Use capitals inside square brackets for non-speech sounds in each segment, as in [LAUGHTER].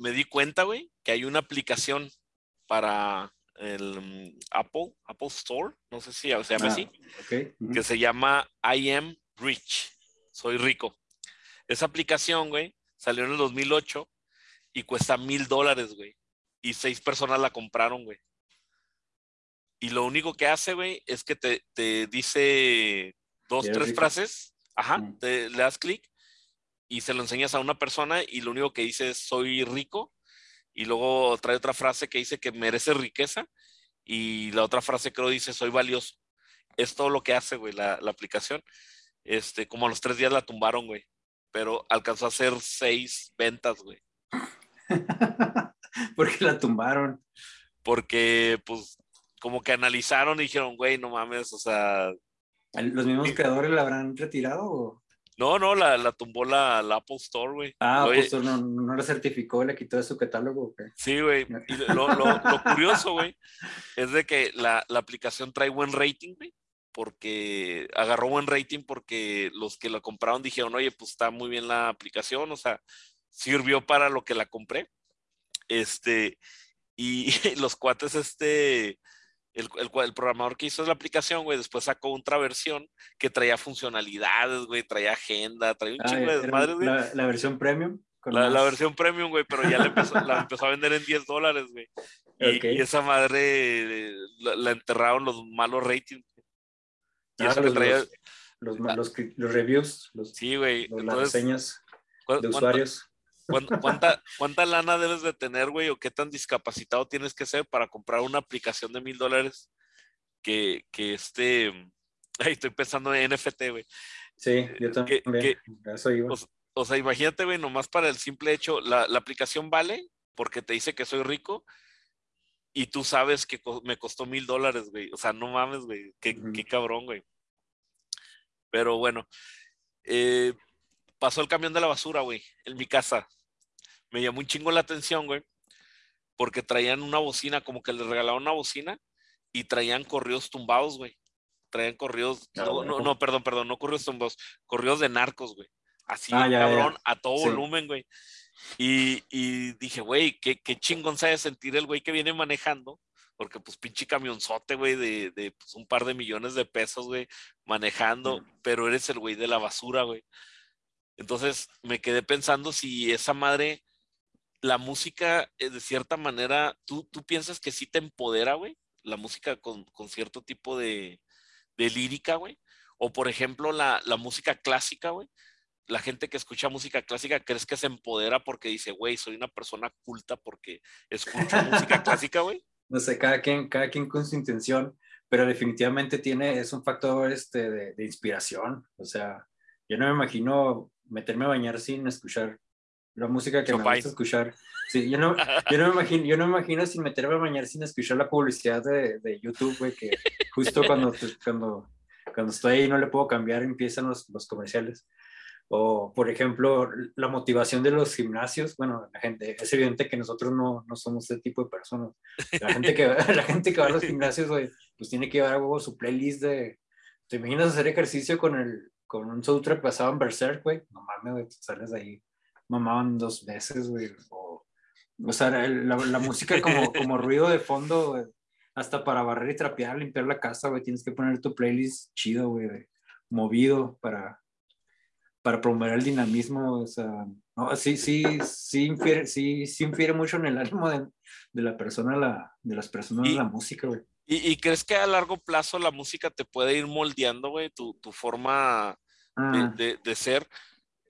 me di cuenta, güey, que hay una aplicación para el mm, Apple, Apple Store, no sé si se llama Ah, así, que se llama I am rich, soy rico. Esa aplicación, güey, salió en el 2008 y cuesta mil dólares, güey. Y seis personas la compraron, güey. Y lo único que hace, güey, es que te, te dice dos, ¿Eres tres rico? frases, ajá, te, le das clic y se lo enseñas a una persona y lo único que dice es soy rico y luego trae otra frase que dice que merece riqueza y la otra frase creo dice soy valioso. Es todo lo que hace, güey, la, la aplicación. Este, como a los tres días la tumbaron, güey, pero alcanzó a hacer seis ventas, güey, [LAUGHS] Porque la tumbaron. porque pues como que analizaron y dijeron, güey, no mames, o sea, ¿Los mismos Sí. creadores la habrán retirado? O? No, no, la, la tumbó la, la Apple Store, güey. Ah, Oye, pues no, no la certificó, le quitó de su catálogo. ¿o qué? Sí, güey. Y lo, lo- lo [LAUGHS] curioso, güey, es de que la, la aplicación trae buen rating, güey. Porque agarró buen rating porque los que la compraron dijeron, oye, pues está muy bien la aplicación, o sea, sirvió para lo que la compré. Este, y [LAUGHS] los cuates, este, el, el, cua- el programador que hizo la aplicación, güey, después sacó otra versión que traía funcionalidades, güey, traía agenda, traía un Ah, chingo de güey. la, la versión premium. La, la versión premium, güey, pero ya la empezó, la empezó a vender en 10 dólares, güey. Y, esa madre la, la enterraron los malos ratings. Y Ah, eso que los, traía. los, los, los cri- los reviews, los, Sí, güey. las reseñas ¿cu- de usuarios. Cuán- ¿cuánta, ¿cuánta lana debes de tener, güey? ¿O qué tan discapacitado tienes que ser para comprar una aplicación de mil dólares que, que este. [LAUGHS] Ay, estoy pensando en NFT, güey. Sí, yo que- también. a Eso iba. O sea, imagínate, güey, nomás para el simple hecho, la, la aplicación vale porque te dice que soy rico y tú sabes que me costó mil dólares, güey. O sea, no mames, güey. Qué, qué cabrón, güey. Pero bueno, eh, pasó el camión de la basura, güey, en mi casa. Me llamó un chingo la atención, güey, porque traían una bocina, como que les regalaron una bocina y traían corridos tumbados, güey. Traían corridos, no, bueno. no, no, perdón, perdón, no corridos tumbados, corridos de narcos, güey. Así, Ah, ya, ya. cabrón, a todo Sí. volumen, güey. Y, y dije, güey, qué, qué chingón se ha de sentir el güey que viene manejando, porque pues pinche camionzote, güey, de, de pues, un par de millones de pesos, güey, manejando, pero eres el güey de la basura, güey. Entonces me quedé pensando si esa madre, la música, eh, de cierta manera, ¿tú, tú piensas que sí te empodera, güey? La música con, con cierto tipo de, de lírica, güey. O por ejemplo, la, la música clásica, güey. La gente que escucha música clásica, ¿crees que se empodera porque dice, güey, soy una persona culta porque escucho música [LAUGHS] clásica, güey? No sé, cada quien, cada quien con su intención, pero definitivamente tiene, es un factor este, de, de inspiración. O sea, yo no me imagino meterme a bañar sin escuchar la música que me Chopin. gusta escuchar. Sí, yo no, yo no me imagino, yo no me imagino sin meterme a bañar sin escuchar la publicidad de, de YouTube, güey, que justo cuando, te- cuando, cuando estoy ahí no le puedo cambiar, empiezan los, los comerciales. O, por ejemplo, la motivación de los gimnasios. Bueno, la gente, es evidente que nosotros no, no somos ese tipo de personas. La gente que, [LAUGHS] la gente que va a los gimnasios, güey, pues tiene que llevar a huevo su playlist de... ¿Te imaginas hacer ejercicio con, el, con un soundtrack basado en Berserk, güey? No mames, güey, sales de ahí mamaban dos veces, güey. O, o sea, el- la, la música como, [LAUGHS] como ruido de fondo, güey. Hasta para barrer y trapear, limpiar la casa, güey. Tienes que poner tu playlist chido, güey, de- movido para, para promover el dinamismo. O sea, no, sí, sí, sí infiere, sí, sí infiere mucho en el ánimo de, de la persona, la, de las personas Y- la música, güey. ¿Y, y crees que a largo plazo la música te puede ir moldeando, güey, tu, tu forma de, Ah, de- de ser?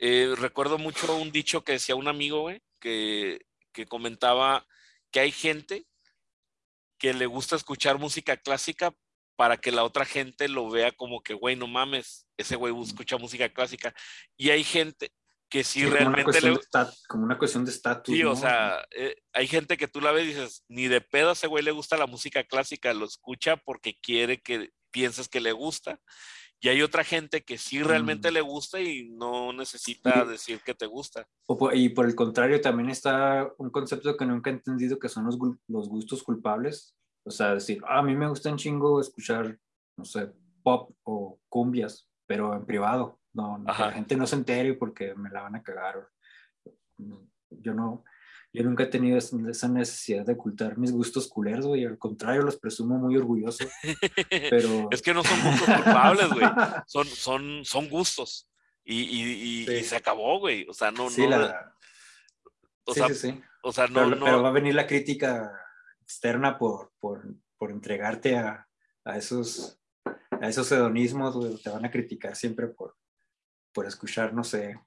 Eh, recuerdo mucho un dicho que decía un amigo, güey, que, que comentaba que hay gente que le gusta escuchar música clásica para que la otra gente lo vea como que, güey, no mames, ese güey escucha música clásica. Y hay gente que sí, sí, como, una realmente le, como una cuestión de estatus. Sí, o ¿no? sea, eh, hay gente que tú la ves y dices, ni de pedo a ese güey le gusta la música clásica, lo escucha porque quiere que pienses que le gusta. Y hay otra gente que sí realmente Mm. le gusta y no necesita Y- decir que te gusta. Por- y por el contrario, también está un concepto que nunca he entendido que son los, los gustos culpables. O sea, decir, "Ah, a mí me gusta un chingo escuchar, no sé, pop o cumbias, pero en privado. No, Ajá. la gente no se entere porque me la van a cagar. o- Yo no, yo nunca he tenido esa necesidad de ocultar mis gustos culeros, güey. Al contrario, los presumo muy orgulloso. [LAUGHS] Pero... es que no son gustos culpables, güey. [LAUGHS] Son, son, son gustos. Y, y, se acabó, güey. O sea, no. Sí, no, la... o, sí, sea, sí, sí. o sea, no pero, no. pero va a venir la crítica externa por, por, por entregarte a, a, esos, a esos hedonismos, güey. Te van a criticar siempre por, por escuchar, no sé,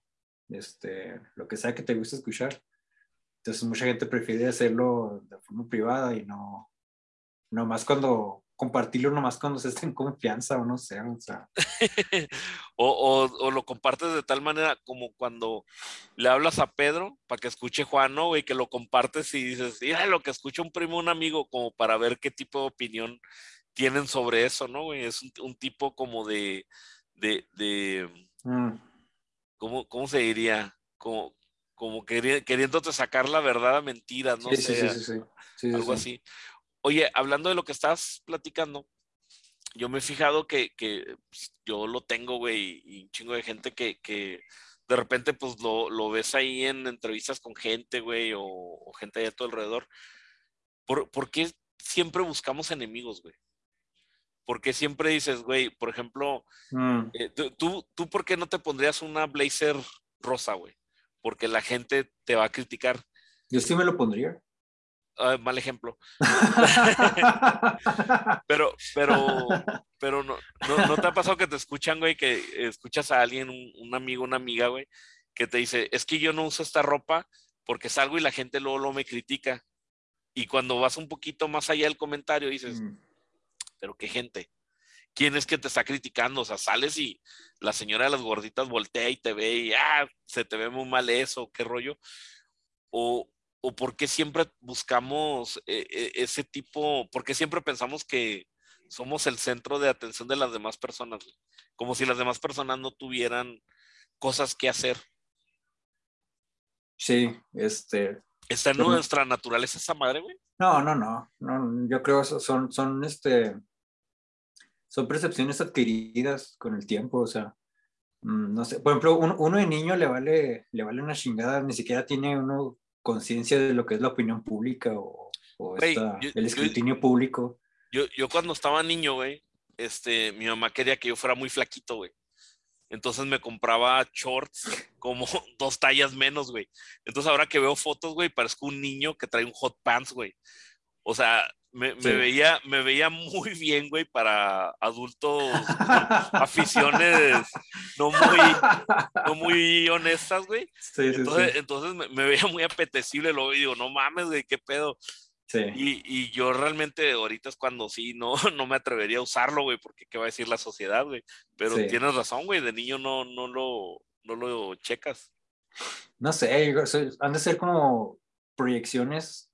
este, lo que sea que te guste escuchar. Entonces mucha gente prefiere hacerlo de forma privada y no, no más cuando compartirlo nomás cuando se está en confianza o no sé, o sea. [LAUGHS] o, o, o, lo compartes de tal manera como cuando le hablas a Pedro para que escuche Juan, ¿no? Y que lo compartes y dices, mira lo que escucha un primo, un amigo, como para ver qué tipo de opinión tienen sobre eso, ¿no? Güey? Es un, un, tipo como de, de, de mm. ¿cómo, ¿cómo, se diría? Como, como queri queriéndote sacar la verdad a mentiras, ¿no? Sí, sí, sí, sí, algo así. Oye, hablando de lo que estás platicando, yo me he fijado que, que pues, yo lo tengo, güey, y un chingo de gente que, que de repente pues lo, lo, ves ahí en entrevistas con gente, güey, o, o, gente allá a tu alrededor. ¿Por, ¿Por, qué siempre buscamos enemigos, güey? ¿Por qué siempre dices, güey, por ejemplo, mm. eh, tú, tú, ¿por qué no te pondrías una blazer rosa, güey? Porque la gente te va a criticar. Yo sí me lo pondría. Uh, mal ejemplo. [LAUGHS] pero, pero, pero no, no, no, te ha pasado que te escuchan, güey, que escuchas a alguien, un, un, amigo, una amiga, güey, que te dice, es que yo no uso esta ropa porque salgo y la gente luego, luego me critica. Y cuando vas un poquito más allá del comentario, dices, mm. pero qué gente. ¿Quién es que te está criticando? O sea, sales y la señora de las gorditas voltea y te ve y, ah, se te ve muy mal eso, qué rollo. O, o por qué siempre buscamos eh, ese tipo, por qué siempre pensamos que somos el centro de atención de las demás personas, como si las demás personas no tuvieran cosas que hacer. Sí, este. ¿Está en nuestra naturaleza esa madre, güey? No, no, no, no, yo creo que son, son, este, son percepciones adquiridas con el tiempo, o sea, mm, no sé, por ejemplo, uno, uno de niño le vale, le vale una chingada, ni siquiera tiene uno conciencia de lo que es la opinión pública o, o Güey, esta- yo- el escrutinio público. Yo, yo cuando estaba niño, güey, este, mi mamá quería que yo fuera muy flaquito, güey. Entonces me compraba shorts como [LAUGHS] dos tallas menos, güey. Entonces ahora que veo fotos, güey, parezco un niño que trae un hot pants, güey. O sea, me, me Sí. veía, me veía muy bien, güey, para adultos aficiones no muy, no muy honestas, güey. Sí, Entonces, sí. entonces me, me veía muy apetecible, luego digo, no mames, güey, qué pedo. Y, y yo realmente ahorita es cuando sí, no, [LAUGHS] no me atrevería a usarlo, güey, porque qué va a decir la sociedad, güey. Pero tienes razón, güey, de niño no, no, lo, no lo checas. No sé, han de ser como proyecciones,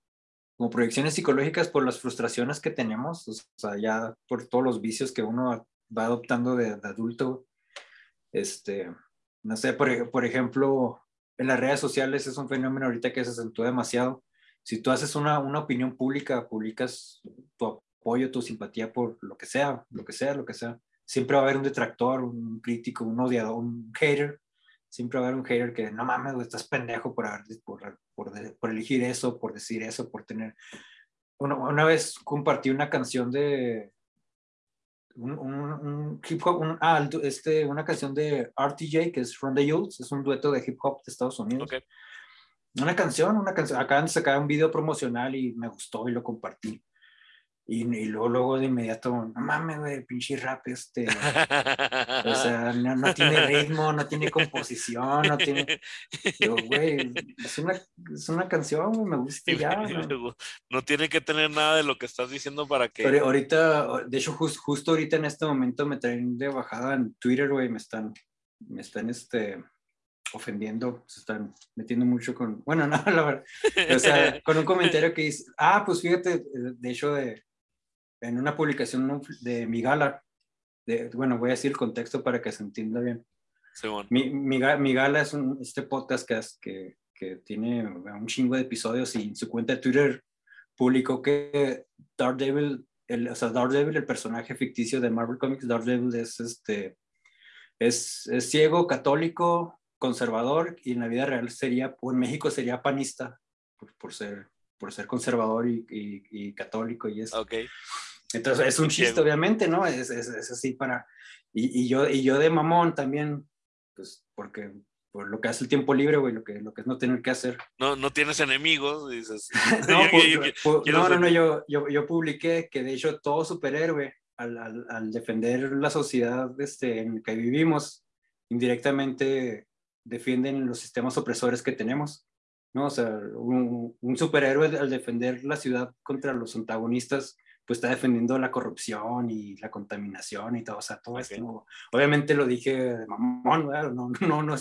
como proyecciones psicológicas por las frustraciones que tenemos, o sea, ya por todos los vicios que uno va adoptando de, adulto. Este, no sé, por, por ejemplo, en las redes sociales es un fenómeno ahorita que se acentúa demasiado. Si tú haces una, una opinión pública, publicas tu apoyo, tu simpatía por lo que sea, lo que sea, lo que sea, siempre va a haber un detractor, un crítico, un odiador, un hater siempre va a haber un hater que no mames, güey, estás pendejo por, haber, por, por, por, elegir eso, por decir eso, por tener. Una, una vez compartí una canción de. Un, un, un hip hop, un, ah, este, una canción de RTJ que es From the Youths, es un dueto de hip hop de Estados Unidos. Okay. Una canción, una canción. Acaban de sacar un video promocional y me gustó y lo compartí. Y, y luego, luego de inmediato, no mames, güey, pinche rap este. O sea, no, no, tiene ritmo, no tiene composición, no tiene. Yo, güey, es una, es una canción, me gusta ya. [LAUGHS] ¿no? no tiene que tener nada de lo que estás diciendo para que. Pero ahorita, de hecho, just, justo ahorita en este momento me traen de bajada en Twitter, güey, me están, me están, este ofendiendo, se están metiendo mucho con, bueno, [LAUGHS] no, la verdad, o sea, con un comentario que dice, ah, pues fíjate, de hecho, de, en una publicación de mi gala, de, bueno, voy a decir el contexto para que se entienda bien. Sí, bueno. mi, mi, mi, gala es un, este podcast que, que, que, tiene un chingo de episodios y en su cuenta de Twitter publicó que Daredevil, el, o sea, Daredevil, el personaje ficticio de Marvel Comics, Daredevil es, este, es, es ciego, católico, conservador y en la vida real sería, o en México sería panista. por, por ser, por ser conservador y, y, y, católico y eso. Ok. Entonces es un chiste, obviamente, ¿no? Es, es, es así para... Y, y, yo, y yo de mamón también, pues porque por lo que hace el tiempo libre, güey, lo que, lo que es no tener que hacer. No, no tienes enemigos, dices. [LAUGHS] no, pues, pues, no, no, no, yo, yo, yo publiqué que de hecho todo superhéroe, al, al, al defender la sociedad este, en la que vivimos, indirectamente defienden los sistemas opresores que tenemos. ¿no? O sea, un, un, superhéroe al defender la ciudad contra los antagonistas, pues está defendiendo la corrupción y la contaminación y todo, o sea, todo okay. esto. Obviamente lo dije de mamón, no, no, no,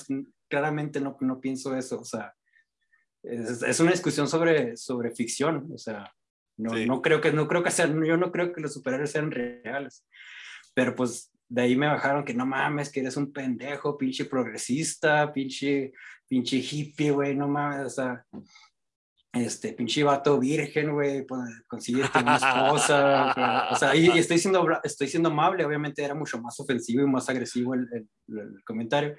claramente no, no pienso eso, o sea, es, es, una discusión sobre, sobre ficción, o sea, no, sí. no creo que, no creo que sean, yo no creo que los superhéroes sean reales, pero pues de ahí me bajaron que no mames, que eres un pendejo, pinche progresista, pinche, pinche hippie, güey, no mames, o sea, este, pinche vato virgen, güey, pues, consíguete una [LAUGHS] esposa, o sea, y, y, estoy, siendo, estoy siendo amable, obviamente era mucho más ofensivo y más agresivo el, el, el comentario.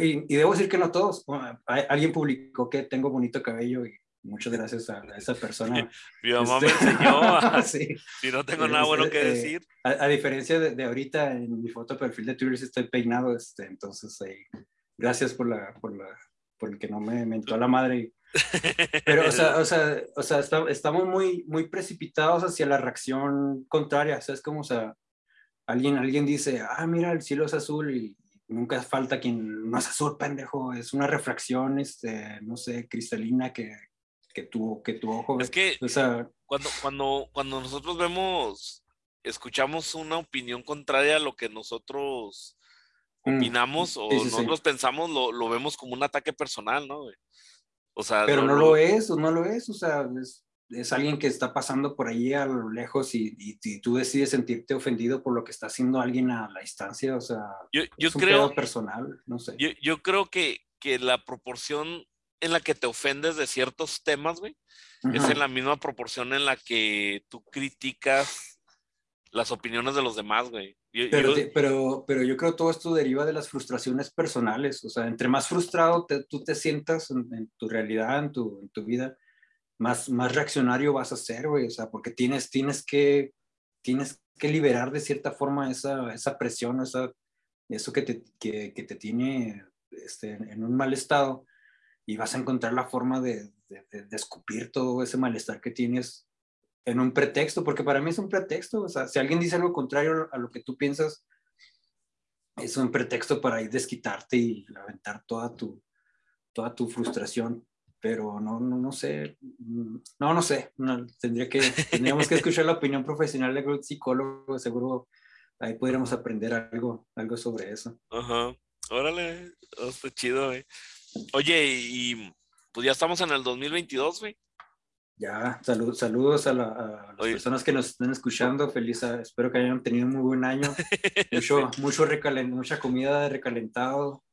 Y, y, debo decir que no todos, alguien publicó que tengo bonito cabello y muchas gracias a, esa persona. Mi mamá este, me enseñó, [LAUGHS] sí. y no tengo nada bueno que decir. Eh, a, a, diferencia de, de, ahorita, en mi foto de perfil de Twitter estoy peinado, este, entonces eh, gracias por, la, por, la, por el que no me mentó a la madre. [LAUGHS] Pero, o sea, o sea, o sea está, estamos muy, muy precipitados hacia la reacción contraria, o sea, es como, o sea, alguien, alguien dice, ah, mira, el cielo es azul y nunca falta quien, no es azul, pendejo, es una refracción, este, no sé, cristalina que, que tu, que tu ojo. Es que o sea, cuando, cuando, cuando nosotros vemos, escuchamos una opinión contraria a lo que nosotros opinamos mm, o sí, nosotros sí. pensamos, lo, lo, vemos como un ataque personal, ¿no? O sea, pero no, no lo es, no lo es, o sea, es, es, alguien que está pasando por ahí a lo lejos y, y, y, tú decides sentirte ofendido por lo que está haciendo alguien a la distancia, o sea, yo, yo es un creo personal, no sé. Yo, yo creo que, que la proporción en la que te ofendes de ciertos temas, güey, uh -huh. es en la misma proporción en la que tú criticas las opiniones de los demás, güey. Yo, pero, yo... pero, pero yo creo que todo esto deriva de las frustraciones personales. O sea, entre más frustrado te, tú te sientas en, en, tu realidad, en tu, en tu vida, más, más reaccionario vas a ser, güey. O sea, porque tienes, tienes, que, tienes que liberar de cierta forma esa, esa presión, esa, eso que te, que, que te tiene este, en un mal estado y vas a encontrar la forma de, de, de, escupir todo ese malestar que tienes en un pretexto, porque para mí es un pretexto, o sea, si alguien dice algo contrario a lo que tú piensas, es un pretexto para ir desquitarte y aventar toda tu, toda tu frustración, pero no, no, no sé, no, no sé, no, tendría que, tendríamos que escuchar la opinión profesional de algún psicólogo, seguro ahí podríamos aprender algo, algo sobre eso. Ajá, órale, oh, está chido, güey. Oye, y pues ya estamos en el 2022, güey. Ya, salud, saludos a, la, a las Oye. personas que nos están escuchando. Feliz, a, espero que hayan tenido un muy buen año. [LAUGHS] Mucho, sí. mucho recalent, mucha comida de recalentado.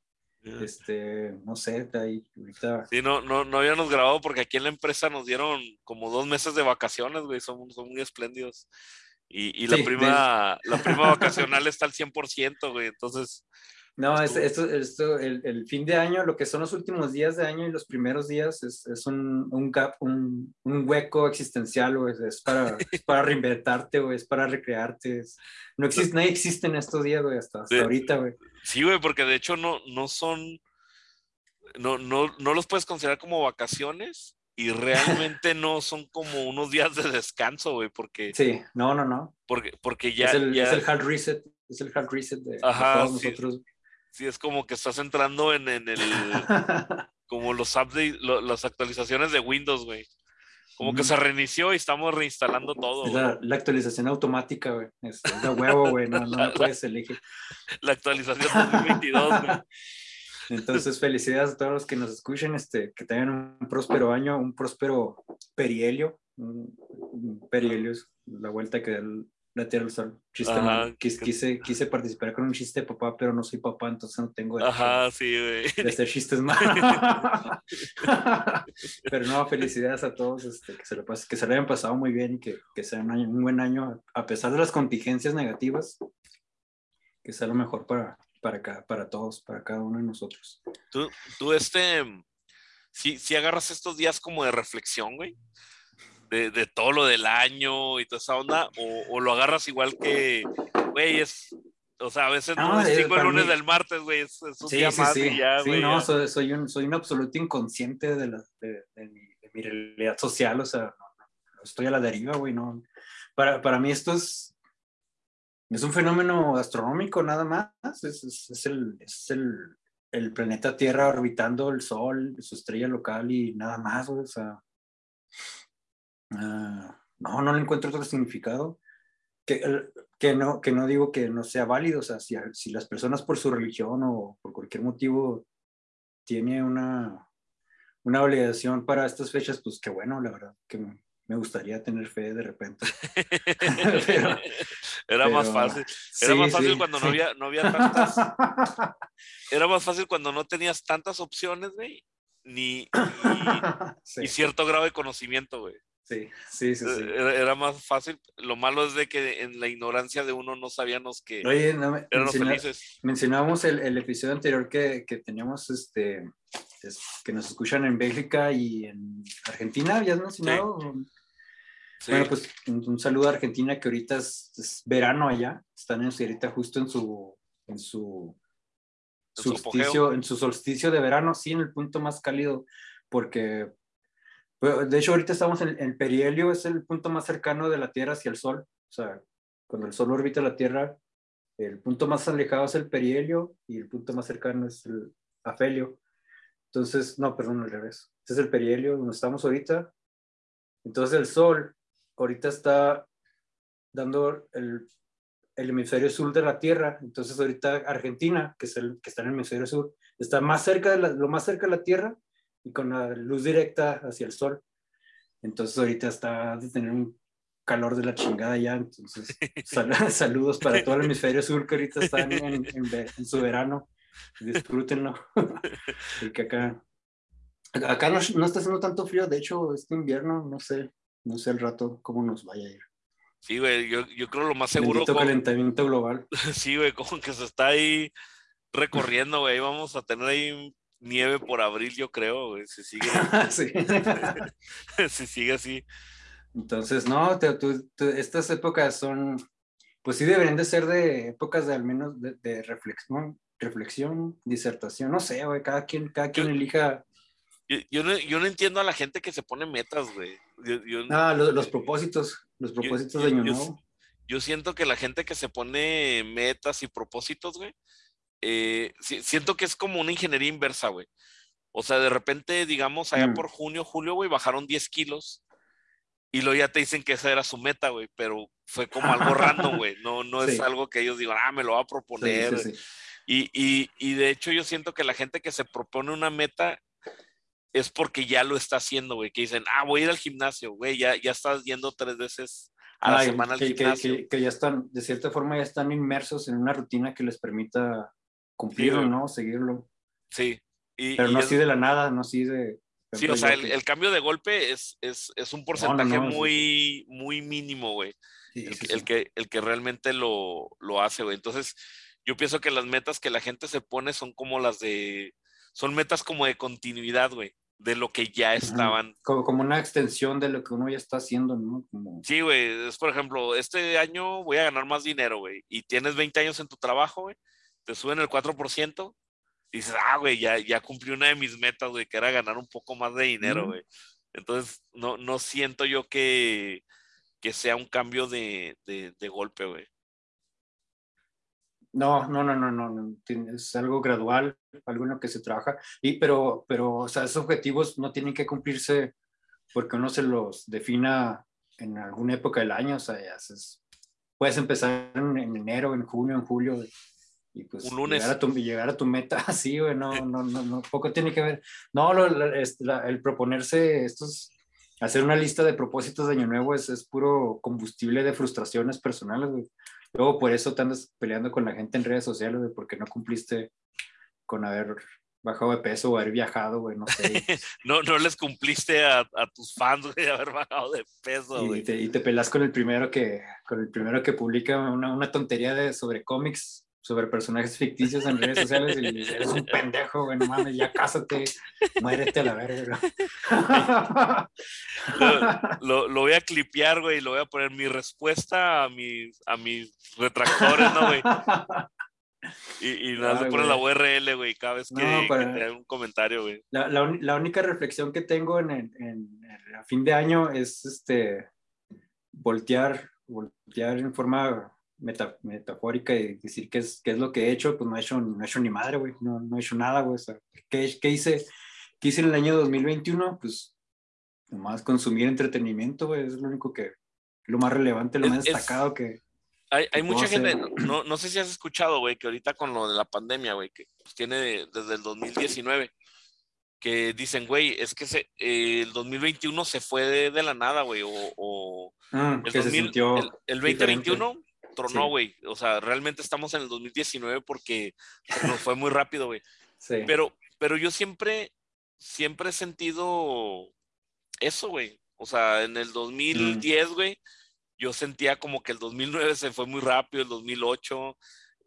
Este, no sé, ahí ahorita. Sí, no, no, no habíamos grabado porque aquí en la empresa nos dieron como dos meses de vacaciones, güey. Son, son muy espléndidos. Y, y la, sí, prima, de... la prima vacacional está al 100%, güey. Entonces, no, es, esto, esto el, el, fin de año, lo que son los últimos días de año y los primeros días es, es un, un gap, un, un, hueco existencial, o es, es, para, [LAUGHS] es para reinventarte, o es para recrearte. Es, no existe, nadie existe en estos días, güey, hasta, hasta ahorita, güey. Sí, güey, porque de hecho no, no son, no, no, no los puedes considerar como vacaciones y [LAUGHS] realmente no son como unos días de descanso, güey, porque... Sí, no, no, no. Porque, porque ya... Es el, ya... Es el hard reset, es el hard reset de, Ajá, de todos sí. nosotros sí es como que estás entrando en, en el [LAUGHS] como los updates, lo, las actualizaciones de Windows, güey. Como que se reinició y estamos reinstalando todo. La, la, actualización automática, güey. Es, es de huevo, güey. No, no [LAUGHS] puedes elegir. La actualización 2022, güey. [LAUGHS] Entonces, felicidades a todos los que nos escuchen, este, que tengan un próspero año, un próspero perihelio. Un, perihelio es la vuelta que la Tierra del Sol. Chiste Ajá, quise, quise, [LAUGHS] quise, participar con un chiste de papá, pero no soy papá, entonces no tengo Ajá, sí, güey. de hacer chistes [LAUGHS] malos. [LAUGHS] pero no, felicidades a todos, este, que, se lo pas, que se lo hayan pasado muy bien y que, que sea un, año, un buen año, a pesar de las contingencias negativas, que sea lo mejor para, para, cada, para todos, para cada uno de nosotros. Tú, tú este, si, si agarras estos días como de reflexión, güey, de, de, todo lo del año y toda esa onda, o, o lo agarras igual que, güey, es, o sea, a veces no, no distingo el lunes mí... del martes, güey, es, es, un sí, día sí, más sí. y ya, Sí, güey. no, ya. soy, soy, un, soy un absoluto inconsciente de, la, de, de, mi, de mi realidad social, o sea, no, no, estoy a la deriva, güey, no. Para, para mí esto es, es un fenómeno astronómico nada más, es, es, es el, es el, el planeta Tierra orbitando el Sol, su estrella local y nada más, güey, o sea, uh, no, no le encuentro otro significado. Que, que, no, que no digo que no sea válido, o sea, si, si las personas por su religión o por cualquier motivo tiene una, una obligación para estas fechas, pues qué bueno, la verdad, que me, gustaría tener fe de repente. [LAUGHS] pero, era pero, más fácil. Era sí, más fácil sí, cuando sí. no había, no había tantas. [LAUGHS] era más fácil cuando no tenías tantas opciones, güey. Ni, ni [LAUGHS] y cierto grado de conocimiento, güey. Sí, sí, sí. sí. Era, más fácil. Lo malo es de que en la ignorancia de uno no sabíamos que Oye, no, me, menciona, felices. Mencionábamos el, el, episodio anterior que, que teníamos, este, es, que nos escuchan en Bélgica y en Argentina, ¿ya has mencionado? Sí. Sí. Bueno, pues un, un, saludo a Argentina que ahorita es, es, verano allá, están en ahorita justo en su, en su solsticio, en su solsticio de verano, sí, en el punto más cálido, porque de hecho, ahorita estamos en el perihelio, es el punto más cercano de la Tierra hacia el Sol. O sea, cuando el Sol orbita la Tierra, el punto más alejado es el perihelio y el punto más cercano es el afelio. Entonces, no, perdón, al revés. Este es el perihelio donde estamos ahorita. Entonces, el Sol ahorita está dando el, hemisferio sur de la Tierra. Entonces, ahorita Argentina, que, es el, que está en el hemisferio sur, está más cerca de lo más cerca de la Tierra y con la luz directa hacia el sol. Entonces ahorita está de tener un calor de la chingada ya, entonces [LAUGHS] sal [LAUGHS] saludos para todo el [LAUGHS] hemisferio sur que ahorita están en, en, en su verano, disfrútenlo, porque acá, acá no, no, está haciendo tanto frío, de hecho este invierno, no sé, no sé el rato cómo nos vaya a ir. Sí, güey, yo, yo creo lo más seguro. Bendito con... calentamiento global. Sí, güey, como que se está ahí recorriendo, güey, vamos a tener ahí nieve por abril, yo creo, güey, si sigue. [LAUGHS] sí. [LAUGHS] si sigue así. Entonces, no, te, tú, te, estas épocas son, pues sí deberían de ser de épocas de al menos de, de reflexión, reflexión, disertación, no sé, güey, cada quien, cada quien yo, elija. Yo, yo, no, yo no entiendo a la gente que se pone metas, güey. ah, los, los, propósitos, los propósitos de Año Nuevo. Yo siento que la gente que se pone metas y propósitos, güey, eh, siento que es como una ingeniería inversa, güey. O sea, de repente, digamos, allá mm. por junio, julio, güey, bajaron 10 kilos y luego ya te dicen que esa era su meta, güey, pero fue como algo random, [LAUGHS] güey. No, no es sí. algo que ellos digan, ah, me lo va a proponer. Sí, sí, y, y, y, de hecho, yo siento que la gente que se propone una meta es porque ya lo está haciendo, güey. Que dicen, ah, voy a ir al gimnasio, güey, ya, ya estás yendo tres veces a la Ay, semana al que, gimnasio. Que, que, que, ya están, de cierta forma, ya están inmersos en una rutina que les permita cumplirlo, sí, ¿no? Seguirlo. Sí. Y, Pero y no es, así de la nada, no así de... Sí, o sea, el, el, cambio de golpe es, es, es un porcentaje no, no, muy, muy mínimo, güey. Sí, el, el, que, el que realmente lo, lo hace, güey. Entonces, yo pienso que las metas que la gente se pone son como las de... Son metas como de continuidad, güey. De lo que ya estaban. Como, como, una extensión de lo que uno ya está haciendo, ¿no? Como... Sí, güey. Es, por ejemplo, este año voy a ganar más dinero, güey. Y tienes 20 años en tu trabajo, güey te suben el 4%, y dices, ah, güey, ya, ya cumplí una de mis metas, güey, que era ganar un poco más de dinero, güey. Entonces, no, no siento yo que, que sea un cambio de, de, de golpe, güey. No, no, no, no, no, es algo gradual, algo en lo que se trabaja, y pero, pero, o sea, esos objetivos no tienen que cumplirse porque uno se los defina en alguna época del año, o sea, ya es, puedes empezar en, en enero, en junio, en julio, y pues un lunes. Llegar a tu, llegar a tu meta [LAUGHS] así, güey, no, no, no, no, poco tiene que ver. No, lo, la, la, el proponerse estos, hacer una lista de propósitos de año nuevo es, es puro combustible de frustraciones personales, güey. Luego por eso te andas peleando con la gente en redes sociales, güey, porque no cumpliste con haber bajado de peso o haber viajado, güey, no sé. [LAUGHS] no, no les cumpliste a, a tus fans, güey, de haber bajado de peso, güey. Y te, y te pelas con el primero que, con el primero que publica una, una tontería de, sobre cómics sobre personajes ficticios en redes sociales y eres un [LAUGHS] pendejo, güey, no mames, ya cásate, muérete a la verga. lo, lo, voy a clipear, güey, y lo voy a poner mi respuesta a mis, a mis retractores, ¿no, güey? Y, y nada, pone la URL, güey, cada vez que, hay un comentario, güey. La, la, la, única reflexión que tengo en, en, en, a fin de año es este voltear, voltear en forma metafórica y decir qué es, qué es lo que he hecho, pues no he hecho, no he hecho ni madre, güey, no, no he hecho nada, güey. O sea, ¿qué, ¿qué, hice, ¿qué hice en el año 2021? Pues nomás consumir entretenimiento, güey, es lo único que, lo más relevante, lo más destacado que... Hay, hay mucha gente, no, no sé si has escuchado, güey, que ahorita con lo de la pandemia, güey, que pues, tiene desde el 2019, que dicen, güey, es que se, eh, el 2021 se fue de, de la nada, güey, o, o mm, el, 2000, el, el, 2021 tronó, güey. O sea, realmente estamos en el 2019 porque nos fue muy rápido, güey. [LAUGHS] Sí. Pero, pero yo siempre, siempre he sentido eso, güey. O sea, en el 2010, mm. güey, yo sentía como que el 2009 se fue muy rápido, el 2008,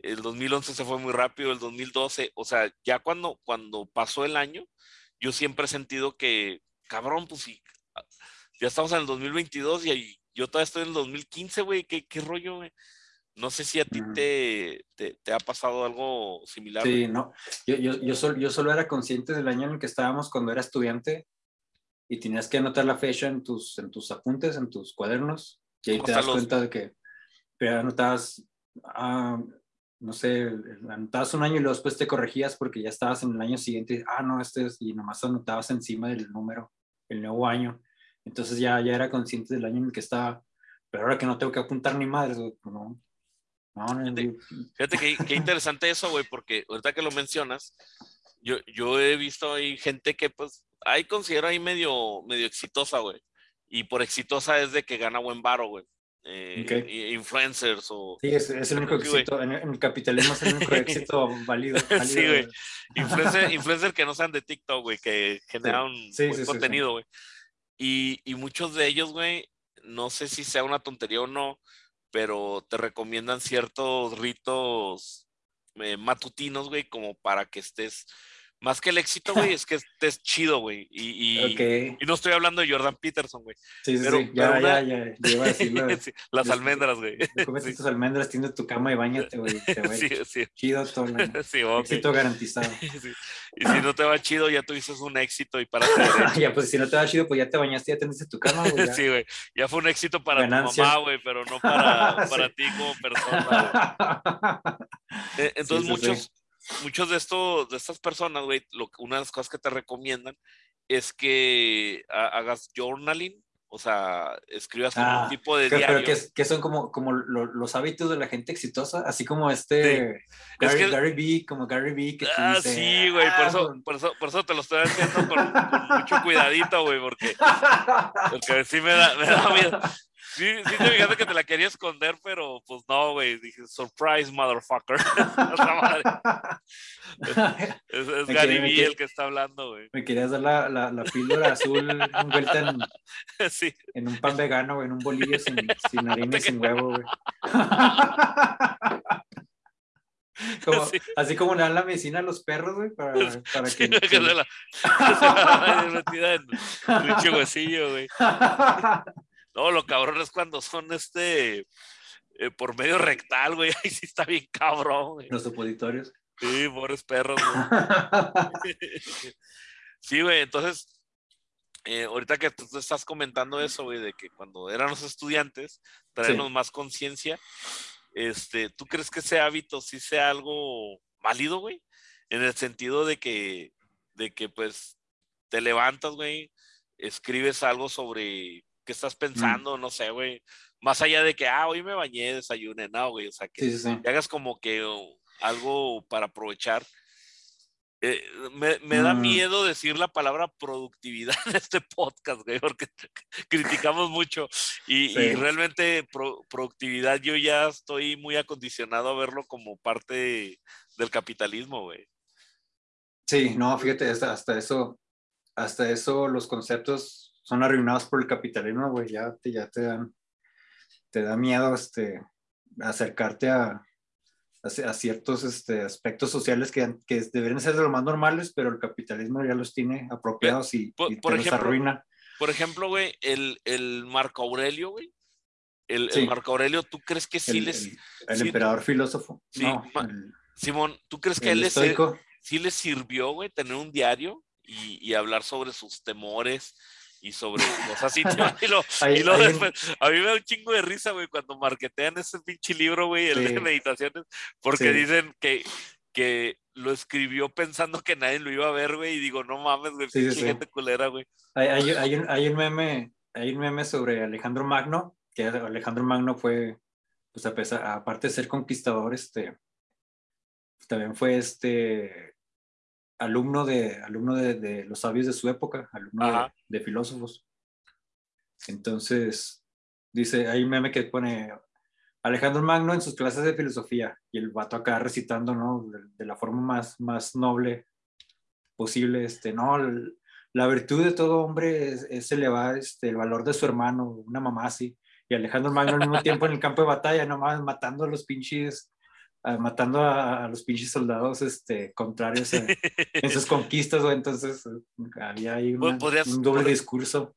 el 2011 se fue muy rápido, el 2012, o sea, ya cuando, cuando pasó el año, yo siempre he sentido que, cabrón, pues sí, ya estamos en el 2022 y yo todavía estoy en el 2015, güey, ¿Qué, ¿qué, rollo, güey? No sé si a ti te, te, ha pasado algo similar. Sí, no. Yo, yo, yo, solo, yo solo era consciente del año en el que estábamos cuando era estudiante y tenías que anotar la fecha en tus, en tus apuntes, en tus cuadernos. Y ahí te das cuenta de que pero anotabas, ah, no sé, anotabas un año y luego después te corregías porque ya estabas en el año siguiente. Ah, no, este es, y nomás anotabas encima del número, el nuevo año. Entonces ya, ya era consciente del año en el que estaba. Pero ahora que no tengo que apuntar ni madres, pues no, Fíjate, qué, interesante eso, güey, porque ahorita que lo mencionas, yo, yo he visto ahí gente que, pues, ahí considero ahí medio, medio exitosa, güey. Y por exitosa es de que gana buen varo, güey. Eh, influencers o... Sí, es, el único éxito, en, el capitalismo es el único [LAUGHS] éxito válido. [LAUGHS] sí, güey. Influencer, influencer, que no sean de TikTok, güey, que generan buen contenido, güey. Y, y muchos de ellos, güey, no sé si sea una tontería o no, pero te recomiendan ciertos ritos eh, matutinos, güey, como para que estés más que el éxito, güey, es que estés chido, güey. Y, y, y, no estoy hablando de Jordan Peterson, güey. Sí, sí, sí. Ya, ya, ya, ya, a decirlo. [LAUGHS] las almendras, güey. Comes sí. tus almendras, tienes tu cama y bañate, güey. Sí, sí. Chido todo. Sí, okay. Éxito garantizado. [LAUGHS] Y si no te va chido, ya tuviste un éxito y para [LAUGHS] Ya, pues si no te va chido, pues ya te bañaste, ya tenés tu cama, güey. Sí, güey. Ya fue un éxito para tu mamá, güey, pero no para, para ti como persona, güey. Entonces, muchos muchos de estos, de estas personas, güey, una de las cosas que te recomiendan es que hagas journaling, o sea, escribas como un ah, tipo de diario. Pero que, son como, como los hábitos de la gente exitosa, así como este Gary, que, Gary B, como Gary B. Que ah, sí, güey, por, ah, eso, por, eso, por eso te lo estoy haciendo con, mucho cuidadito, güey, porque, porque sí me da, me da miedo. Sí, sí te fijaste que te la quería esconder, pero pues no, güey. Dije, surprise, motherfucker. [LAUGHS] es, es Gary Vee el que está hablando, güey. Me querías dar la, la, la píldora azul envuelta en, [LAUGHS] sí. en un pan vegano, güey, en un bolillo sin, sin [LAUGHS] harina y sin huevo, güey. Como, sí. Así como le dan la medicina a los perros, güey, para, para que... Sí, que se la, se la metida en un huesillo, güey. No, lo cabrón es cuando son este eh, por medio rectal, güey. [LAUGHS] Ahí sí está bien cabrón, güey. Los supositorios. Sí, pobres perros, güey. [LAUGHS] [LAUGHS] sí, güey, entonces, eh, ahorita que tú estás comentando eso, güey, de que cuando éramos estudiantes, traernos sí. más conciencia, este, ¿tú crees que ese hábito sí sea algo válido, güey? En el sentido de que, de que pues, te levantas, güey, escribes algo sobre qué estás mm. pensando, mm. no sé, güey. Más allá de que, ah, hoy me bañé, desayuné, no, güey. O sea, que, sí, sí, sí. que hagas como que uh, algo para aprovechar. Eh, me, me mm. da miedo decir la palabra productividad [LAUGHS] en este podcast, güey, porque [LAUGHS] criticamos mucho y, y realmente pro, productividad yo ya estoy muy acondicionado a verlo como parte del capitalismo, güey. Sí, no, fíjate, hasta, hasta eso, hasta eso los conceptos son arruinados por el capitalismo, güey, ya te, ya te dan, te da miedo este, acercarte a, a, ciertos este, aspectos sociales que, que deberían ser de lo más normales, pero el capitalismo ya los tiene apropiados y, por, y por los ejemplo, arruina. Por ejemplo, güey, el, el Marco Aurelio, güey. El, el, Marco Aurelio, ¿tú crees que sí el, les. El, el sí, emperador filósofo. Sí, no, Simón, ¿tú crees que a él les, sí les sirvió, güey, tener un diario y, y hablar sobre sus temores? Y sobre cosas y, y, lo, hay, y lo después, un... a mí me da un chingo de risa, güey, cuando marketean ese pinche libro, güey, el sí. de meditaciones, porque sí. dicen que, que lo escribió pensando que nadie lo iba a ver, güey, y digo, no mames, güey, sí, gente culera, güey. Hay, hay, hay, un, hay un meme, hay un meme sobre Alejandro Magno, que Alejandro Magno fue, pues a pesar, aparte de ser conquistador, este, también fue este alumno de, alumno de, de, los sabios de su época, alumno de, de, filósofos. Entonces, dice, hay un meme que pone Alejandro Magno en sus clases de filosofía y el vato acá recitando, ¿no? De, de la forma más, más noble posible, este, no, la virtud de todo hombre es, es elevar este, el valor de su hermano, una mamá así. Y Alejandro Magno al mismo tiempo en el campo de batalla, nomás matando a los pinches Matando a, a, los pinches soldados este, contrarios en, en sus [LAUGHS] conquistas, o entonces había ahí una, un doble podrías, discurso.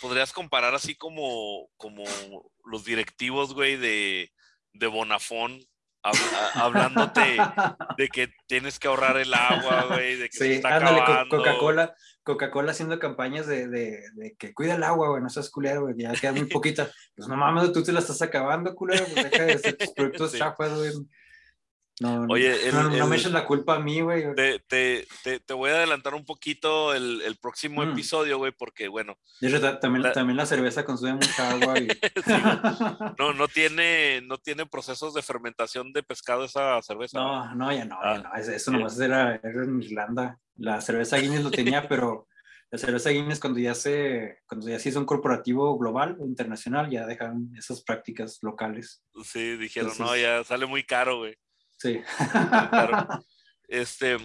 Podrías comparar así como, como los directivos, güey, de, de Bonafón, hab, hablándote [LAUGHS] de que tienes que ahorrar el agua, güey, de que sí, se está ándale. Coca-Cola Coca-Cola haciendo campañas de, de, de, que cuida el agua, güey, no seas culero, güey, ya queda muy poquita. Pues no mames, tú te la estás acabando, culero, pues deja de hacer tus [LAUGHS] productos sí. chafas, güey. No, Oye, el, no, no, el, me eches la culpa a mí, güey. Te, te, te, te, voy a adelantar un poquito el, el próximo mm. episodio, güey, porque, bueno. también, la, también la cerveza consume mucha agua. Y... [LAUGHS] sí, no, no, tiene, no tiene procesos de fermentación de pescado esa cerveza. No, no, ya no, ah, ya no. Eso nomás era, era en Irlanda. La cerveza Guinness lo tenía, [LAUGHS] pero la cerveza Guinness cuando ya se cuando ya se hizo un corporativo global o internacional ya dejan esas prácticas locales. Sí, dijeron, Entonces, no, ya sale muy caro, güey. Sí. Claro. [LAUGHS] Este,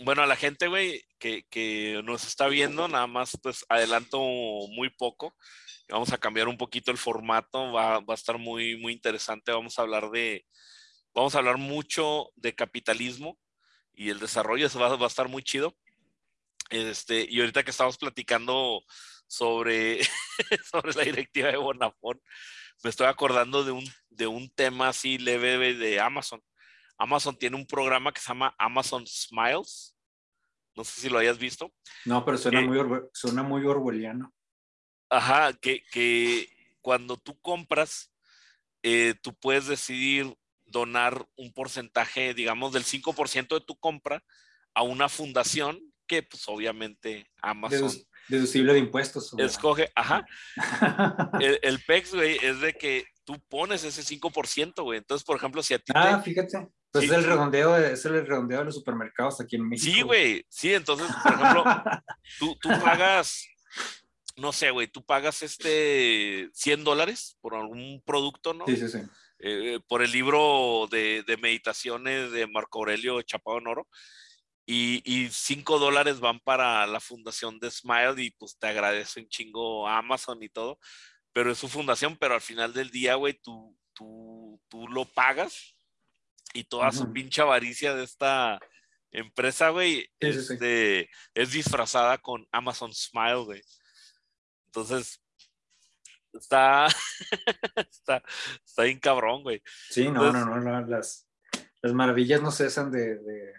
bueno, a la gente, güey, que, que, nos está viendo, nada más, pues adelanto muy poco. Vamos a cambiar un poquito el formato, va, va a estar muy, muy interesante. Vamos a hablar de, vamos a hablar mucho de capitalismo y el desarrollo, eso va, va a estar muy chido. Este, y ahorita que estamos platicando sobre, [LAUGHS] sobre la directiva de Bonafón, me estoy acordando de un, de un tema así leve de Amazon. Amazon tiene un programa que se llama Amazon Smiles. No sé si lo hayas visto. No, pero suena, eh, muy, suena muy orwelliano. Ajá, que, que cuando tú compras, eh, tú puedes decidir donar un porcentaje, digamos, del 5% de tu compra a una fundación que, pues, obviamente, Amazon... Deduc deducible de impuestos. Escoge, ajá. [LAUGHS] el, el PEX, güey, es de que tú pones ese 5%, güey. Entonces, por ejemplo, si a ti Ah, te... fíjate. Pues sí, es, el redondeo de, es el redondeo de los supermercados aquí en México. Sí, güey. Sí, entonces, por ejemplo, [LAUGHS] tú, tú pagas, no sé, güey, tú pagas este 100 dólares por algún producto, ¿no? Sí, sí, sí. Eh, por el libro de, de, meditaciones de Marco Aurelio Chapado en Oro. Y, y 5 dólares van para la fundación de Smile y pues te agradece un chingo a Amazon y todo. Pero es su fundación, pero al final del día, güey, tú, tú, tú lo pagas y toda su pinche avaricia de esta empresa, güey, sí, este, sí. es disfrazada con Amazon Smile, güey. Entonces, está, [LAUGHS] está, está bien cabrón, güey. Sí, no, Entonces, no, no, no, las, las maravillas no cesan de, de,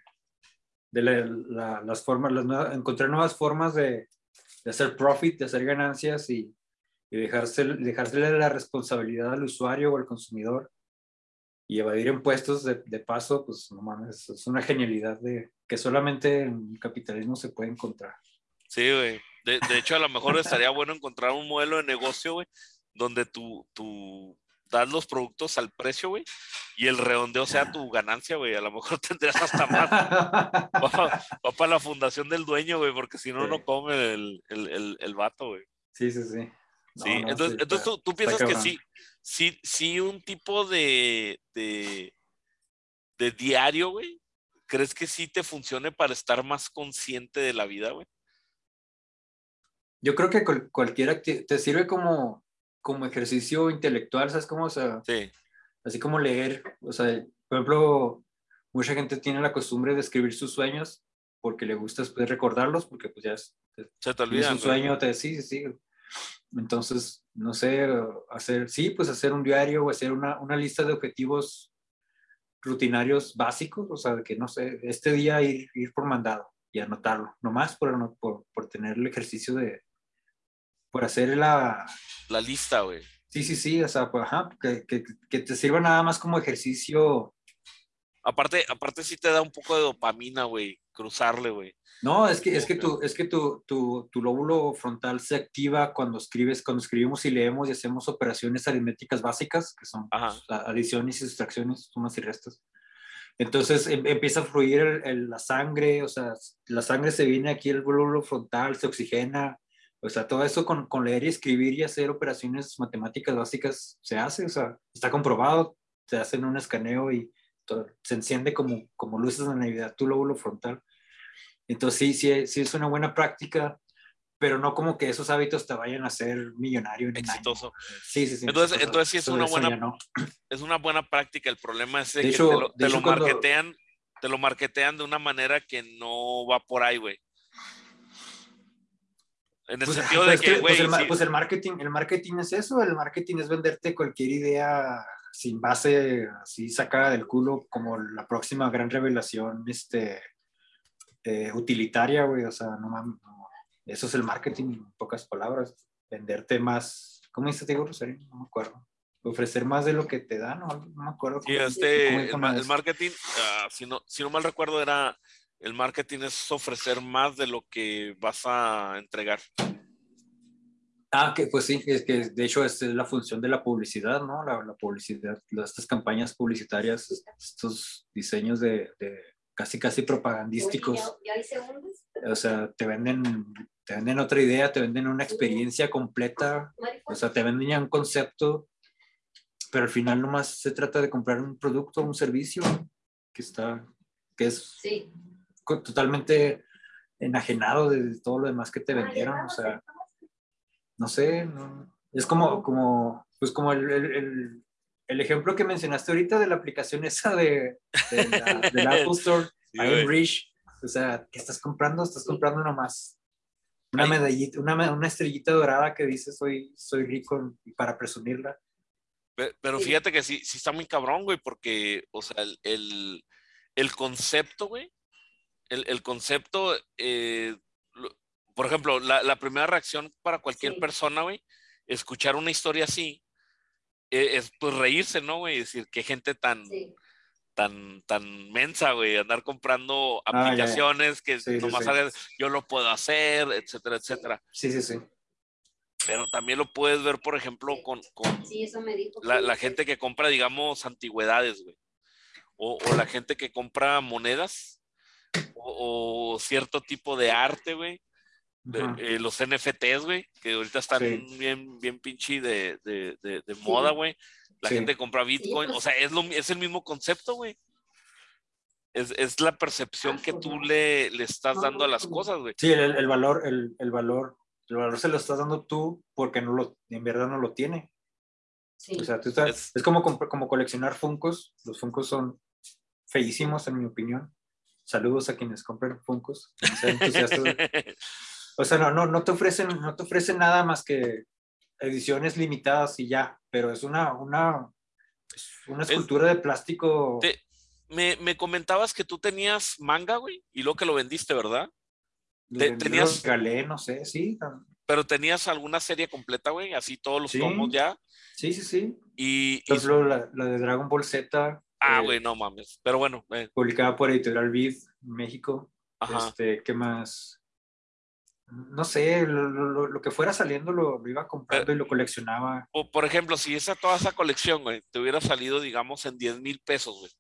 de la, la, las formas, las encontrar nuevas formas de, de, hacer profit, de hacer ganancias y, y dejarse, dejársele la responsabilidad al usuario o al consumidor y evadir impuestos de, de, paso, pues no mames, es una genialidad de, que solamente en el capitalismo se puede encontrar. Sí, güey. De, de, hecho, a lo mejor estaría [LAUGHS] bueno encontrar un modelo de negocio, güey, donde tú, tú das los productos al precio, güey, y el redondeo sea tu ganancia, güey. A lo mejor [LAUGHS] tendrías hasta más. [LAUGHS] va, va, para la fundación del dueño, güey, porque si no, sí. no come el, el, el, el vato, güey. Sí, sí, sí. No, sí, no, entonces, sí, entonces tú, tú piensas que sí, sí, sí un tipo de, de, de diario, güey, ¿crees que sí te funcione para estar más consciente de la vida, güey? Yo creo que cual, cualquier te sirve como, como ejercicio intelectual, ¿sabes cómo? O sea, sí. así como leer, o sea, por ejemplo, mucha gente tiene la costumbre de escribir sus sueños porque le gusta después recordarlos, porque pues ya es, Se te olvida. un sueño, te, sí, sí, sí. Entonces, no sé, hacer, sí, pues hacer un diario o hacer una, una lista de objetivos rutinarios básicos, o sea, que no sé, este día ir, ir por mandado y anotarlo, nomás por, por, por tener el ejercicio de, por hacer la... La lista, güey. Sí, sí, sí, o sea, pues, ajá, que, que, que, te sirva nada más como ejercicio. Aparte, aparte sí te da un poco de dopamina, güey, cruzarle, güey. No, es que, es que, tu, es que tu, tu, tu, lóbulo frontal se activa cuando escribes, cuando escribimos y leemos y hacemos operaciones aritméticas básicas, que son pues, adiciones y sustracciones, sumas y restas. Entonces em, empieza a fluir el, el, la sangre, o sea, la sangre se viene aquí, el lóbulo frontal se oxigena, o sea, todo eso con, con, leer y escribir y hacer operaciones matemáticas básicas se hace, o sea, está comprobado, se hacen un escaneo y se enciende como, como luces de Navidad tu lóbulo frontal. Entonces sí, sí, sí es una buena práctica, pero no como que esos hábitos te vayan a ser millonario. En exitoso. Sí, sí, sí. Entonces, entonces sí es una buena, no. es una buena práctica. El problema es de que hecho, te lo, te lo cuando... marketean, te lo marketean de una manera que no va por ahí, güey. En el pues, sentido de pues que, güey. Pues, el, sí. pues el marketing, el marketing es eso, el marketing es venderte cualquier idea sin base, así sacada del culo, como la próxima gran revelación este, eh, utilitaria, güey. O sea, no mames, no. eso es el marketing, en pocas palabras. Venderte más, ¿cómo dice Diego Rosario? No me acuerdo. Ofrecer más de lo que te dan, no, no me acuerdo. Sí, este, el, el, marketing, uh, si, no, si no mal recuerdo, era el marketing es ofrecer más de lo que vas a entregar. Ah, que pues sí, es que de hecho es la función de la publicidad, ¿no? La, la publicidad, estas campañas publicitarias, estos diseños de, de casi casi propagandísticos. O sea, te venden, te venden otra idea, te venden una experiencia completa, o sea, te venden ya un concepto, pero al final nomás se trata de comprar un producto, un servicio que está, que es sí totalmente enajenado de todo lo demás que te vendieron, o sea, no sé, no, es como, como, pues como el, el, el, ejemplo que mencionaste ahorita de la aplicación [LAUGHS] esa de, de la, del Apple [LAUGHS] Store, sí, I'm Rich, o sea, ¿qué estás comprando? Estás comprando nomás una medallita, una, una estrellita dorada que dice soy, soy rico para presumirla. Pero, pero fíjate que sí, sí está muy cabrón, güey, porque, o sea, el, el, el concepto, güey, el, el concepto, eh, por ejemplo, la, la, primera reacción para cualquier sí. persona, güey, escuchar una historia así, eh, es pues reírse, ¿no, güey? Decir, qué gente tan, sí. tan, tan mensa, güey, andar comprando aplicaciones ah, que sí, nomás hagas, yo lo puedo hacer, etcétera, etcétera. Sí, sí, sí. Pero también lo puedes ver, por ejemplo, con, con la, la, gente que compra, digamos, antigüedades, güey. O, o la gente que compra monedas, o, o, cierto tipo de arte, güey. Eh, los NFTs, güey, que ahorita están sí. bien, bien pinche de, de, de, de moda, güey. La sí. gente compra Bitcoin, o sea, es, lo, es el mismo concepto, güey. Es, es, la percepción que tú le, le estás dando a las cosas, güey. Sí, el, el, valor, el, el, valor, el valor se lo estás dando tú porque no lo, en verdad no lo tiene. Sí. O sea, tú estás, es, es como, como coleccionar Funcos. Los Funcos son feísimos, en mi opinión. Saludos a quienes compran Funkos. [LAUGHS] o sea, no, no, no, te ofrecen, no te ofrecen nada más que ediciones limitadas y ya, pero es una, una, una escultura es, de plástico. Te, me, me, comentabas que tú tenías manga, güey, y luego que lo vendiste, ¿verdad? Te, tenías. Galé, no sé, sí. Pero tenías alguna serie completa, güey, así todos los sí, tomos ya. Sí, sí, sí. Y, Por ejemplo, y... la, la, de Dragon Ball Z, Ah, güey, eh, no mames. Pero bueno. Eh. Publicada por Editorial Vid, México. Ajá. Este, ¿Qué más? No sé, lo, lo, lo que fuera saliendo lo, lo iba comprando Pero, y lo coleccionaba. O, por ejemplo, si esa toda esa colección, güey, te hubiera salido, digamos, en 10 mil pesos, güey,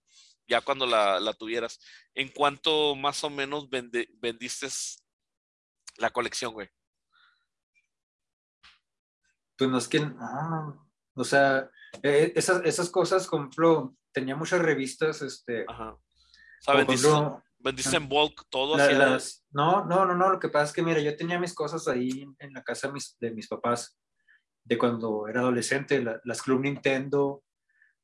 ya cuando la, la, tuvieras, ¿en cuánto más o menos vende, vendiste la colección, güey? Pues no es que, no, o sea, eh, esas, esas cosas, por ejemplo, tenía muchas revistas, este... Ajá. O sea, vendiste, ejemplo, vendiste en bulk todo la, las, No, no, no, no, lo que pasa es que, mira, yo tenía mis cosas ahí en la casa de mis, de mis papás, de cuando era adolescente, la, las Club Nintendo,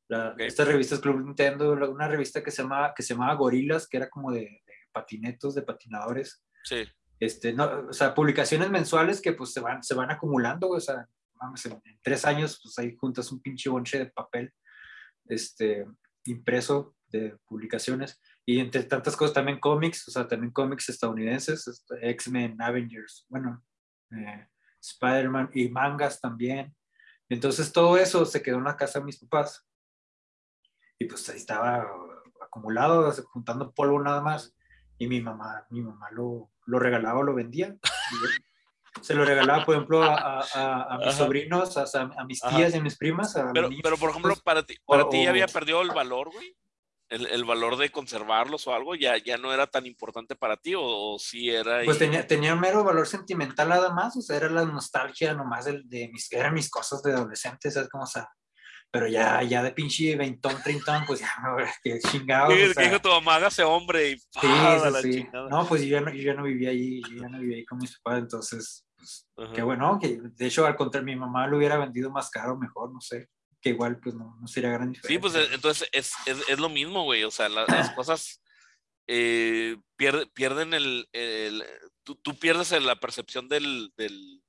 La, Ok. Estas revistas Club Nintendo, una revista que se llamaba, que se llamaba Gorilas, que era como de, de patinetos, de patinadores. Sí. Este, no, o sea, publicaciones mensuales que pues se van, se van acumulando, o sea, mames, en, en tres años, pues ahí juntas un pinche bonche de papel, este, impreso de publicaciones, y entre tantas cosas también cómics, o sea, también cómics estadounidenses, este, X-Men, Avengers, bueno, eh, Spider-Man y mangas también. Entonces todo eso se quedó en la casa de mis papás. Y pues ahí estaba acumulado, juntando polvo nada más. Y mi mamá, mi mamá lo, lo regalaba lo vendía. Se lo regalaba, por ejemplo, a, a- a- a mis Ajá. sobrinos, a, a mis Ajá. tías y a mis primas. Pero, mis pero por ejemplo, para ti, para o- ti ya había perdido el valor, güey. El, el valor de conservarlos o algo, ya, ya no era tan importante para ti, o, o sí era. y- Pues tenía, tenía mero valor sentimental nada más, o sea, era la nostalgia nomás de, de mis, eran mis cosas de adolescente, ¿sabes cómo? O sea, pero ya, ya de pinche veintón, treintón, pues ya, no, [LAUGHS] qué chingados. Sí, o que sea, dijo tu mamá, hágase hombre y. No, pues yo ya no, yo ya no vivía ahí, yo ya no vivía ahí con mis papás, entonces, pues, qué bueno, que de hecho, al contrario, mi mamá lo hubiera vendido más caro, mejor, no sé, que igual, pues no, no sería gran Sí, pues entonces es, es, es lo mismo, güey. O sea, la- las [CLEARS THROAT] cosas eh, pierde- pierden el. el- tú, tú pierdes la percepción del, del,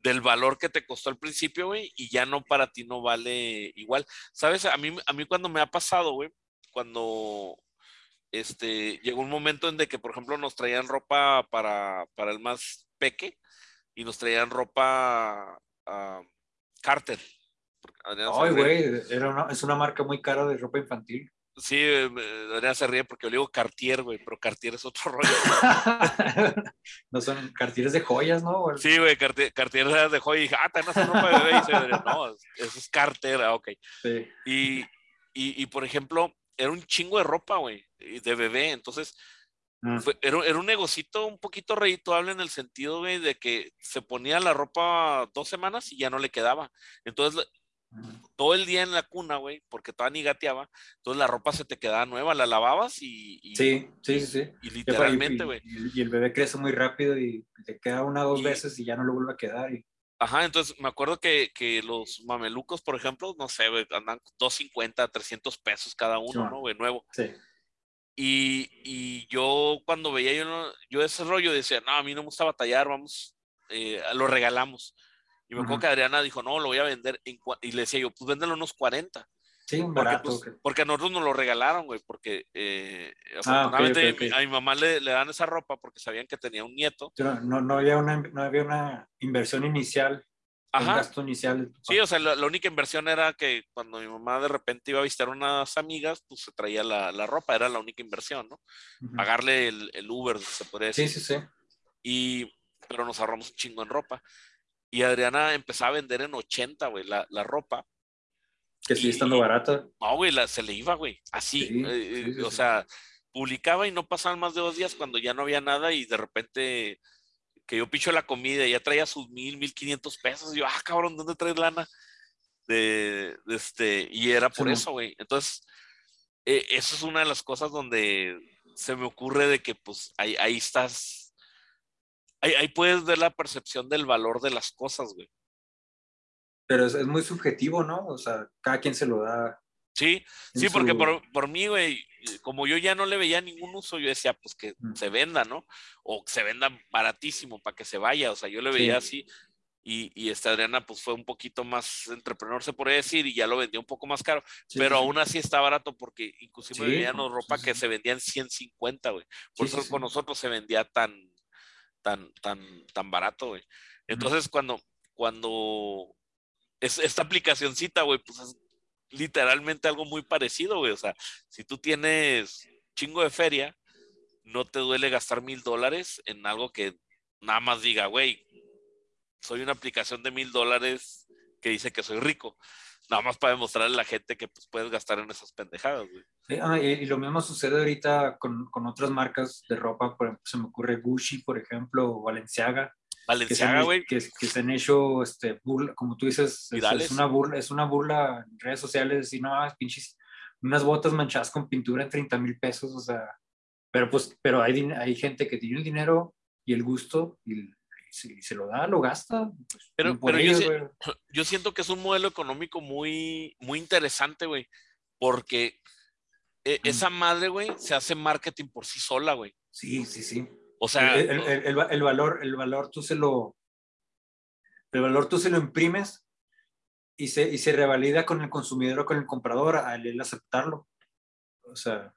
del valor que te costó al principio, güey, y ya no para ti no vale igual. ¿Sabes? A mí, a mí cuando me ha pasado, güey, cuando este, llegó un momento en de que, por ejemplo, nos traían ropa para, para el más peque y nos traían ropa ah, Carter. Ay, güey, era una- es una marca muy cara de ropa infantil. Sí, eh, me- Adrián se ríe porque yo le digo Cartier, güey, pero Cartier es otro rollo. [LAUGHS] no son cartiles de joyas, ¿no? Sí, güey, Cartier, Cartier era de joya y dije, ah, ¿te hace ropa de bebé? Y dice, Adrián, no, eso es Carter, ah, ok. sí. Y, y, y, por ejemplo, era un chingo de ropa, güey, de bebé, entonces Mm. fue- era, era un negocito un poquito redituable en el sentido, güey, de que se ponía la ropa dos semanas y ya no le quedaba. Entonces. Todo el día en la cuna, güey, porque toda ni gateaba, entonces la ropa se te quedaba nueva, la lavabas y, y- Sí, sí, sí, sí. y literalmente, güey. y- y el bebé crece muy rápido y le queda una o dos Y- veces y ya no le vuelve a quedar. y- Ajá, entonces me acuerdo que, que los mamelucos, por ejemplo, no sé, güey, andan 250, 300 pesos cada uno. ¿no, güey? Nuevo. sí. Y, y yo cuando veía yo, yo ese rollo decía, no, a mí no me gusta batallar, vamos, eh, lo regalamos. Y me acuerdo Ujú. que Adriana dijo, no, lo voy a vender. en cua-". y le decía yo, pues véndelo unos 40. Sí, un Porque, barato. pues, que- porque a nosotros nos lo regalaron, güey, porque eh, Ah, afortunadamente ok, mi- ok. a mi mamá le, le dan esa ropa porque sabían que tenía un nieto. No, no, no había una, no había una inversión inicial, un Ajá. gasto inicial. Sí, o sea, la, la única inversión era que cuando mi mamá de repente iba a visitar unas amigas, pues se traía la, la ropa, era la única inversión, ¿no? Ujú. Pagarle el, el Uber, se podría decir. Sí, sí, sí. Y, pero nos ahorramos un chingo en ropa. Y Adriana empezaba a vender en 80, güey, la, la ropa. Que sigue estando barata. No, güey, la- se le iba, güey, así. Sí, eh, sí, sí, o sí. sea, publicaba y no pasaban más de dos días cuando ya no había nada y de repente que yo picho la comida y ya traía sus mil, mil quinientos pesos. Y yo, ah, cabrón, ¿dónde traes lana? De, de este, y era por eso, güey. Entonces, eh, eso es una de las cosas donde se me ocurre de que, pues, ahí, ahí estás. Ahí, ahí puedes ver la percepción del valor de las cosas, güey. Pero es, es muy subjetivo, ¿no? O sea, cada quien se lo da. Sí, Sí, porque por, por mí, güey, como yo ya no le veía ningún uso, yo decía, pues que Mm. se venda, ¿no? O que se venda baratísimo para que se vaya, o sea, yo le veía así. Y, y esta Adriana, pues fue un poquito más entrepreneur, se podría decir, y ya lo vendió un poco más caro, Sí, pero sí, aún así está barato porque inclusive Sí, veíamos no, ropa que se vendía en 150, güey. Por eso con nosotros se vendía tan, tan, tan, tan barato, güey. Entonces, cuando, cuando es, esta aplicacioncita, güey, pues es literalmente algo muy parecido, güey. O sea, si tú tienes chingo de feria, no te duele gastar mil dólares en algo que nada más diga, güey, soy una aplicación de mil dólares que dice que soy rico. Nada más para demostrarle a la gente que pues, puedes gastar en esas pendejadas, güey. Sí, ah, y, y lo mismo sucede ahorita con, con otras marcas de ropa, por ejemplo, se me ocurre Gucci, por ejemplo, o Valenciaga, Valenciaga, güey. que, que se han hecho este, burla, como tú dices, es, Virales. es una burla, es una burla en redes sociales, decir, no, ah, pinches, unas botas manchadas con pintura en 30 mil pesos, o sea, pero pues, pero hay, hay gente que tiene el dinero y el gusto y, si se lo da, lo gasta. Pues, pero pero yo, yo, siento que es un modelo económico muy, muy interesante, güey, porque e, esa madre, güey, se hace marketing por sí sola, güey. Sí, sí, sí. O sea, el, el, el, valor, el valor tú se lo, el valor tú se lo imprimes y se, y se revalida con el consumidor o con el comprador al él aceptarlo. O sea,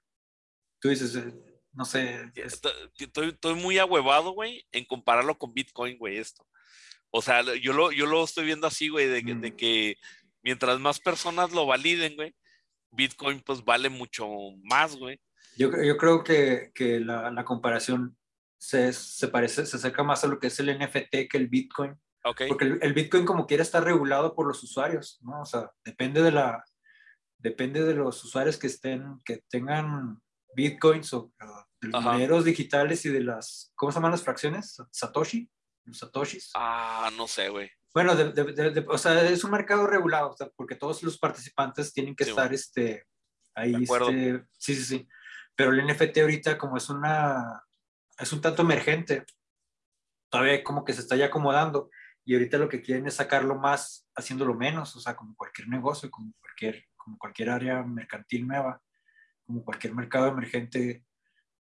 tú dices, eh, no sé. Estoy, estoy muy ahuevado, güey, en compararlo con Bitcoin, güey, esto. O sea, yo lo, yo lo estoy viendo así, güey, de, de mm. que mientras más personas lo validen, güey, Bitcoin pues vale mucho más, güey. Yo, yo creo que, que la, la, comparación se, se, parece, se acerca más a lo que es el NFT que el Bitcoin. Okay. Porque el, el, Bitcoin como quiera está regulado por los usuarios, ¿no? O sea, depende de la, depende de los usuarios que estén, que tengan Bitcoins o, de los dineros digitales y de las, ¿cómo se llaman las fracciones? Satoshi, los Satoshis. Ah, no sé, güey. Bueno, de, de, de, o sea, es un mercado regulado, o sea, porque todos los participantes tienen que sí, estar este, ahí. Este, sí, sí, sí. Pero el NFT ahorita, como es una, es un tanto emergente, todavía como que se está ya acomodando y ahorita lo que quieren es sacarlo más haciéndolo menos, o sea, como cualquier negocio, como cualquier, como cualquier área mercantil nueva, como cualquier mercado emergente,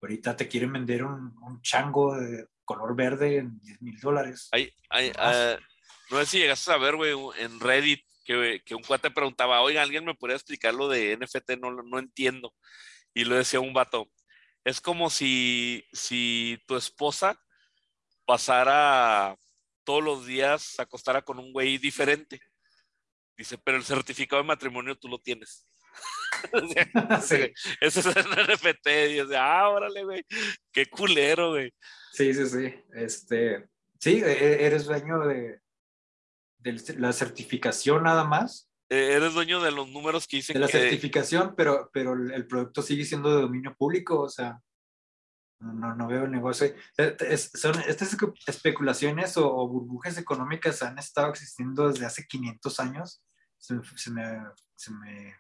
ahorita te quieren vender un, un chango de color verde en 10 mil dólares. Hay, hay, uh, no sé si llegaste a ver, güey, en Reddit, que, que, un cuate preguntaba, oiga, ¿alguien me podría explicar lo de NFT? No, no entiendo. Y lo decía un vato, es como si, si tu esposa pasara todos los días, se acostara con un güey diferente. Dice, pero el certificado de matrimonio tú lo tienes. [LAUGHS] [LAUGHS] sí. Ese es el NFT. Y dice, ah, órale, güey. Qué culero, güey. Sí, sí, sí. Este, sí, e, e, eres dueño de, de la certificación nada más. E, eres dueño de los números que dicen De la que... certificación, pero, pero el producto sigue siendo de dominio público, o sea, no, no veo el negocio. Es, son, estas especulaciones o, o, burbujas económicas han estado existiendo desde hace 500 años. Se, se, me, se me,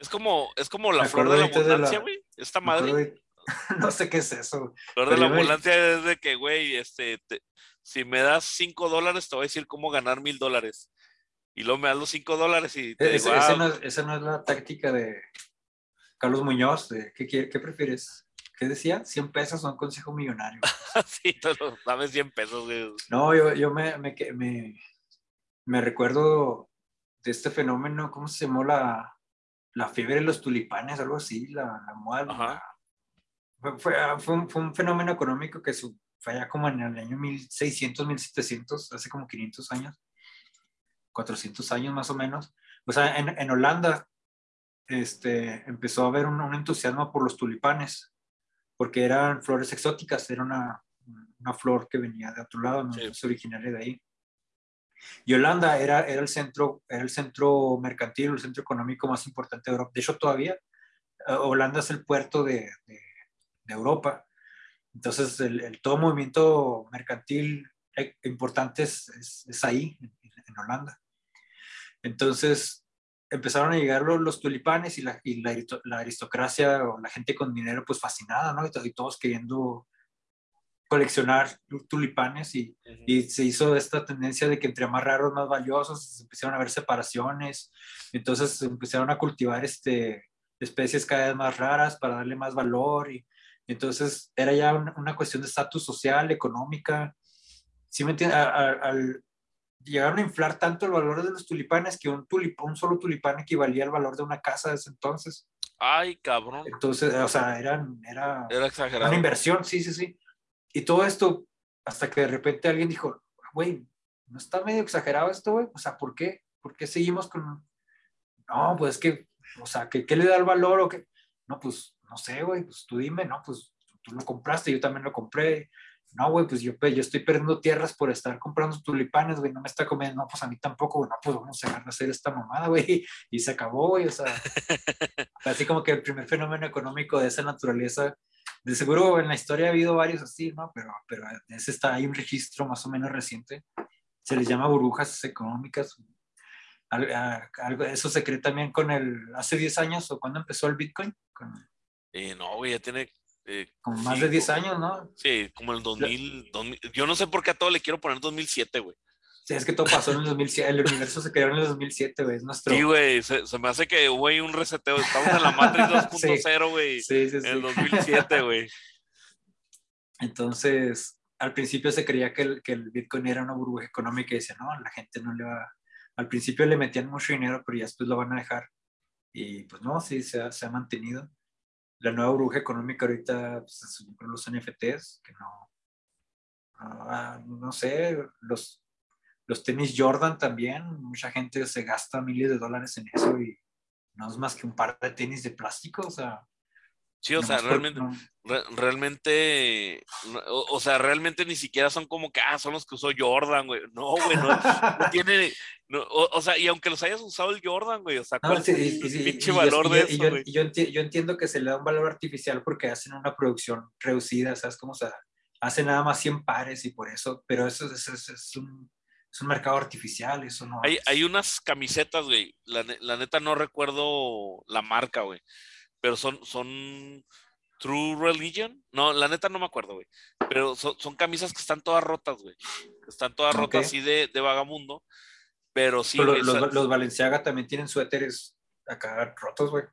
Es como, es como la flor de la abundancia, güey. Esta madre. De, [LAUGHS] no sé qué es eso. Flor de la abundancia me... es de que, güey, este, te, si me das 5 dólares, te voy a decir cómo ganar mil dólares. Y luego me das los 5 dólares y te es, digo, esa, ah, no, esa, no, es la táctica de Carlos Muñoz. De, ¿qué, ¿Qué prefieres? ¿Qué decía? 100 pesos un consejo millonario. [LAUGHS] sí, dame 100 pesos. Güey. No, yo, yo me, me, me, me, recuerdo de este fenómeno, ¿cómo se llamó la, la fiebre de los tulipanes? Algo así, la, la moda. Fue, fue, fue, un, fue, un, fenómeno económico que su, fue allá como en el año 1600, 1700, hace como 500 años, 400 años más o menos. O sea, en, en Holanda este, empezó a haber un, un entusiasmo por los tulipanes porque eran flores exóticas, era una, una flor que venía de otro lado, no sí. es originaria de ahí. Y Holanda era, era, el centro, era el centro mercantil, el centro económico más importante de Europa. De hecho, todavía uh, Holanda es el puerto de, de, Europa. Entonces, el, el, todo movimiento mercantil importante es, es, ahí, en, Holanda. Entonces, empezaron a llegar los, tulipanes y, la, y la, aristocracia o la gente con dinero pues fascinada, ¿no? Y, todos queriendo coleccionar tulipanes y, uh -huh. y, se hizo esta tendencia de que entre más raros, más valiosos, se empezaron a ver separaciones, entonces se empezaron a cultivar este, especies cada vez más raras para darle más valor y entonces era ya una, una cuestión de estatus social, económica, ¿sí me entiendes? Al, llegaron a inflar tanto el valor de los tulipanes que un, tulip, un solo tulipán equivalía al valor de una casa de ese entonces. Ay, cabrón. Entonces, o sea, eran, era, era exagerado. una inversión, sí, sí, sí. Y todo esto, hasta que de repente alguien dijo, güey, ¿no está medio exagerado esto, güey? O sea, ¿por qué? ¿Por qué seguimos con...? No, pues es que, o sea, ¿qué, qué le da el valor o qué? No, pues, no sé, güey, pues tú dime, ¿no? Pues tú lo compraste, yo también lo compré, no, güey, pues yo, yo estoy perdiendo tierras por estar comprando tulipanes, güey, no me está comiendo, no, pues a mí tampoco, güey, no, pues vamos a dejar de hacer esta mamada, güey, y se acabó, güey, o sea, [LAUGHS] así como que el primer fenómeno económico de esa naturaleza, de seguro en la historia ha habido varios así, ¿no? Pero, pero ese está, hay un registro más o menos reciente, se les llama burbujas económicas, algo, eso se cree también con el, hace 10 años, o cuando empezó el Bitcoin, con... Eh, no, güey, ya tiene Eh, como más sí, de 10 como- años, ¿no? Sí, como el 2000, 2000 Yo no sé por qué a todo le quiero poner 2007, güey. Sí, es que todo pasó en el 2007, el universo se creó en el 2007, güey, es nuestro... Sí, güey, se, se me hace que hubo un reseteo. Estamos en la Matrix [LAUGHS] 2.0, güey. Sí, sí, En el sí. 2007, güey. Entonces, al principio se creía que el, que el Bitcoin era una burbuja económica y decía, no, la gente no le va... Al principio le metían mucho dinero, pero ya después lo van a dejar. Y pues no, sí, se ha, se ha mantenido. La nueva burbuja económica ahorita, pues, es los NFTs, que no... ah, no sé, los, los tenis Jordan también, mucha gente se gasta miles de dólares en eso y no es más que un par de tenis de plástico, o sea... Sí, o sea, realmente, no- re- realmente, o, o sea, realmente ni siquiera son como que, ah, son los que usó Jordan, güey. No, güey, no, no [LAUGHS] tiene, no, o, o sea, y aunque los hayas usado el Jordan, güey, o sea, ¿cuál sí, es el y- pinche yo- valor de yo- y eso, yo- güey? yo, enti- yo entiendo que se le da un valor artificial porque hacen una producción reducida, ¿sabes? Como, o sea, hacen nada más 100 pares y por eso, pero eso, es- es, es un, es un mercado artificial, eso no Hay, hay unas camisetas, güey, la, la neta no recuerdo la marca, güey, pero son, son True Religion, no, la neta no me acuerdo, güey, pero son, son camisas que están todas rotas, güey, están todas rotas así de, de vagamundo, pero sí, Pero los, los Balenciaga también tienen suéteres acá rotos, güey,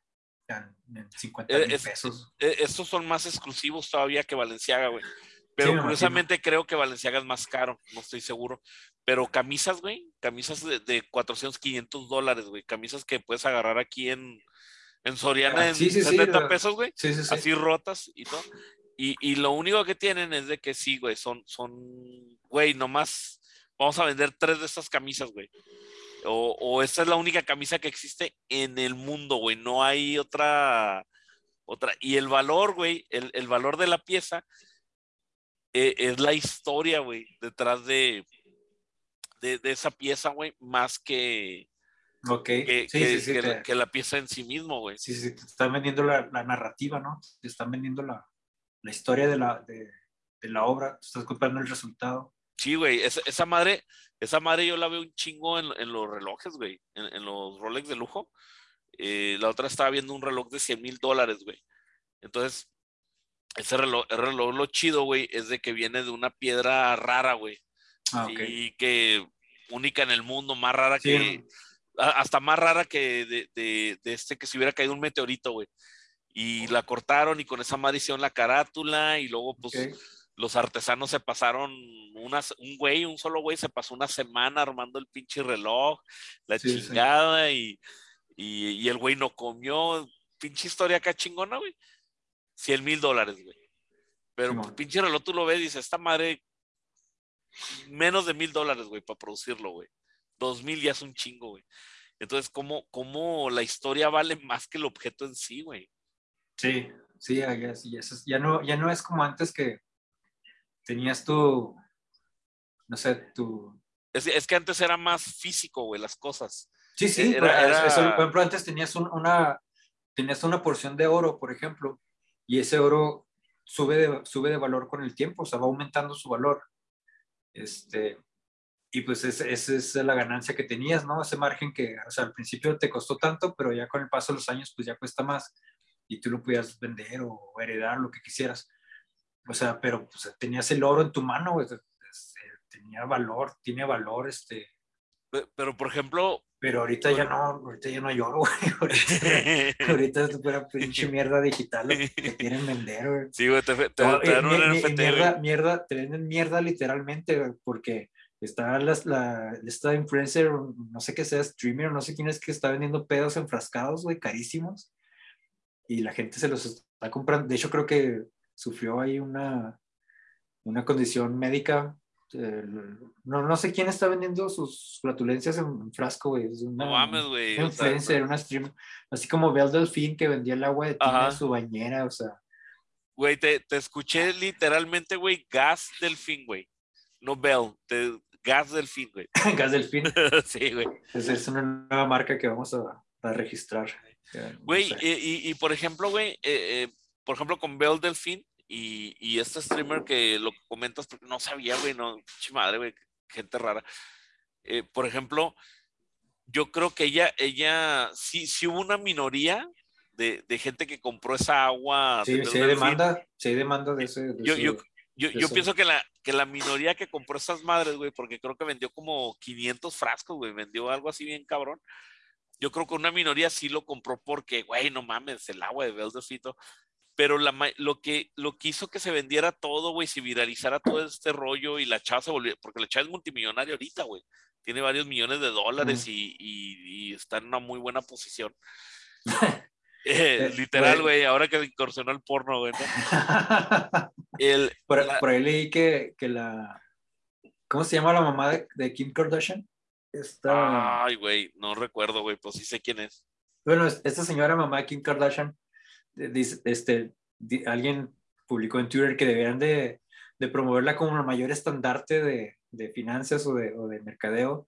en, en 50 Eh, mil es- pesos. eh, estos son más exclusivos todavía que Valenciaga, güey. Pero Sí, curiosamente creo que Valenciaga es más caro, no estoy seguro. Pero camisas, güey, camisas de, de 400, 500 dólares, güey. Camisas que puedes agarrar aquí en, en Soriana Ah, en sí, sí, sí, 70 la- pesos, güey. Sí, sí, sí. Así rotas y todo. Y, y lo único que tienen es de que sí, güey, son, son, güey, nomás vamos a vender tres de estas camisas, güey. O, o esta es la única camisa que existe en el mundo, güey. No hay otra, otra. Y el valor, güey, el, el valor de la pieza eh, es la historia, güey, detrás de, de, de esa pieza, güey, más que, que, sí, que- sí, sí, que te- la, que la pieza en sí mismo, güey. sí, sí, te están vendiendo la, la narrativa, ¿no? Te están vendiendo la, la historia de la, de, de la obra, te estás comprando el resultado. Sí, güey, esa, esa madre, esa madre yo la veo un chingo en, en los relojes, güey, en, en los Rolex de lujo. Eh, la otra estaba viendo un reloj de 100 mil dólares, güey. Entonces, ese reloj, el reloj, lo chido, güey, es de que viene de una piedra rara, güey. Ah, ok. Y que única en el mundo, más rara Sí, que, hasta más rara que de, de- de este que se hubiera caído un meteorito, güey. Y la cortaron y con esa madre hicieron la carátula y luego, pues, ok. los artesanos se pasaron unas, un güey, un solo güey se pasó una semana armando el pinche reloj, la Sí, sí. chingada y, y, y el güey no comió, pinche historia acá chingona, güey. 100 mil dólares, güey. Pero pues, pinche reloj tú lo ves y dices, esta madre, menos de mil dólares, güey, para producirlo, güey. Dos mil ya es un chingo, güey. Entonces, ¿cómo, ¿cómo la historia vale más que el objeto en sí, güey? Sí, sí, ya, ya, sí, no, ya no es como antes que tenías tu, no sé, tu... Es, es que antes era más físico, güey, las cosas. Sí, sí, Era- era- eso, por ejemplo, antes tenías un- una, tenías una porción de oro, por ejemplo, y ese oro sube de, sube de valor con el tiempo, o sea, va aumentando su valor. Este, y pues es- esa es la ganancia que tenías, ¿no? Ese margen que, o sea, al principio te costó tanto, pero ya con el paso de los años, pues ya cuesta más y tú lo podías vender o heredar, lo que quisieras. O sea, pero pues, tenías el oro en tu mano, güey, es- eh, tenía valor, tiene valor, este, Pe- Pero, por ejemplo, pero ahorita ya no, ahorita ya no hay oro, güey. [LAUGHS] Ahorita, [LAUGHS] ahorita es pura pinche mierda digital que quieren vender, güey. sí, güey, te, te, No, te eh, dan un güey. mierda, mierda, te venden mierda literalmente, güey, porque está las, la, esta influencer, no sé qué sea, streamer, no sé quién es que está vendiendo pedos enfrascados, güey, carísimos. Y la gente se los está comprando. De hecho, creo que sufrió ahí una, una condición médica. Eh, no, no sé quién está vendiendo sus flatulencias en, frasco, güey. Es una, No mames, güey. sea, influencer, una streamer. Así como Belle Delfín que vendía el agua de tina en su bañera, o sea. Güey, te, te escuché literalmente, güey, gas delfín, güey. No Bell, te, gas delfín, güey. [LAUGHS] Gas Delfín. [LAUGHS] sí, güey. Esa es una nueva marca que vamos a, a registrar. No Güey, sé. y, y- y, por ejemplo, güey, eh, eh, por ejemplo, con Bell Delfín y, y este streamer que lo comentas, porque no sabía, güey, no, madre, güey, gente rara. Eh, por ejemplo, yo creo que ella, ella, sí, sí hubo una minoría de, de gente que compró esa agua. Sí, de sí hay demanda, sí hay demanda de ese. de Yo, ese- yo, yo, yo pienso que la, que la minoría que compró esas madres, güey, porque creo que vendió como 500 frascos, güey, vendió algo así bien cabrón. Yo creo que una minoría sí lo compró porque, güey, no mames, el agua de Beldefito. Pero la, lo, que, lo que hizo que se vendiera todo, güey, se viralizara todo este rollo y la chava se volvió, porque la chava es multimillonaria ahorita, güey. Tiene varios millones de dólares y, y- y está en una muy buena posición. [LAUGHS] Eh, Eh, literal, güey. ahora que incursionó el porno, güey. ¿no? [LAUGHS] El, por, la- por ahí leí que, que la. ¿Cómo se llama la mamá de, de Kim Kardashian? Esta, Ay, güey, no recuerdo, güey, pues sí sé quién es. Bueno, es- esta señora mamá de Kim Kardashian, este, alguien publicó en Twitter que deberían de, de promoverla como el mayor estandarte de, de finanzas o de, o de mercadeo,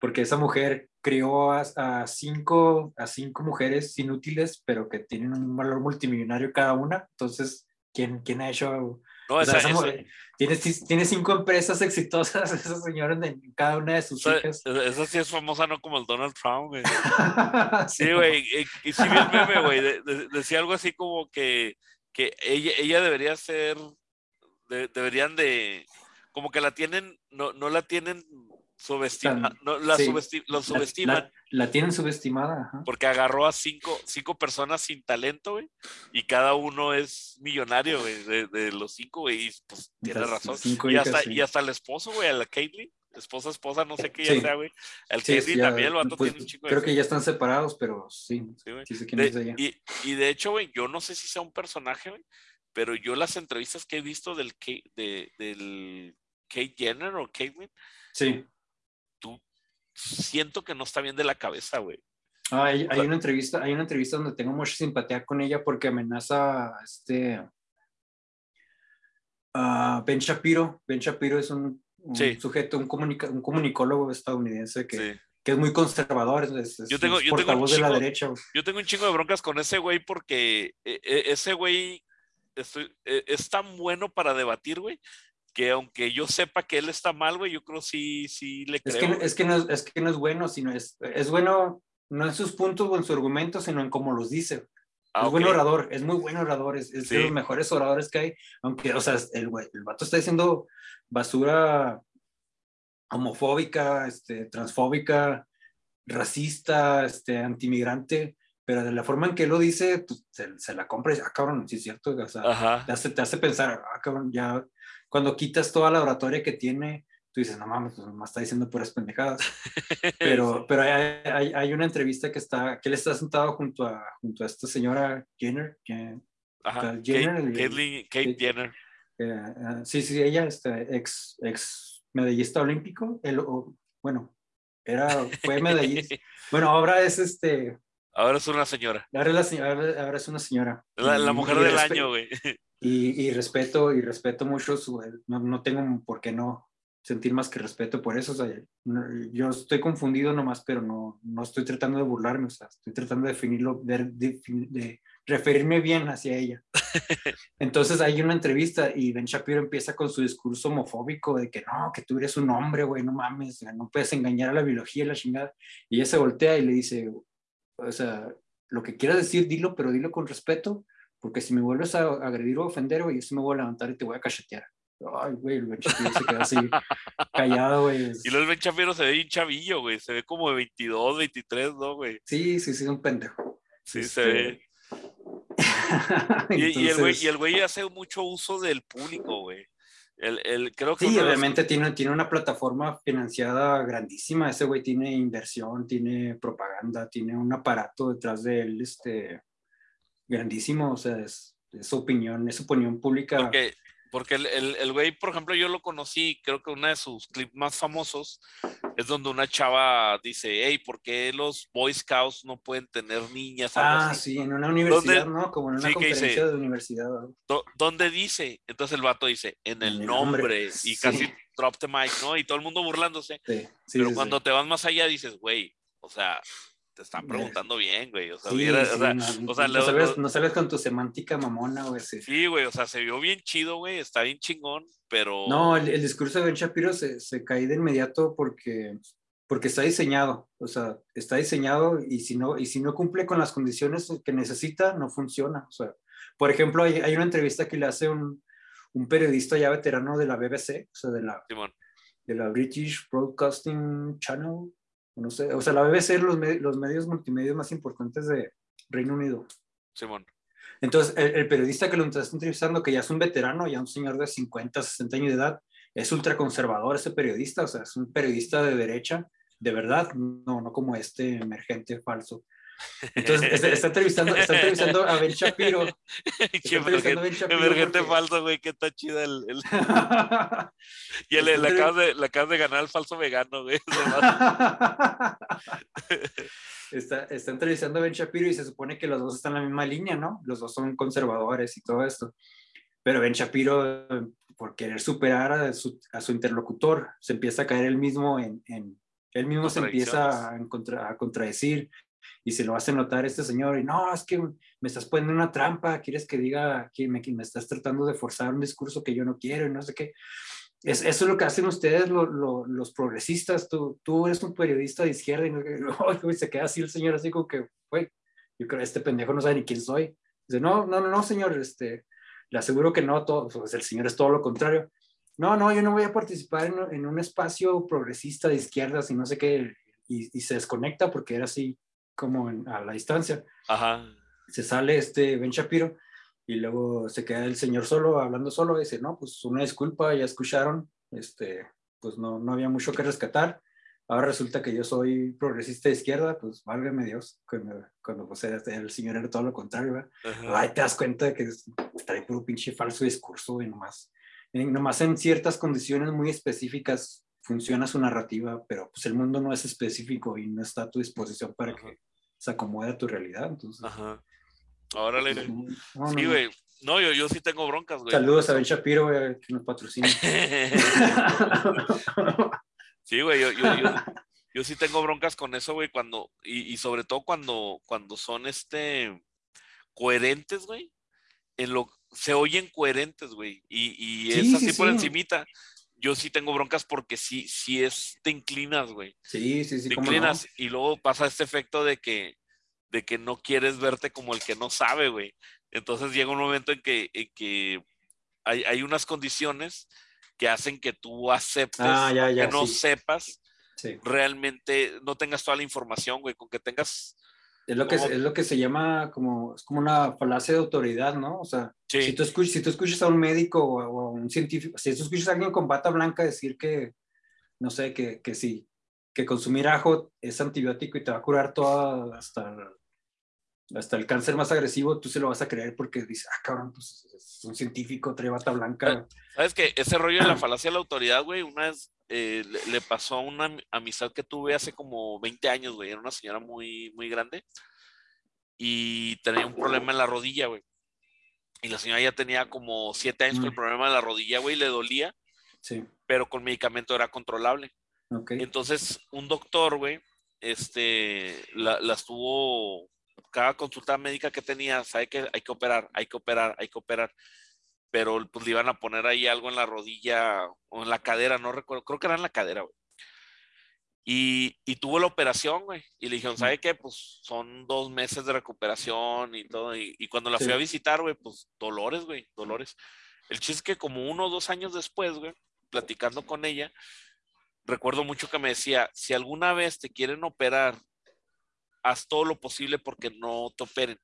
porque esa mujer crió a, a cinco, a cinco mujeres inútiles, pero que tienen un valor multimillonario cada una. Entonces, ¿quién, quién ha hecho No, o sea, esa, esa esa- mujer tiene, tiene cinco empresas exitosas, [LAUGHS] esa señora en, cada una de sus hijas. esa sí es famosa, no como el Donald Trump, güey. [LAUGHS] Sí, güey, eh, y sí vi el meme, güey, de- de- decía algo así como que, que ella, ella debería ser, de- deberían de, como que la tienen, no, no la tienen subestimada, Tan- no, la sí. subesti- lo subestiman La, la tienen subestimada. ajá. porque agarró a cinco, cinco personas sin talento, güey, y cada uno es millonario, güey, de, de los cinco, güey, y pues tiene razón. cinco Y hasta, sí. y hasta el esposo, güey, a la Caitlyn, esposa, esposa, no sé qué ya Sí. sea, güey. El Caitlyn también, el vato pues, tiene un chico de Creo que ya están separados, pero sí, De- y, y de hecho, güey, yo no sé si sea un personaje, güey, pero yo las entrevistas que he visto del, de, del Kate Jenner o Caitlyn, Sí. Siento que no está bien de la cabeza, güey. Ah, hay, una entrevista, hay una entrevista donde tengo mucha simpatía con ella porque amenaza a este Ben Shapiro. Ben Shapiro es un, un Sí. sujeto, un, comunica- un comunicólogo estadounidense que, Sí. que es muy conservador, es, es- Yo tengo- yo tengo de la derecha. güey. Yo tengo un chingo de broncas con ese güey porque eh, eh, ese güey estoy- eh, es tan bueno para debatir, güey, que aunque yo sepa que él está mal, güey, yo creo sí, sí le Es creo. que, es, que no, es- es que no es bueno, sino es, es bueno no en sus puntos o en su argumento, sino en cómo los dice. Ah, es buen ok. orador, es muy buen orador, es, es de Sí. los mejores oradores que hay, aunque, o sea, el, güey- el vato está diciendo basura homofóbica, este, transfóbica, racista, este, antimigrante, pero de la forma en que lo dice, pues, se, se la compra y dice, ah, cabrón, sí es cierto, o sea, te hace, te hace pensar, ah, cabrón, ya, cuando quitas toda la oratoria que tiene, tú dices, no mames, pues nomás está diciendo puras pendejadas. [LAUGHS] Pero, pero hay, hay, hay una entrevista que está, que él está sentado junto a, junto a esta señora Jenner, que, Ajá. Kate, Jenner, el- Caitlyn- Kate. Jenner. eh, eh, sí, sí, ella, este, ex, ex medallista olímpico, o- bueno, era, fue medallista, [LAUGHS] bueno, ahora es este, Ahora es una señora. ahora es, la ahora- ahora es una señora. La, la Y- mujer y del respe- año, güey. [LAUGHS] Y, y respeto, y respeto mucho su, no, no tengo por qué no sentir más que respeto por eso, o sea, yo estoy confundido nomás, pero no, no estoy tratando de burlarme, o sea, estoy tratando de definirlo, de, de- de referirme bien hacia ella. [LAUGHS] Entonces hay una entrevista y Ben Shapiro empieza con su discurso homofóbico de que no, que tú eres un hombre, güey, no mames, no puedes engañar a la biología y la chingada. Y ella se voltea y le dice, o sea, lo que quieras decir, dilo, pero dilo con respeto, porque si me vuelves a agredir o ofender, güey, yo sí me voy a levantar y te voy a cachetear. Ay, güey, el Ben Shapiro se queda así [LAUGHS] callado, güey. Y luego el Ben Shapiro se ve bien chavillo, güey. Se ve como de 22, 23, ¿no, güey? Sí, sí, sí, es un pendejo. Sí, Este, se ve. [LAUGHS] Y, y el güey, y el güey hace mucho uso del público, güey. El, el, creo que Sí, de los- obviamente tiene, tiene una plataforma financiada grandísima. Ese güey tiene inversión, tiene propaganda, tiene un aparato detrás de él, este, grandísimo. O sea, es, es su opinión, es su opinión pública. Porque, porque el, el, el güey, por ejemplo, yo lo conocí, creo que uno de sus clips más famosos es donde una chava dice, hey, ¿por qué los Boy Scouts no pueden tener niñas? Ah, así. sí, en una universidad, ¿Dónde? ¿no? Como en una Sí, que dice- conferencia de universidad. ¿no? ¿Dónde dice? Entonces el vato dice, en el En el nombre, nombre, y sí. casi drop the mic, ¿no? Y todo el mundo burlándose. Sí, Pero cuando te vas más allá dices, güey, o sea, te están preguntando bien, güey. O sea, Sí, hubiera- sí, o sea, no, o sea, no lo- sales, lo- no sales con tu semántica mamona, güey. sí. sí, güey, o sea, se vio bien chido, güey, está bien chingón, pero... No, el, el discurso de Ben Shapiro se, se cae de inmediato porque porque está diseñado, o sea, está diseñado y si no, y si no cumple con las condiciones que necesita, no funciona. O sea, por ejemplo, hay, hay una entrevista que le hace un, un, periodista ya veterano de la BBC, o sea, de la, de la British Broadcasting Channel, no sé, o sea, la BBC es los, los medios multimedia más importantes de Reino Unido. Simón. Entonces, el, el, periodista que lo está entrevistando, que ya es un veterano, ya un señor de 50, 60 años de edad, es ultraconservador ese periodista, o sea, es un periodista de derecha, de verdad, no, no como este emergente falso. Entonces, [LAUGHS] está, está, entrevistando, está entrevistando a Ben Shapiro. [LAUGHS] Shapiro emergente falso, güey, que está chida el... el... [LAUGHS] y le, le, acabas de, le acabas de ganar al falso vegano, güey. está, está entrevistando a Ben Shapiro y se supone que los dos están en la misma línea, ¿no? Los dos son conservadores y todo esto. Pero Ben Shapiro, por querer superar a su, a su interlocutor, se empieza a caer él mismo en, en él mismo se empieza a, contra, a, contradecir y se lo hace notar este señor y no, es que me estás poniendo una trampa, quieres que diga que me, que me estás tratando de forzar un discurso que yo no quiero y no sé qué. Es, eso es lo que hacen ustedes lo, lo, los progresistas, tú, tú eres un periodista de izquierda y, no, [LAUGHS] y se queda así el señor así como que, güey, yo creo que este pendejo no sabe ni quién soy. Dice, no, no, no, no, señor, este, le aseguro que no, todo, pues el señor es todo lo contrario no, no, yo no voy a participar en, en un espacio progresista de izquierdas y no sé qué, y, y se desconecta porque era así como en, a la distancia. Ajá. Se sale este Ben Shapiro y luego se queda el señor solo, hablando solo, y dice, no, pues una disculpa, ya escucharon, este, pues no, no había mucho que rescatar. Ahora resulta que yo soy progresista de izquierda, pues válgame Dios, cuando, cuando pues, el señor era todo lo contrario, Ay, te das cuenta de que trae puro pinche falso discurso y nomás en, nomás en ciertas condiciones muy específicas funciona su narrativa, pero pues el mundo no es específico y no está a tu disposición para Ajá. que se acomode a tu realidad. Entonces, Ajá. Órale. Pues, no, sí, güey. No, no, yo, yo sí tengo broncas, güey. Saludos a Ben Shapiro, güey, que nos patrocina. [LAUGHS] sí, güey, yo, yo, yo, [LAUGHS] yo, sí tengo broncas con eso, güey, cuando, y, y sobre todo cuando, cuando son este coherentes, güey, en lo, se oyen coherentes, güey. Y, y sí, es así sí, por sí. encimita. Yo sí tengo broncas porque sí, sí es, te inclinas, güey. Sí, sí, sí. Te inclinas no? y luego pasa este efecto de que, de que no quieres verte como el que no sabe, güey. Entonces llega un momento en que, en que hay, hay, unas condiciones que hacen que tú aceptes, ah, ya, ya, que no sepas, realmente no tengas toda la información, güey, con que tengas es lo, que, es lo que se llama como, es como una falacia de autoridad, ¿no? O sea, sí. si, tú escuchas, si tú escuchas a un médico o a, o a, un científico, si tú escuchas a alguien con bata blanca decir que, no sé, que, que sí, que consumir ajo es antibiótico y te va a curar todo hasta, hasta el cáncer más agresivo, tú se lo vas a creer porque dices, ah, cabrón, pues es un científico, trae bata blanca. ¿Sabes que Ese rollo de la falacia de la autoridad, güey, una vez eh, le, pasó a una amistad que tuve hace como 20 años, güey. Era una señora muy, muy grande y tenía un problema en la rodilla, güey. Y la señora ya tenía como 7 años mm. con el problema de la rodilla, güey, le dolía. Sí. Pero con medicamento era controlable. Okay. Entonces, un doctor, güey, este, la, la estuvo, cada consulta médica que tenía, sabe que hay que operar, hay que operar, hay que operar pero pues le iban a poner ahí algo en la rodilla o en la cadera, no recuerdo, creo que era en la cadera, güey. Y, y, tuvo la operación, güey. Y le dijeron, ¿sabe qué? Pues son dos meses de recuperación y todo. Y, y cuando la sí. fui a visitar, güey, pues dolores, güey, dolores. El chiste es que como uno o dos años después, güey, platicando con ella, recuerdo mucho que me decía, si alguna vez te quieren operar, haz todo lo posible porque no te operen.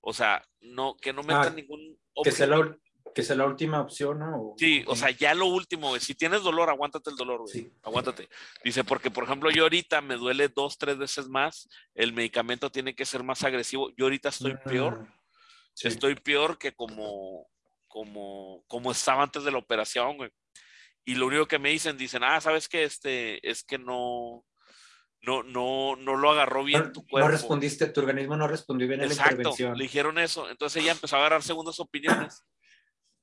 O sea, no, que no metan ah, ningún... Que sea, la, que sea la última opción, ¿no? O, sí, o sea, ya lo último, güey. Si tienes dolor, aguántate el dolor, güey. Sí. Aguántate. Dice, porque, por ejemplo, yo ahorita me duele dos, tres veces más, el medicamento tiene que ser más agresivo. Yo ahorita estoy peor. Sí. Estoy peor que como, como, como estaba antes de la operación, güey. Y lo único que me dicen, dicen, ah, ¿sabes qué? Este, es que no, no, no, no lo agarró bien no, tu cuerpo. No respondiste, tu organismo no respondió bien Exacto, a la intervención. le dijeron eso. Entonces ella empezó a agarrar segundas opiniones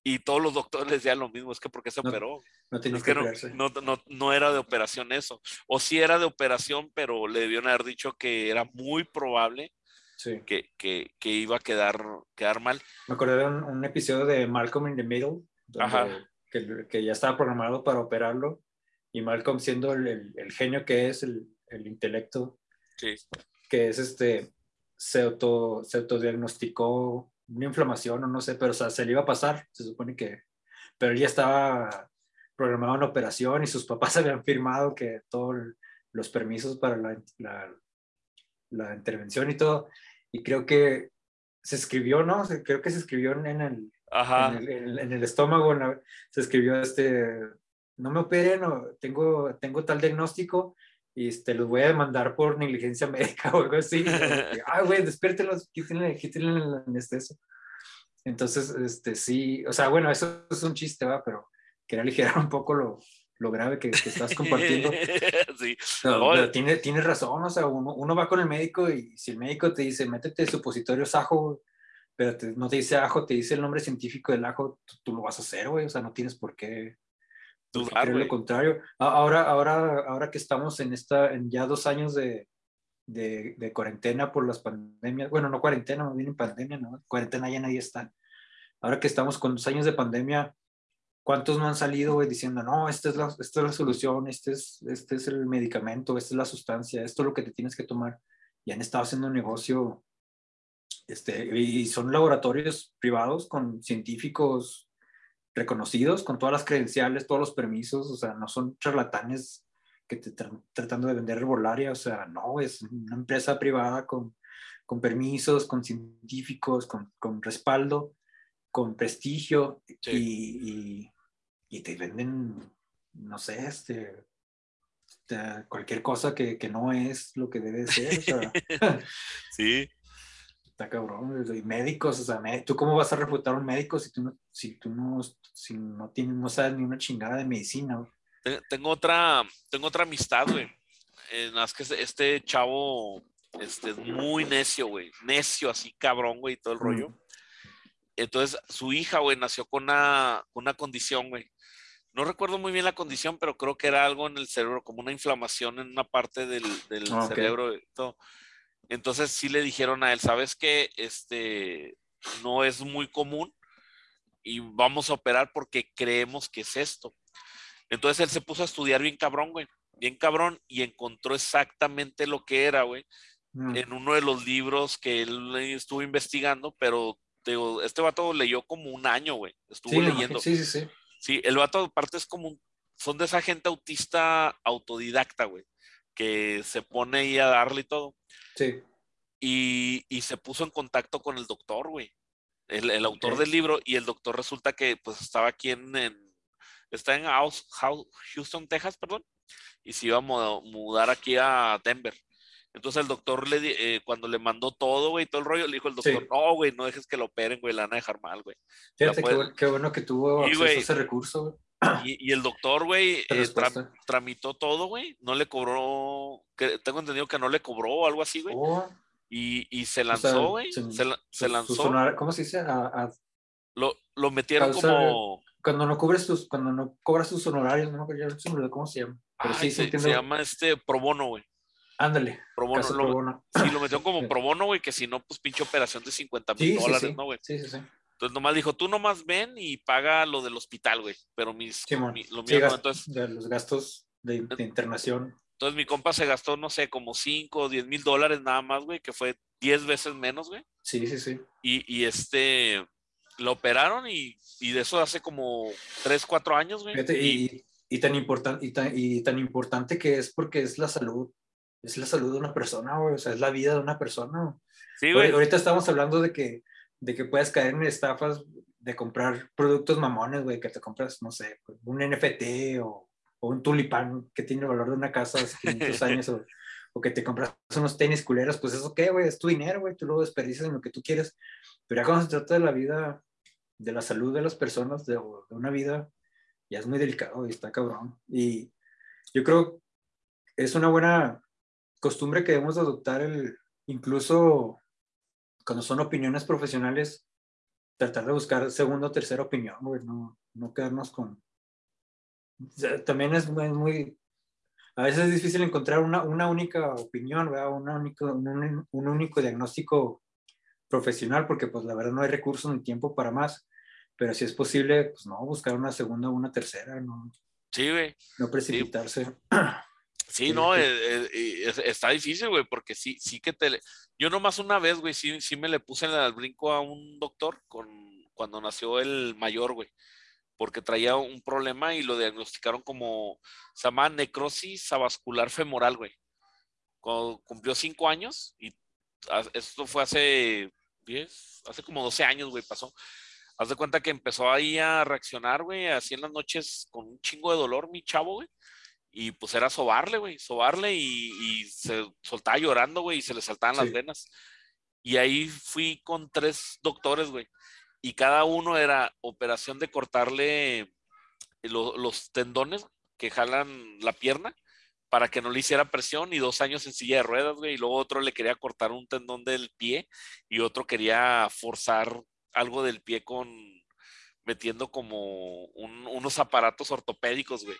y todos los doctores les decían lo mismo, es que porque se no, operó. No, es que no, no, era de operación eso. O sí era de operación, pero le debieron haber dicho que era muy probable sí. que, que, que, iba a quedar, quedar mal. Me acordé de un, un episodio de Malcolm in the Middle, Ajá. Que, que, ya estaba programado para operarlo y Malcolm siendo el, el, genio que es, el, el intelecto, Sí. que es este, se, auto, se autodiagnosticó una inflamación o no sé, pero o sea, se le iba a pasar, se supone que, pero él ya estaba programado en operación y sus papás [LAUGHS] habían firmado que todos los permisos para la, la, la, intervención y todo, y creo que se escribió, ¿no? Creo que se escribió en el, Ajá. en el, en el estómago, en la, se escribió este, no me operen, o tengo, tengo tal diagnóstico y este, los voy a demandar por negligencia [LAUGHS] médica o algo así. Ay, güey, despiértelos, quítenle, quítenle la anestesia. Entonces, este, sí, o sea, bueno, eso es un chiste, va, pero quería aligerar un poco lo, lo grave que, que, estás compartiendo. [LAUGHS] sí. No, pero tiene, tiene razón, o sea, uno, uno, va con el médico y si el médico te dice, métete supositorios ajo, pero te, no te dice ajo, te dice el nombre científico del ajo, tú, tú lo vas a hacer, güey, o sea, no tienes por qué dudar, lo contrario. Ahora, ahora, ahora que estamos en esta, en ya dos años de, de, de, cuarentena por las pandemias, bueno, no cuarentena, no viene pandemia, no, cuarentena ya nadie está. Ahora que estamos con dos años de pandemia, ¿cuántos no han salido güey, diciendo, no, esta es, la, esta es la solución, este es, este es el medicamento, esta es la sustancia, esto es lo que te tienes que tomar? Y han estado haciendo un negocio, este, y son laboratorios privados con científicos reconocidos, con todas las credenciales, todos los permisos, o sea, no son charlatanes que te están tratando de vender herbolaria, o sea, no, es una empresa privada con, con permisos, con científicos, con, con respaldo, con prestigio sí. y, y, y, te venden, no sé, este, este cualquier cosa que, que, no es lo que debe ser. O sea, [LAUGHS] sí. Está cabrón. Y médicos, o sea, ¿tú cómo vas a refutar a un médico si tú no, si tú no, si no, tienes, no sabes ni una chingada de medicina? Güey? Tengo otra, tengo otra amistad, güey. Eh, más que este chavo este, es muy necio, güey. Necio, así cabrón, güey, y todo el mm. rollo. Entonces, su hija, güey, nació con una, una condición, güey. No recuerdo muy bien la condición, pero creo que era algo en el cerebro, como una inflamación en una parte del, del Ah, ok. cerebro. todo. Entonces sí le dijeron a él, ¿sabes qué? Este no es muy común y vamos a operar porque creemos que es esto. Entonces él se puso a estudiar bien cabrón, güey. Bien cabrón y encontró exactamente lo que era, güey. Mm. En uno de los libros que él estuvo investigando, pero digo, este vato leyó como un año, güey. Estuvo Sí, leyendo. sí, sí, sí. Sí, el vato aparte es como un, son de esa gente autista autodidacta, güey, que se pone ahí a darle y todo. Sí. Y, y se puso en contacto con el doctor, güey, el, el autor del libro, y el doctor resulta que pues estaba aquí en, en- está en House- House- Houston, Texas, perdón, y se iba a mu- mudar aquí a Denver. Entonces el doctor le eh, cuando le mandó todo, güey, todo el rollo, le dijo el doctor, Sí. no, güey, no dejes que lo operen, güey, la van a dejar mal, güey. Fíjate qué, puede- bu- qué bueno que tuvo acceso a ese recurso, güey. [COUGHS] Y, y el doctor, güey, eh, tra- tramitó todo, güey. No le cobró, que, tengo entendido que no le cobró o algo así, güey. Oh, Y, y se o sea, lanzó, güey. se- lanzó. sonar- ¿Cómo se dice? A- a- Lo, lo metieron Causa- como. cuando no cubres tus, cuando no cobras tus honorarios, no, me cómo se llama. Pero ay, sí, se, se llama este pro bono, güey. Ándale, Pro bono. caso lo- pro bono. Sí, lo metieron como [COUGHS] pro bono, güey, que si no, pues pinche operación de 50 mil Sí, sí, dólares, sí. ¿no, güey? Sí, sí, sí. Entonces nomás dijo, tú nomás ven y paga lo del hospital, güey. Pero mis, Simón. mi- lo Sí, mío no. Entonces, de los gastos de, de internación. entonces mi compa se gastó, no sé, como 5 o 10 mil dólares nada más, güey, que fue 10 veces menos, güey. Sí, sí, sí. y, y este lo operaron y, y de eso hace como 3, 4 años, güey. Fíjate, Y- y, tan importante y tan, y tan importante que es porque es la salud. Es la salud de una persona, güey. O sea, es la vida de una persona. sí, güey. Ahorita estamos hablando de que, de que puedes caer en estafas de comprar productos mamones, güey, que te compras, no sé, pues, un NFT o, o un tulipán que tiene el valor de una casa hace 500 [LAUGHS] años o, o que te compras unos tenis culeros, pues eso qué, güey, es tu dinero, güey, tú lo desperdicias en lo que tú quieres. Pero ya cuando se trata de la vida, de la salud de las personas, de, de una vida, ya es muy delicado y está cabrón. Y yo creo es una buena costumbre que debemos adoptar el, incluso cuando son opiniones profesionales, tratar de buscar segunda o tercera opinión, güey, no, no quedarnos con... o sea, también es muy, muy- a veces es difícil encontrar una, una única opinión, ¿verdad? Una un, un único diagnóstico profesional, porque pues la verdad no hay recursos ni tiempo para más, pero si es posible, pues no, buscar una segunda o una tercera, ¿no? Sí, güey. No precipitarse. Sí, no, eh, eh, está difícil, güey, porque sí, sí que te... Yo nomás una vez, güey, sí, sí me le puse al brinco a un doctor con, cuando nació el mayor, güey, porque traía un problema y lo diagnosticaron como, se llama necrosis avascular femoral, güey. Cuando cumplió cinco años y esto fue hace 10, hace como 12 años, güey, pasó. Haz de cuenta que empezó ahí a reaccionar, güey, así en las noches con un chingo de dolor, mi chavo, güey. Y pues era sobarle, güey, sobarle y, se soltaba llorando, güey, y se le saltaban las venas. Y ahí fui con tres doctores, güey. Y cada uno era operación de cortarle los tendones que jalan la pierna para que no le hiciera presión y dos años en silla de ruedas, güey. Y luego otro le quería cortar un tendón del pie y otro quería forzar algo del pie con metiendo como unos aparatos ortopédicos, güey.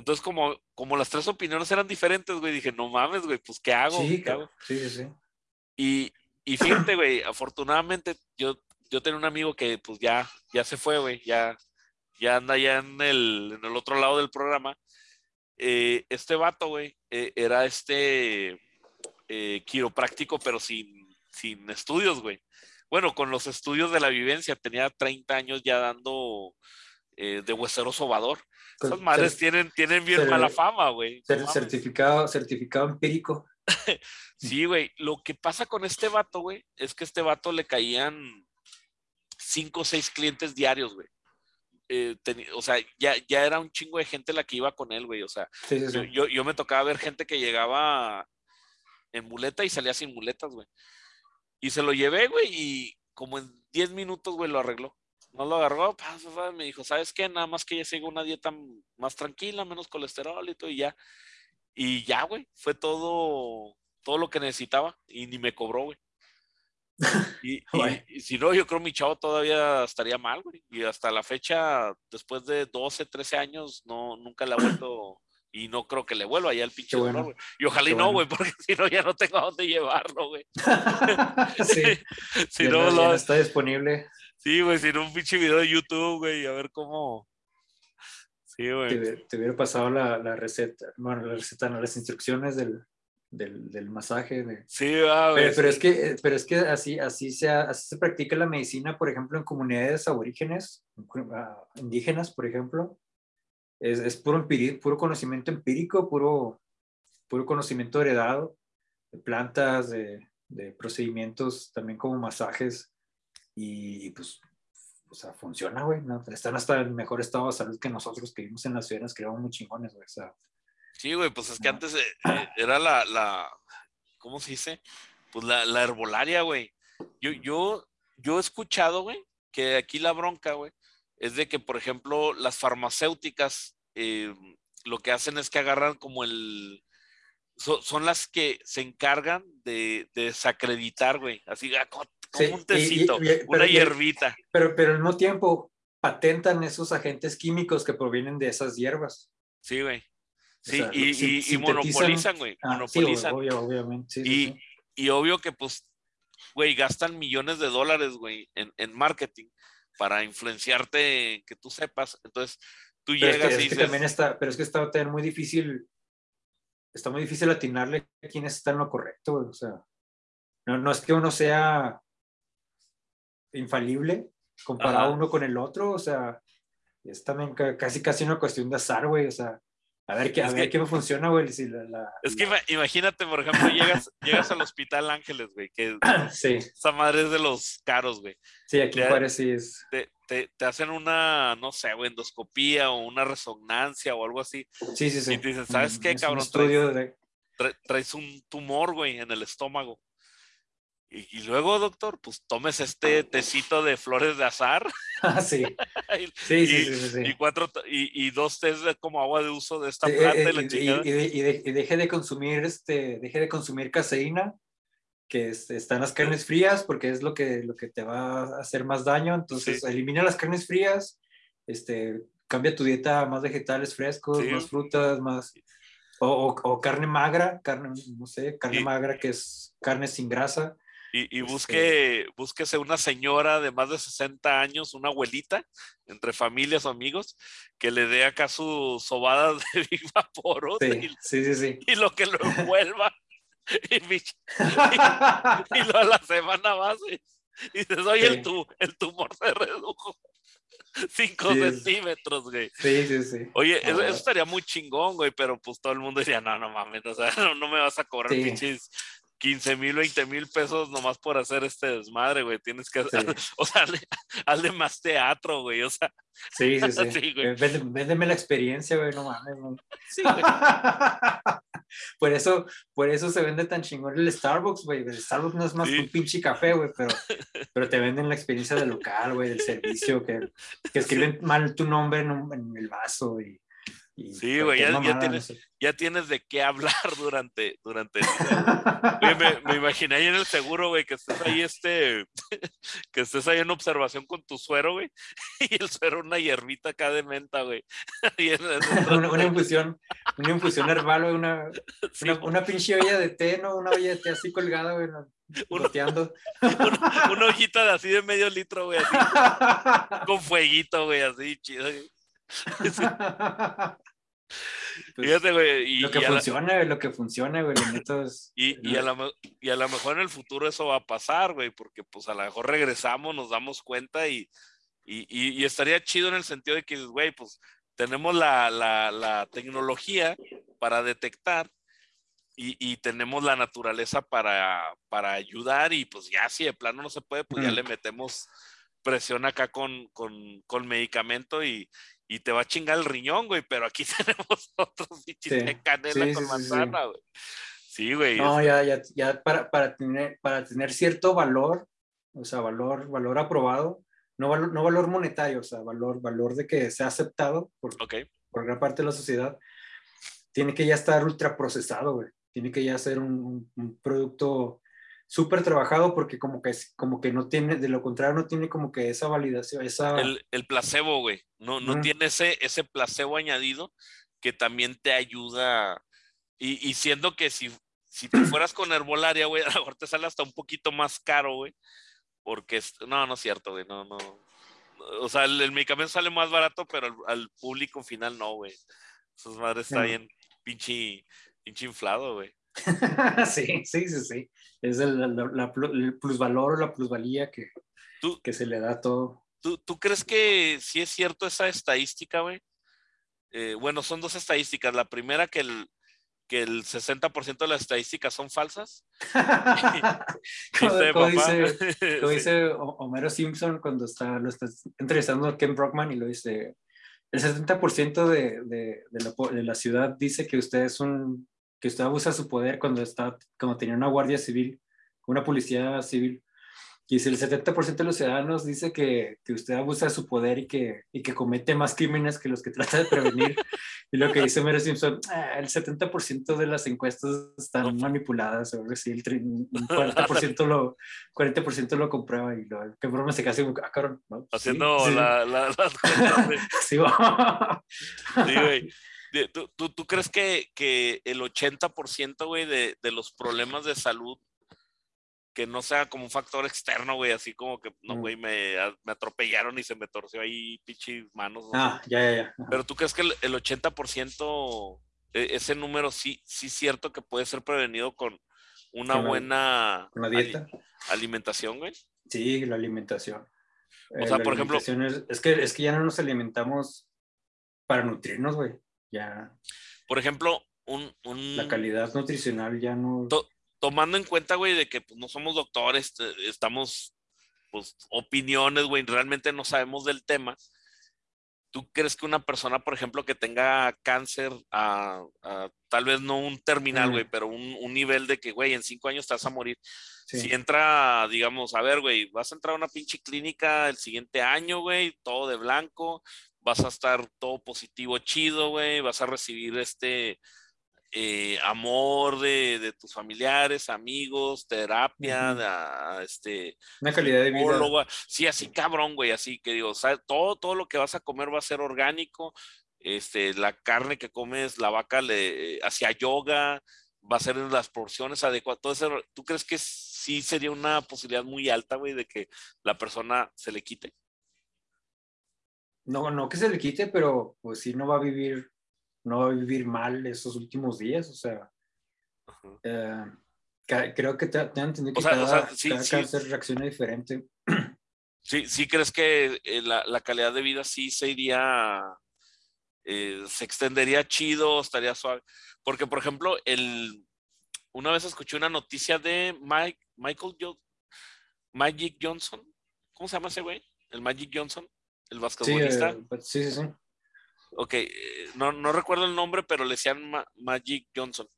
Entonces, como, como las tres opiniones eran diferentes, güey, dije, no mames, güey, pues, ¿qué hago? Sí, ¿Qué hago? sí, sí. Y, y fíjate, güey, afortunadamente, yo, yo tenía un amigo que, pues, ya, ya se fue, güey, ya, ya anda ya en el, en el otro lado del programa. Eh, este vato, güey, eh, era este eh, quiropráctico, pero sin, sin estudios, güey bueno, con los estudios de la vivencia, tenía 30 años ya dando de huesero sobador. Esas madres tienen, tienen bien mala fama, güey. certificado, certificado empírico. [LAUGHS] sí, güey. Lo que pasa con este vato, güey, es que este vato le caían cinco o seis clientes diarios, güey. Eh, o sea, ya, ya era un chingo de gente la que iba con él, güey. O sea, Yo, yo, me tocaba ver gente que llegaba en muleta y salía sin muletas, güey. Y se lo llevé, güey, y como en 10 minutos, güey, lo arregló. No lo agarró, me dijo, ¿sabes qué? Nada más que ya siga una dieta más tranquila, menos colesterol y todo, y ya. Y ya, güey, fue todo, todo lo que necesitaba y ni me cobró, güey. Y, [LAUGHS] y, si no, yo creo mi chavo todavía estaría mal, güey. Y hasta la fecha, después de 12, 13 años, no, nunca le ha vuelto [CLEARS THROAT] y no creo que le vuelva allá el pinche dolor, güey. Y ojalá y no, güey, porque [LAUGHS] si no ya no tengo a dónde llevarlo, güey. [LAUGHS] sí. si no, no, está disponible. Sí, güey, si no un pinche video de YouTube, güey, a ver cómo. Sí, güey. Te, hubiera pasado la, la, receta, bueno, la receta, no, las instrucciones del, del, del masaje. De... Sí, va, güey. Pero, pero, es que, pero es que así, así, se, así se practica la medicina, por ejemplo, en comunidades aborígenes, ah, indígenas, por ejemplo es, es puro, puro conocimiento empírico, puro, puro conocimiento heredado de plantas, de, de procedimientos, también como masajes. Y, pues, o sea, funciona, güey. ¿no? Están hasta en mejor estado de salud que nosotros que vivimos en las ciudades, que éramos muy chingones, güey. O sea, sí, güey, pues es que antes eh, eh, era la, la, ¿cómo se dice? Pues la, la herbolaria, güey. Yo, yo, yo he escuchado, güey, que aquí la bronca, güey, es de que, por ejemplo, las farmacéuticas eh, lo que hacen es que agarran como el... son las que se encargan de, desacreditar, güey. Así, como, un tecito, una hierbita. Pero, pero al mismo tiempo patentan esos agentes químicos que provienen de esas hierbas. Sí, güey. Sí, y, monopolizan, güey. Ah, monopolizan. obviamente. y, y obvio que, pues, güey, gastan millones de dólares, güey, en, en marketing para influenciarte que tú sepas. Entonces, tú pero llegas y también está, pero es que está muy difícil, está muy difícil atinarle a quién está en lo correcto, o sea, no, no es que uno sea infalible comparado uno con el otro, o sea, es también casi casi una cuestión de azar, güey, o sea, a ver, qué, a ver qué me funciona, güey. Si la, es que imagínate, por ejemplo, llegas, llegas al Hospital Ángeles, güey, que [COUGHS] sí. esa madre es de los caros, güey. Sí, aquí parece es. Te, te, te, hacen una, no sé, güey, endoscopía o una resonancia o algo así. Sí, sí, sí. Y te dicen, ¿sabes qué, cabrón? Un estudio de... traes un tumor, güey, en el estómago. Y, luego, doctor, pues tomes este tecito de flores de azar. [LAUGHS] Ah, [LAUGHS] sí. y, sí, sí, sí, sí, Y, cuatro, y, dos tés de, como agua de uso de esta planta. y, y, deje de consumir, este, deje de consumir caseína, que están las carnes frías, porque es lo que, lo que te va a hacer más daño. Entonces, elimina las carnes frías, este, cambia tu dieta a más vegetales frescos, más frutas, más... O, o, carne magra, carne, no sé, carne magra que es carne sin grasa Y, y Este busque, búsquese una señora de más de 60 años, una abuelita, entre familias o amigos, que le dé acá sus sobadas [LAUGHS] de Big Vaporub Sí, y, sí, sí, sí. y lo que lo [LAUGHS] envuelva. Y, mi- [LAUGHS] y lo a la semana base. Y dices, oye, Sí. el, tu, el tumor se redujo 5 Sí, centímetros, güey. Sí, sí, sí. Oye, eso, eso estaría muy chingón, güey, pero pues todo el mundo diría, no, no mames, o sea, no, no me vas a cobrar Sí. pinches 15 mil, 20 mil pesos nomás por hacer este desmadre, güey. Tienes que, Sí. [LAUGHS] o sea, hazle, hazle más teatro, güey, o sea, Sí, sí, [LAUGHS] sí. Sí, güey. Eh, Véndeme, la experiencia, güey, no mames. güey. sí, güey. [LAUGHS] por eso, por eso se vende tan chingón el Starbucks, güey. El Starbucks no es más Sí. que un pinche café, güey, pero, pero te venden la experiencia del local, güey, del servicio, que, que escriben mal tu nombre en, un- en el vaso y. y Sí, güey, ya- tienes- no sé. ya tienes de qué hablar [LAUGHS] durante, durante el [LAUGHS] me, me imaginé ahí en el seguro, güey, que estés ahí, este, [LAUGHS] que estés ahí en observación con tu suero, güey, y el suero una hierbita acá de menta, güey. Una, una infusión, una infusión herbal, güey, una, sí, una, una pinche olla de té, ¿no? Una olla de té así colgada, güey, no- Uno- una, una hojita de así de medio litro, güey, así, con fueguito, güey, así, chido. güey. [LAUGHS] Pues, Fíjate, güey, y, lo que y la- funciona, lo que funciona, güey, [LAUGHS] y, y a la y a lo mejor en el futuro eso va a pasar, güey, porque pues a lo mejor regresamos, nos damos cuenta y, y, estaría chido en el sentido de que, güey, pues tenemos la, la, la tecnología para detectar y, y tenemos la naturaleza para, para ayudar y pues ya si de plano no se puede, pues ya le metemos presión acá con, con, con medicamento y, y te va a chingar el riñón, güey, pero aquí [LAUGHS] tenemos otros bichis Sí. de canela Sí, con manzana, güey. Sí, güey. No, ya, ya, ya para, para, tener, para tener cierto valor, o sea, valor, valor aprobado, no valor, no valor monetario, o sea, valor, valor de que sea aceptado por, Ok, por gran parte de la sociedad, tiene que ya estar ultra procesado, güey. Tiene que ya ser un, un- un producto súper trabajado porque como que, como que no tiene, de lo contrario, no tiene como que esa validación, esa... el, el placebo, güey. No, no tiene ese, ese placebo añadido que también te ayuda. Y, y siendo que si, si te [CLEARS THROAT] fueras con herbolaria, güey, [LAUGHS] a lo mejor te sale hasta un poquito más caro, güey. Porque es, no, no es cierto, güey, no, no. O sea, el, el medicamento sale más barato, pero al, al público final no, güey. Esas madres está bien pinche, pinche inflado, güey. [LAUGHS] sí, sí, sí, sí. Es el, la- el plusvalor o la plusvalía que, Tú- que se le da a todo. ¿Tú, tú crees que sí es cierto esa estadística, güey? Eh, bueno, son dos estadísticas. La primera, que el, que el 60% de las estadísticas son falsas. [LAUGHS] como, Dice como [LAUGHS] dice, como Sí. dice Homero Simpson cuando está, lo está entrevistando a Ken Brockman y lo dice, el 70% de, de, de, la, de la ciudad dice que usted es un, que usted abusa su poder cuando está, cuando tenía una guardia civil, una policía civil. Y si el 70% de los ciudadanos dice que, que usted abusa de su poder y que, y que comete más crímenes que los que trata de prevenir, y lo que dice Homero Simpson, "Ah, el 70% de las encuestas están manipuladas, o así, el tre- un 40% lo, 40 lo comprueba y lo que broma se casi, ah, cabrón, ¿no? Sí, Haciendo sí, la- la- las cuentas de-. Sí, güey. ¿Tú, tú, tú crees que, que el 80%, güey, de, de los problemas de salud, que no sea como un factor externo, güey, así como que, no, Mm. güey, me, me atropellaron y se me torció ahí pinches manos. no. Ah, ya, ya, ya. Pero tú crees que el, el 80%, e- ese número sí, sí es cierto que puede ser prevenido con una Con la- buena Con la ali- dieta. alimentación, güey. Sí, la alimentación. O sea, la por ejemplo- es que, es que ya no nos alimentamos para nutrirnos, güey. Ya Por ejemplo, un, un- la calidad nutricional ya no. To- tomando en cuenta, güey, de que pues, no somos doctores, estamos, pues, opiniones, güey, realmente no sabemos del tema. ¿Tú crees que una persona, por ejemplo, que tenga cáncer, a, a- tal vez no un terminal, Mm. güey, pero un, un nivel de que, güey, en cinco años vas a morir? Sí. Si entra, digamos, a ver, güey, vas a entrar a una pinche clínica el siguiente año, güey, todo de blanco, vas a estar todo positivo, chido, güey, vas a recibir este eh, amor de, de tus familiares, amigos, terapia, de, ah, este, Una calidad de vida. Sí, así cabrón, güey, así que digo, todo, todo lo que vas a comer va a ser orgánico, este, la carne que comes, la vaca le hacia yoga, va a ser en las porciones adecuadas. Todo eso, ¿Tú crees que sí sería una posibilidad muy alta, güey, de que la persona se le quite. No, no que se le quite, pero pues sí no va a vivir, no va a vivir mal esos últimos días, o sea, eh, creo que te, te han entendido que cada, cáncer reacciona diferente. Sí, sí crees que eh, la, la, calidad de vida sí se iría, eh, se extendería chido, estaría suave. Porque, por ejemplo, el, una vez escuché una noticia de Mike, Michael Magic Johnson. ¿Cómo se llama ese güey? El Magic Johnson, el basquetbolista. Sí, sí, sí, Ok, no, no, recuerdo el nombre, pero le decían Magic Johnson.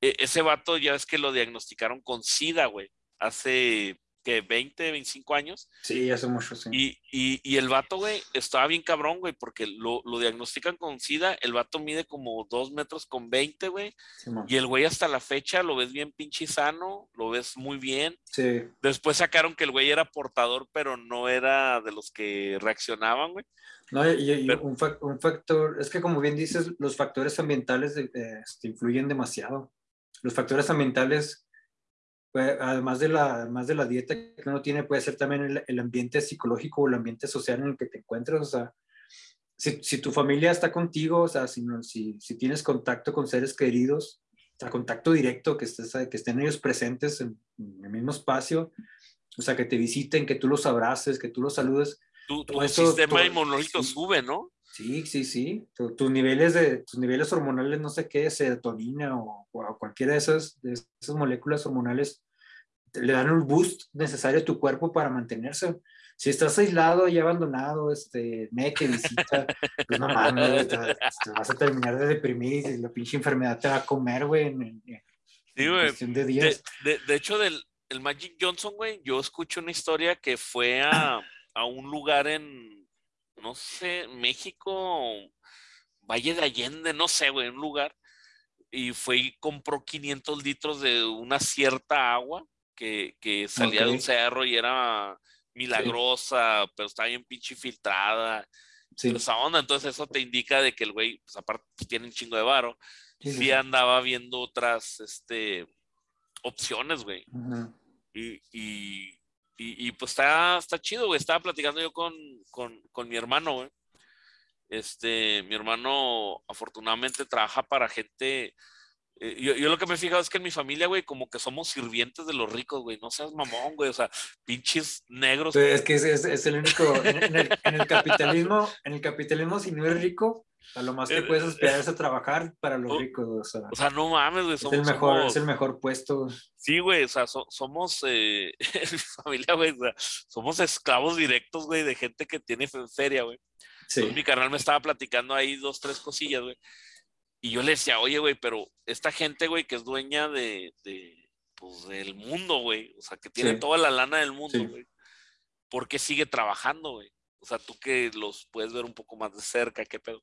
E, ese vato ya es que lo diagnosticaron con SIDA, güey, hace que 20, 25 años. Sí, hace mucho, sí. Y, y, y el vato, güey, estaba bien cabrón, güey, porque lo, lo, diagnostican con SIDA, el vato mide como 2 metros con 20, güey. Sí, y el güey hasta la fecha lo ves bien pinche sano, lo ves muy bien. Sí. Después sacaron que el güey era portador, pero no era de los que reaccionaban, güey. No, y, y pero, un, un, factor, es que como bien dices, los factores ambientales de, eh, influyen demasiado los factores ambientales, pues, además, de la, además de la dieta que uno tiene, puede ser también el, el ambiente psicológico o el ambiente social en el que te encuentras. O sea, si, si tu familia está contigo, o sea, si, si, si tienes contacto con seres queridos, o sea, contacto directo, que, estés, que estén ellos presentes en, en, el mismo espacio, o sea, que te visiten, que tú los abraces, que tú los saludes. Tu, tu eso, sistema todo, inmunológico sí, sube, ¿no? Sí, sí, sí. Tus niveles, de, tus niveles hormonales, no sé qué, serotonina o, o cualquiera de esas, de esas moléculas hormonales, le dan un boost necesario a tu cuerpo para mantenerse. Si estás aislado y abandonado, este, que visita, [LAUGHS] pues no mames, te, te, vas a terminar de deprimir y la pinche enfermedad te va a comer, güey, en, en, sí, en cuestión de días. De, de, de, hecho, del el Magic Johnson, güey, yo escucho una historia que fue a, a un lugar en no sé, México, Valle de Allende, no sé, güey, un lugar, y fue y compró 500 litros de una cierta agua que, que salía okay. de un cerro y era milagrosa, sí. pero estaba bien pinche filtrada. Sí. Esa onda, entonces eso te indica de que el güey, pues aparte pues, tiene un chingo de varo, sí, sí andaba viendo otras este, opciones, güey. Uh -huh. y, y, y, y, pues está, está chido, güey. Estaba platicando yo con, con, con mi hermano, güey. Este, mi hermano afortunadamente trabaja para gente. Eh, yo, yo, lo que me he fijado es que en mi familia, güey, como que somos sirvientes de los ricos, güey. No seas mamón, güey. O sea, pinches negros. Es que es, es, es, el único. En el, en el capitalismo, en el capitalismo, si no eres rico, a lo más que puedes aspirar es a trabajar para los ricos. O sea, o sea no mames, güey. Es, el mejor, somos... es el mejor puesto. Sí, güey, o sea, so, somos, eh, [LAUGHS] mi familia, güey, o sea, somos esclavos directos, güey, de gente que tiene feria, güey. Sí. Entonces, mi carnal me estaba platicando ahí dos, tres cosillas, güey. Y yo le decía, oye, güey, pero esta gente, güey, que es dueña de, de pues, del mundo, güey, o sea, que tiene sí. toda la lana del mundo, sí. güey, ¿por qué sigue trabajando, güey? O sea, tú que los puedes ver un poco más de cerca, qué pedo.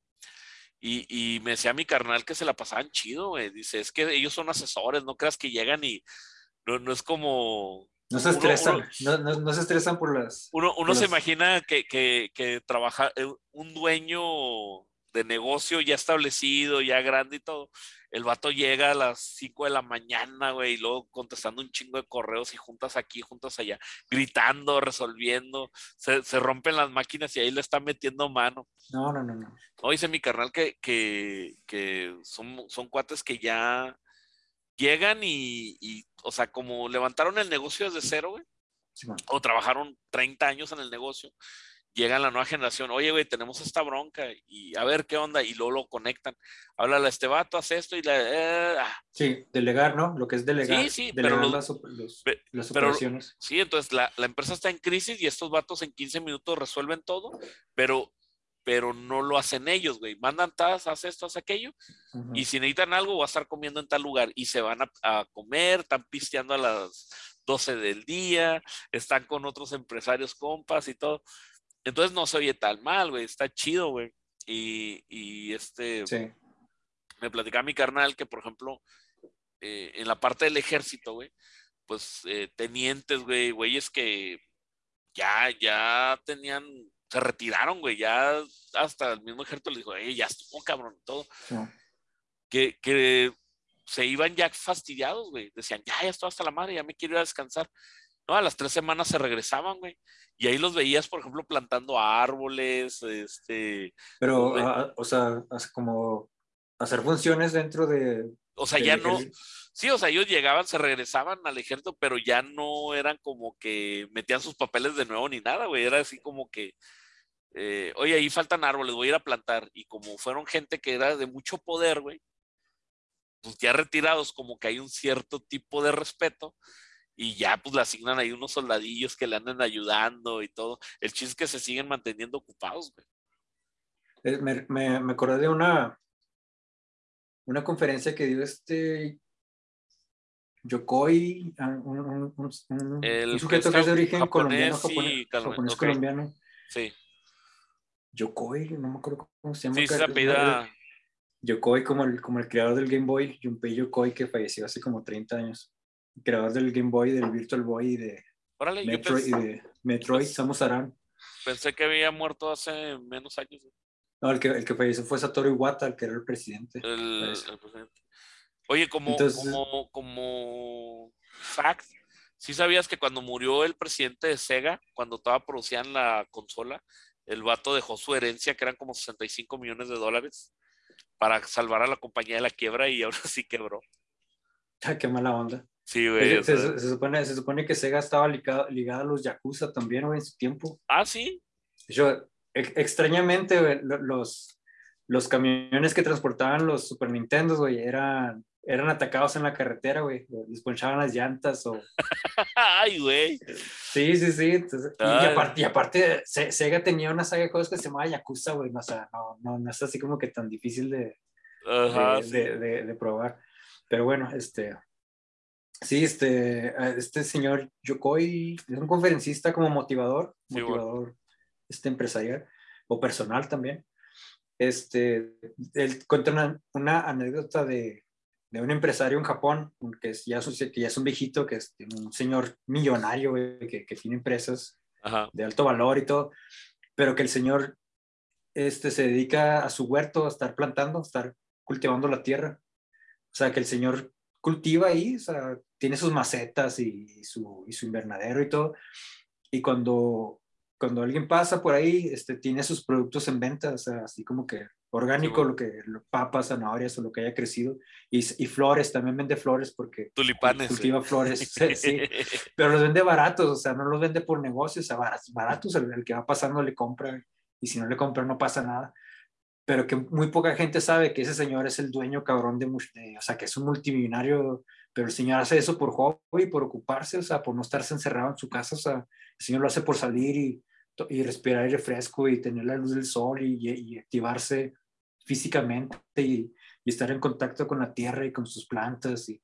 Y, y, me decía mi carnal que se la pasaban chido, güey. Dice, es que ellos son asesores, no creas que llegan y no, no es como... No se estresan, uno, uno, no, no, no, se estresan por las... Uno, por se imagina que, que, que trabaja eh, un dueño de negocio ya establecido, ya grande y todo. El vato llega a las 5 de la mañana, güey, y luego contestando un chingo de correos y juntas aquí, juntas allá, gritando, resolviendo, se, se rompen las máquinas y ahí le están metiendo mano. No, no, no, no. No, dice mi carnal que, que, que son, son cuates que ya llegan y, y, o sea, como levantaron el negocio desde cero, güey, sí, o trabajaron 30 años en el negocio, llega la nueva generación, oye, güey, tenemos esta bronca y a ver qué onda, y luego lo conectan. Háblale a este vato, haz esto y la. Eh, ah. Sí, delegar, ¿no? Lo que es delegar. Sí, sí, delegar pero las, los, las operaciones. Pero, sí, entonces la, la, empresa está en crisis y estos vatos en 15 minutos resuelven todo, pero, pero no lo hacen ellos, güey. Mandan tas, haz esto, haz aquello, uh -huh. y si necesitan algo, va a estar comiendo en tal lugar y se van a, a comer, están pisteando a las 12 del día, están con otros empresarios compas y todo. Entonces no se oye tan mal, güey, está chido, güey. Y, y, este, sí. me platicaba mi carnal que, por ejemplo, eh, en la parte del ejército, güey, pues eh, tenientes, güey, güeyes que ya, ya tenían, se retiraron, güey, ya hasta el mismo ejército le dijo, hey, ya estuvo cabrón, todo. Sí. Que, que se iban ya fastidiados, güey. Decían, ya, ya estoy hasta la madre, ya me quiero ir a descansar. No, a las tres semanas se regresaban, güey. Y ahí los veías, por ejemplo, plantando árboles, este... Pero, ah, o sea, como hacer funciones dentro de... O sea, ya no... Sí, o sea, ellos llegaban, se regresaban al ejército, pero ya no eran como que metían sus papeles de nuevo ni nada, güey. Era así como que, eh, oye, ahí faltan árboles, voy a ir a plantar. Y como fueron gente que era de mucho poder, güey, pues ya retirados, como que hay un cierto tipo de respeto y ya pues le asignan ahí unos soldadillos que le andan ayudando y todo. El chiste es que se siguen manteniendo ocupados, güey. Eh, me, me, me, acordé de una, una conferencia que dio este Yokoi, ah, un, un, el sujeto que es de origen colombiano, japonés, japonés colombiano. Sí. Yokoi, no me acuerdo cómo se llama. Sí, se apellida... Yokoi como el, como el creador del Game Boy, Junpei Yokoi, que falleció hace como 30 años creador del Game Boy, del Virtual Boy y de, Metroid, y de Metroid, Samus Aran. Pensé que había muerto hace menos años. No, el que, el que falleció fue Satoru Iwata, el que era el presidente. El, presidente. Oye, como, como, como fact, ¿sí sabías que cuando murió el presidente de Sega, cuando estaba produciendo la consola, el vato dejó su herencia, que eran como 65 millones de dólares, para salvar a la compañía de la quiebra y ahora [LAUGHS] sí quebró. Ah, [LAUGHS] qué mala onda. Sí, güey. Se, supone, se supone que Sega estaba ligada, a los Yakuza también, güey, en su tiempo. Ah, sí. Yo, extrañamente, los, los camiones que transportaban los Super Nintendo, güey, eran, eran atacados en la carretera, güey. Les ponchaban las llantas o... [LAUGHS] Ay, güey. Sí, sí, sí. y, aparte, y aparte, Sega tenía una saga de cosas que se llamaba Yakuza, güey. O sea, no, no, no es así como que tan difícil de, de, de probar. Pero bueno, este Sí, este, este señor Yokoi es un conferencista como motivador, motivador este, empresarial o personal también. Este, él cuenta una, anécdota de, de, un empresario en Japón, que, es, ya, que ya es un viejito, que es un señor millonario, que, que, tiene empresas de alto valor y todo, pero que el señor este, se dedica a su huerto, a estar plantando, a estar cultivando la tierra. O sea, que el señor cultiva ahí, o sea, tiene sus macetas y, su, y su invernadero y todo. Y cuando, cuando alguien pasa por ahí, este, tiene sus productos en venta, o sea, así como que orgánico, lo que papas, zanahorias o lo que haya crecido. Y, y flores, también vende flores porque Tulipanes, cultiva flores, [LAUGHS] [LAUGHS] sí, pero los vende baratos, o sea, no los vende por negocios, o sea, baratos, el, el que va pasando le compra y si no le compra no pasa nada pero que muy poca gente sabe que ese señor es el dueño cabrón de, o sea, que es un multimillonario, pero el señor hace eso por hobby, por ocuparse, o sea, por no estarse encerrado en su casa, o sea, el señor lo hace por salir y, y respirar aire fresco y tener la luz del sol y, y activarse físicamente y, y, estar en contacto con la tierra y con sus plantas, y,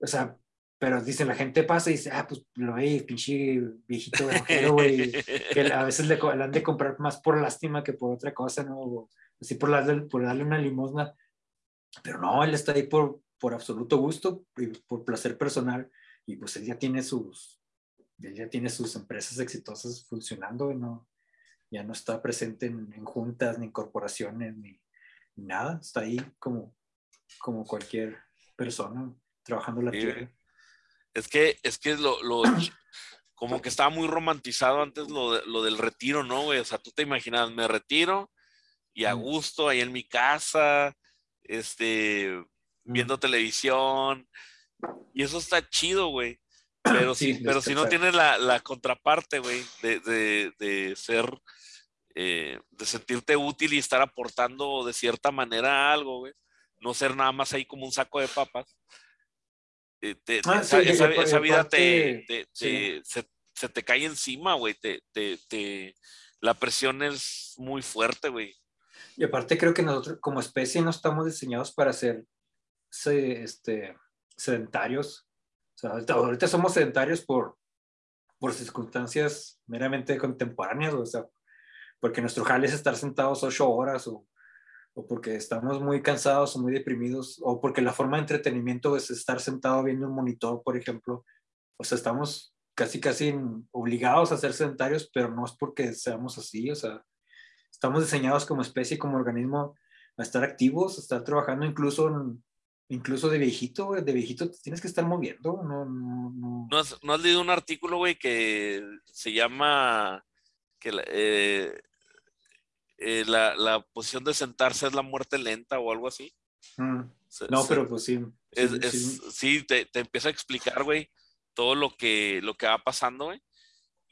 o sea, pero dicen, la gente pasa y dice, ah, pues lo ve, pinche viejito güey, que [LAUGHS] a veces le, le, han de comprar más por lástima que por otra cosa, ¿no? Así por darle, por darle una limosna, pero no, él está ahí por, por absoluto gusto y por placer personal y pues él ya tiene sus, él ya tiene sus empresas exitosas funcionando, ¿no? ya no está presente en, juntas, ni en corporaciones, ni, nada, está ahí como, como cualquier persona trabajando la tierra. Es que, es que lo, lo [CLEARS THROAT] como que estaba muy romantizado antes lo, lo del retiro, ¿no, güey? O sea, tú te imaginas, me retiro, y a gusto ahí en mi casa, este, viendo televisión. Y eso está chido, güey. [CLEARS THROAT] Pero, si, pero si no tienes la, contraparte, güey, de, ser, eh, de sentirte útil y estar aportando de cierta manera algo, güey. No ser nada más ahí como un saco de papas. Eh, ah, esa, vida te, se, se, te cae encima, güey. Te, te, la presión es muy fuerte, güey. Y aparte creo que nosotros como especie no estamos diseñados para ser este, sedentarios. O sea, ahorita, somos sedentarios por, por circunstancias meramente contemporáneas, o sea, porque nuestro jale es estar sentados ocho horas o, o porque estamos muy cansados o muy deprimidos o porque la forma de entretenimiento es estar sentado viendo un monitor, por ejemplo. O sea, estamos casi, casi obligados a ser sedentarios, pero no es porque seamos así, o sea, estamos diseñados como especie, como organismo, a estar activos, a estar trabajando incluso incluso de viejito, güey, de viejito te tienes que estar moviendo, no, no, no. ¿No has, no has leído un artículo, güey, que se llama que la, eh, eh, la, la posición de sentarse es la muerte lenta o algo así? Mm. Se- No, se- pero pues sí. es, sí, es- sí. sí, te, te empieza a explicar, güey, todo lo que, lo que va pasando, güey.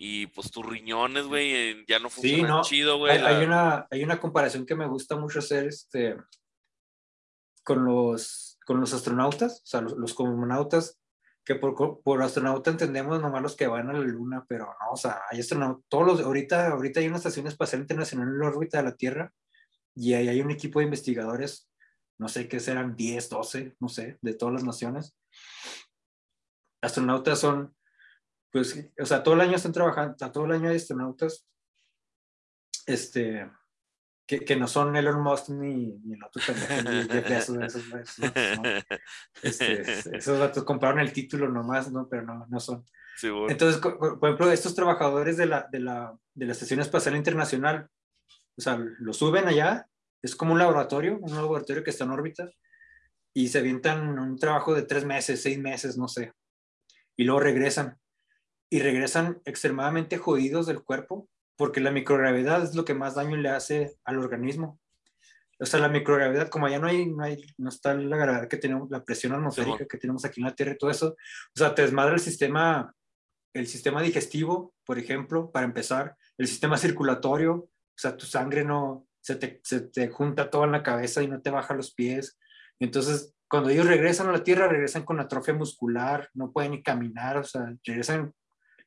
Y pues tus riñones, güey, ya no funcionan no, chido, güey. Hay, hay la- una, hay una comparación que me gusta mucho hacer este, con, los, con los astronautas, o sea, los, los cosmonautas, que por, por astronauta entendemos nomás los que van a la luna, pero no, o sea, hay astronautas, todos los, ahorita, ahorita hay una estación espacial internacional en la órbita de la Tierra y ahí hay un equipo de investigadores, no sé qué serán, 10, 12, no sé, de todas las naciones. Astronautas son, pues, o sea, todo el año están trabajando, todo el año hay astronautas este, que, que no son Elon Musk ni, ni el otro ni Jeff Bezos, esos, esos, vatos, ¿no? Este, esos datos compraron el título nomás, ¿no? Pero no, no son. Sí, güey. Entonces, por ejemplo, estos trabajadores de la, de la, de la Estación Espacial Internacional, o sea, lo suben allá, es como un laboratorio, un laboratorio que está en órbita, y se avientan un trabajo de tres meses, seis meses, no sé, y luego regresan, y regresan extremadamente jodidos del cuerpo, porque la microgravedad es lo que más daño le hace al organismo. O sea, la microgravedad, como ya no hay, no hay, no está la gravedad que tenemos, la presión atmosférica que tenemos aquí en la Tierra y todo eso, o sea, te desmadra el sistema, el sistema digestivo, por ejemplo, para empezar, el sistema circulatorio, o sea, tu sangre no, se te, se te junta todo en la cabeza y no te baja los pies. Entonces, cuando ellos regresan a la Tierra, regresan con atrofia muscular, no pueden ni caminar, o sea, regresan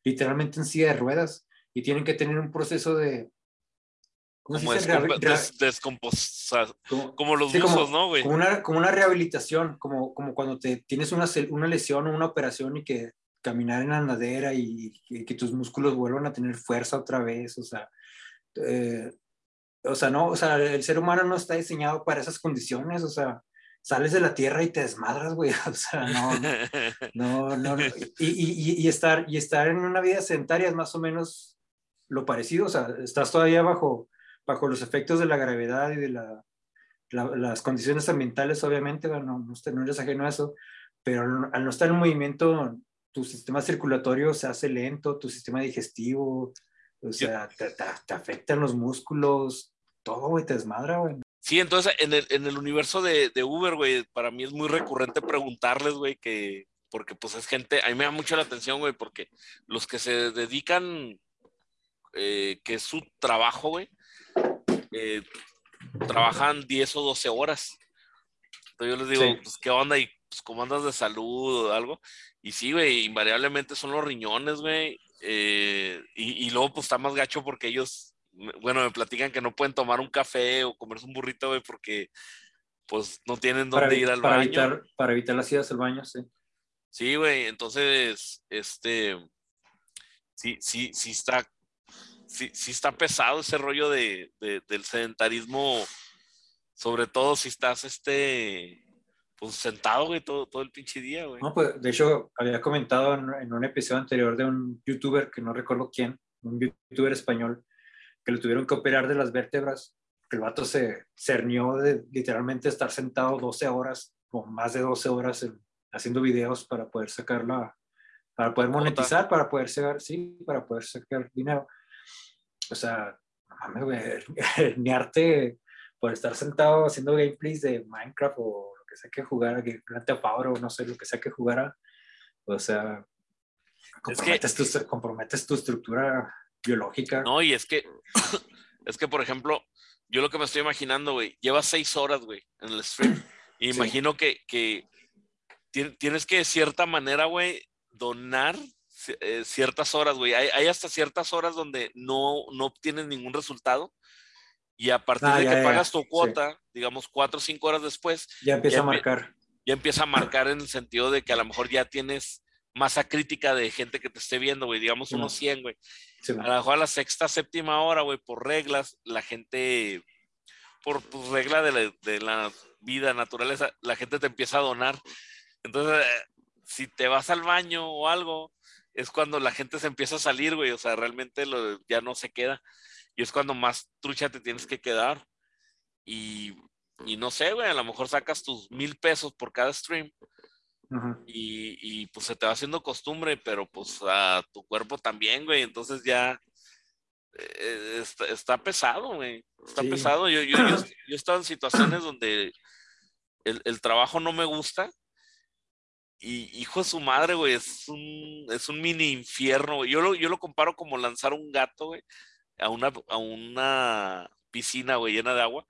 literalmente en silla de ruedas y tienen que tener un proceso de... ¿cómo se Como dice? rea- des- como- como los Sí, como- buzos, ¿no, güey? como una, como una rehabilitación, como, como cuando te tienes una, una lesión o una operación y que caminar en andadera y, y que tus músculos vuelvan a tener fuerza otra vez, o sea, eh, o sea, no, o sea, el ser humano no está diseñado para esas condiciones, o sea, sales de la tierra y te desmadras, güey, [LAUGHS] o sea, no, [LAUGHS] no, no, no. Y, y, y, y estar, y estar en una vida sedentaria es más o menos lo parecido, o sea, estás todavía bajo, bajo los efectos de la gravedad y de la, la- las condiciones ambientales, obviamente, bueno, no, no, eres ajeno a eso, pero al no- al no estar en movimiento, tu sistema circulatorio se hace lento, tu sistema digestivo, o sea, te, te- te afectan los músculos, todo, güey, te desmadra, güey. Sí, entonces en el, en el universo de, de Uber, güey, para mí es muy recurrente preguntarles, güey, que, porque pues es gente, a mí me da mucho la atención, güey, porque los que se dedican, eh, que es su trabajo, güey, eh, trabajan 10 o 12 horas. Entonces yo les digo, Sí. pues, ¿qué onda? Y pues, ¿cómo andas de salud o algo? Y sí, güey, invariablemente son los riñones, güey. eh, y, y luego, pues, está más gacho porque ellos, bueno, me platican que no pueden tomar un café o comerse un burrito, güey, porque, pues, no tienen dónde Para, ir al para baño. evitar, para evitar las idas al baño, sí. Sí, güey, entonces, este, sí, sí, sí está, sí, sí está pesado ese rollo de, de- del sedentarismo, sobre todo si estás, este, pues sentado, güey, todo, todo el pinche día, güey. No, pues, de hecho, había comentado en, en un episodio anterior de un youtuber, que no recuerdo quién, un youtuber español, que le tuvieron que operar de las vértebras, que el vato se cernió de literalmente estar sentado 12 horas, o más de 12 horas en- haciendo videos para poder sacar la, para poder monetizar, para poder sacar, sí, para poder sacar dinero. O sea, no mames, güey, herniarte [LAUGHS] por estar sentado haciendo gameplays de Minecraft o lo que sea que jugara, que Grand o no sé, lo que sea que jugara. O sea, comprometes, tu, comprometes tu estructura biológica. No, y es que, [COUGHS] es que, por ejemplo, yo lo que me estoy imaginando, güey, llevas seis horas, güey, en el stream. [COUGHS] Y Sí. imagino que, que tien- tienes que de cierta manera, güey, donar eh, ciertas horas, güey. Hay, hay hasta ciertas horas donde no, no obtienes ningún resultado. Y a partir Ah, de ya, que ya, pagas tu sí. cuota, digamos cuatro o cinco horas después, Ya empieza Ya a marcar. ya empieza a marcar en el sentido de que a lo mejor ya tienes masa crítica de gente que te esté viendo, güey, digamos unos no. 100, güey. Sí, A lo mejor a la sexta, séptima hora, güey, por reglas, la gente, por pues, regla de la, de la vida, naturaleza, la gente te empieza a donar. Entonces, eh, si te vas al baño o algo, es cuando la gente se empieza a salir, güey, o sea, realmente lo, ya no se queda. Y es cuando más trucha te tienes que quedar. Y y no sé, güey, a lo mejor sacas tus mil pesos por cada stream. Y, y, pues se te va haciendo costumbre, pero pues a tu cuerpo también, güey. Entonces ya eh, está, pesado, güey. Está pesado. Yo, yo, [CLEARS THROAT] yo, he estado en situaciones donde el, el, trabajo no me gusta. Y hijo de su madre, güey, es un, es un mini infierno, güey. Yo lo, yo lo comparo como lanzar un gato, güey, a una, a una piscina, güey, llena de agua.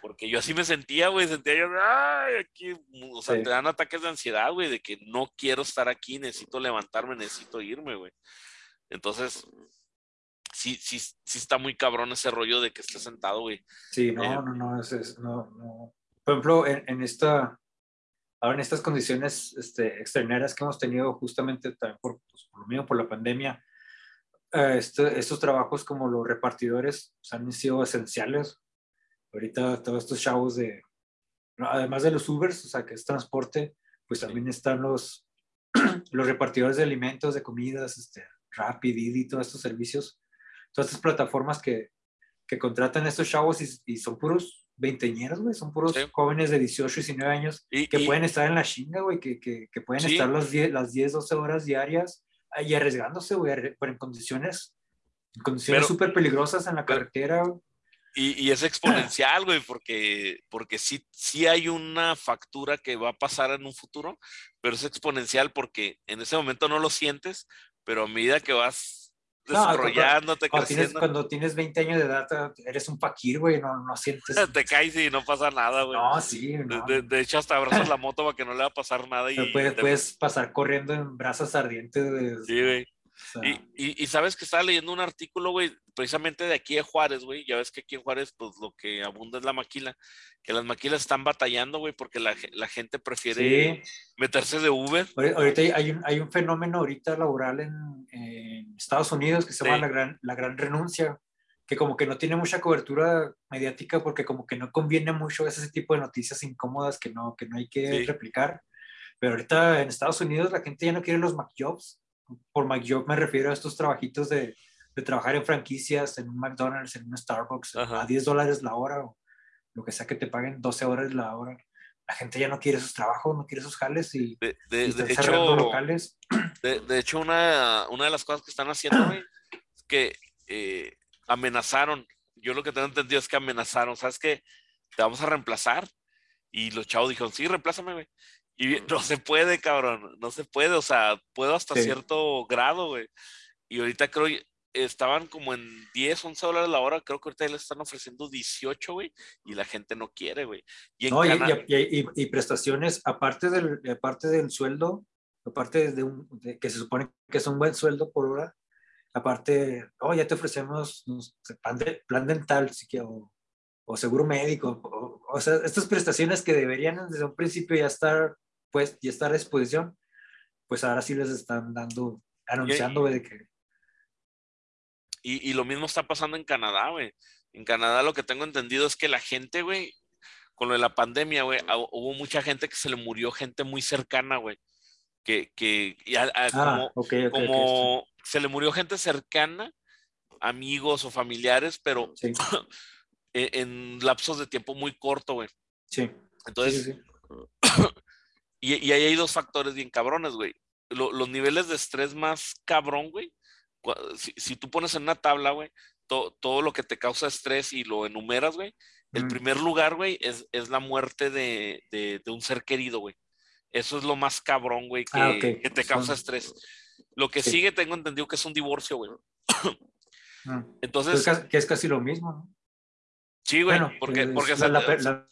Porque yo así me sentía, güey, sentía yo, ay, aquí, o sea, te dan ataques de ansiedad, güey, de que no quiero estar aquí, necesito levantarme, necesito irme, güey. Entonces, sí, sí, sí está muy cabrón ese rollo de que estés sentado, güey. Sí, no, Eh, no, no, es, es- no, no. Por ejemplo, en, en esta, ahora en estas condiciones este, externeras que hemos tenido justamente también por, pues, por lo mismo, por la pandemia, eh, este- estos trabajos como los repartidores pues, han sido esenciales. Ahorita todos estos chavos de, además de los Ubers, o sea, que es transporte, pues también están los, [CLEARS THROAT] los repartidores de alimentos, de comidas, este, Rappi, Didi, todos estos servicios, todas estas plataformas que, que contratan a estos chavos y, y son puros veinteñeros, güey, son puros Sí. jóvenes de 18, 19 años y, que y- pueden estar en la chinga, güey, que, que, que pueden Sí. estar las 10, las 10, 12 horas diarias ahí arriesgándose, güey, pero en condiciones, en condiciones Pero- súper peligrosas en la pero- carretera. güey. Y- y es exponencial, güey, porque, porque sí, sí hay una factura que va a pasar en un futuro, pero es exponencial porque en ese momento no lo sientes, pero a medida que vas No, desarrollándote, Cuando tienes, creciendo, cuando tienes 20 años de edad, eres un paquir, güey, no, no sientes. [LAUGHS] te caes y no pasa nada, güey. No, sí, De, no. de- de hecho, hasta abrazas [LAUGHS] la moto para que no le va a pasar nada y puedes, te- puedes pasar corriendo en brasas ardientes. de- Sí, güey. O sea, Y, y, y sabes que estaba leyendo un artículo, güey, precisamente de aquí de Juárez, güey. Ya ves que aquí en Juárez, pues lo que abunda es la maquila. Que las maquilas están batallando, güey, porque la, la gente prefiere sí. meterse de Uber. Ahori- Ahorita hay- un, hay un fenómeno ahorita laboral en, en Estados Unidos que se llama la gran, la gran renuncia, que como que no tiene mucha cobertura mediática porque como que no conviene mucho ese tipo de noticias incómodas que no, que no hay que Sí. replicar. Pero ahorita en Estados Unidos la gente ya no quiere los McJobs. Por McJob me refiero a estos trabajitos de, de trabajar en franquicias, en un McDonald's, en un Starbucks, Ajá. a 10 dólares la hora o lo que sea que te paguen 12 horas la hora. La gente ya no quiere esos trabajos, no quiere esos jales y, De, y de- están de cerrando hecho, locales. [CLEARS THROAT] de, de hecho una, una de las cosas que están haciendo, güey, es que eh, amenazaron. Yo lo que tengo entendido es que amenazaron, ¿sabes qué? Te vamos a reemplazar. Y los chavos dijeron, sí, reemplázame, güey. Y no se puede, cabrón, no se puede, o sea, puedo hasta Sí. cierto grado, güey. Y ahorita creo, estaban como en 10, 11 dólares la hora, creo que ahorita le están ofreciendo 18, güey, y la gente no quiere, güey. Y No, y, Cana- y- y- y prestaciones, aparte del, aparte del sueldo, aparte de, un, de que se supone que es un buen sueldo por hora, aparte, oh, ya te ofrecemos no sé, plan, de- plan dental si que- o, o seguro médico, o, o sea, estas prestaciones que deberían desde un principio ya estar, pues, ya estar a disposición, pues ahora sí les están dando, anunciando güey, de que Y, y lo mismo está pasando en Canadá, güey. En Canadá lo que tengo entendido es que la gente, güey, con lo de la pandemia, güey, ah, hubo mucha gente que se le murió, gente muy cercana, güey. Que, que y a- a- ah, como, ok, ok, ok, como se le murió gente cercana, amigos o familiares, pero sí, [COUGHS] en, en lapsos de tiempo muy corto, güey. sí, Entonces, sí, sí, [COUGHS] sí. Y, y ahí hay dos factores bien cabrones, güey. Lo- los niveles de estrés más cabrón, güey. Si, si tú pones en una tabla, güey, to- todo lo que te causa estrés y lo enumeras, güey, el primer lugar, güey, es, es la muerte de, de- de un ser querido, güey. Eso es lo más cabrón, güey, que, Ah, que te causa Son- estrés. Lo que Sí. sigue, tengo entendido que es un divorcio, güey. Mm. [COUGHS] Entonces, Pues casi- que es casi lo mismo, ¿no? sí, güey, Bueno, porque, es porque la- se- la- la-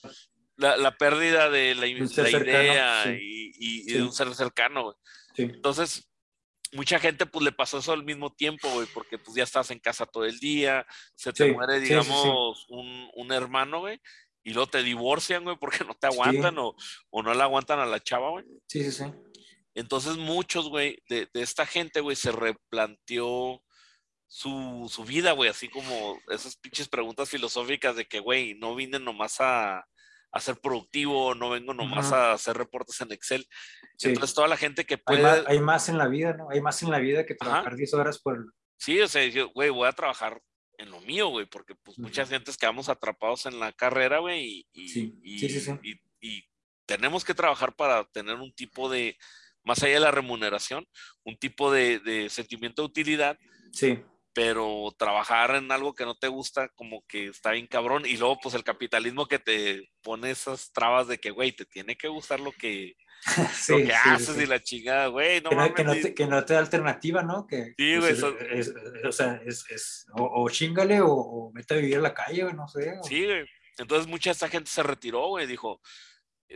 la, la pérdida de la, la cercano, idea sí. y, y- y Sí. de un ser cercano, güey. sí. Entonces, mucha gente pues le pasó eso al mismo tiempo, güey, porque pues ya estás en casa todo el día, se te muere, digamos, Un, un hermano, güey, y luego te divorcian, güey, porque [LAUGHS] no te aguantan o, o no le aguantan a la chava, güey. Sí, sí, sí. Entonces, muchos, güey, de, de esta gente, güey, se replanteó su, su vida, güey, así como esas pinches preguntas filosóficas de que, güey, no vine nomás a, a ser productivo, no vengo nomás a hacer reportes en Excel. Sí. Entonces, toda la gente que Hay, puede... más, hay más en la vida, ¿no? Hay más en la vida que Ajá. trabajar 10 horas por... Sí, o sea, yo, güey, voy a trabajar en lo mío, güey, porque pues muchas gentes quedamos atrapados en la carrera, güey, y, Sí, y, sí, sí, sí. y- y tenemos que trabajar para tener un tipo de, más allá de la remuneración, un tipo de, de sentimiento de utilidad, Sí, pero trabajar en algo que no te gusta como que está bien cabrón, y luego pues el capitalismo que te pone esas trabas de que, güey, te tiene que gustar lo que, [LAUGHS] sí, lo que sí, haces sí. y la chingada, güey, no que, no, mames, que, no te, que no te da alternativa, ¿no? Que, Sí, pues, es- eso- es- o sea, es, es o, o chingale o, o vete a vivir a la calle, güey, no sé. o- Sí, güey. Entonces mucha esta gente se retiró, güey, dijo,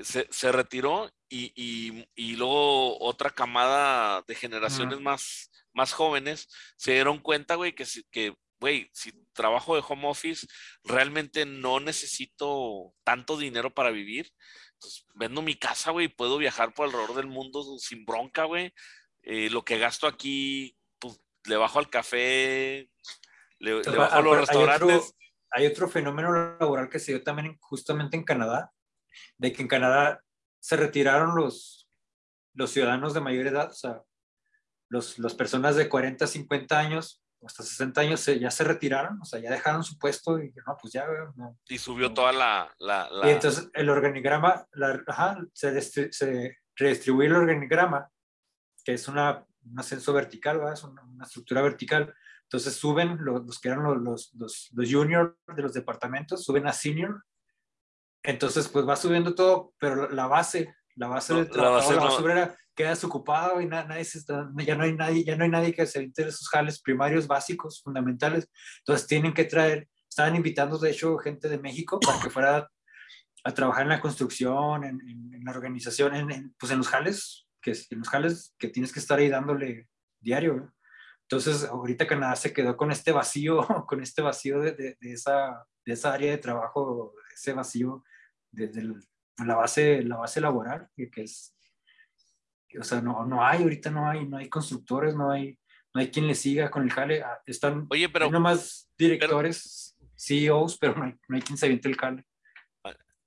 se, se retiró y, y- y luego otra camada de generaciones más, más jóvenes se dieron cuenta, güey, que, si- que, güey, si trabajo de home office, realmente no necesito tanto dinero para vivir. Entonces, vendo mi casa, güey, puedo viajar por alrededor del mundo sin bronca, güey. Eh, lo que gasto aquí, pues, le bajo al café, le, le bajo a los ah, hay otro- restaurantes. hay otro fenómeno laboral que se dio también en- justamente en Canadá, de que en Canadá se retiraron los, los ciudadanos de mayor edad, o sea, los, las personas de 40, 50 años, hasta 60 años se- ya se retiraron, o sea, ya dejaron su puesto y no, pues ya, no. y subió toda la, la, la- Y entonces el organigrama, la- ajá, se, se redistribuye el organigrama, que es una, un ascenso vertical, ¿verdad? es una, una estructura vertical. Entonces suben los, los que eran los, los, los, los junior de los departamentos, suben a senior. Entonces, pues va subiendo todo, pero la base, la base No, de la trabajo, base la base, no- obrera queda desocupada y na- nadie se está- ya no hay nadie, ya no hay nadie que se interese esos jales primarios básicos, fundamentales. Entonces tienen que traer, estaban invitando de hecho gente de México para que fuera a trabajar en la construcción, en, en- en la organización, en, en, pues en los jales, que en los jales que tienes que estar ahí dándole diario. ¿no? Entonces, ahorita Canadá se quedó con este vacío, [LAUGHS] con este vacío de, de- de esa, de esa área de trabajo, ese vacío desde la base, la base laboral, que, que es, o sea, no, no hay, ahorita no hay, no hay constructores, no hay, no hay quien le siga con el jale. Ah, Están Oye, pero nomás directores, CEOs, pero no hay, no hay quien se aviente el jale.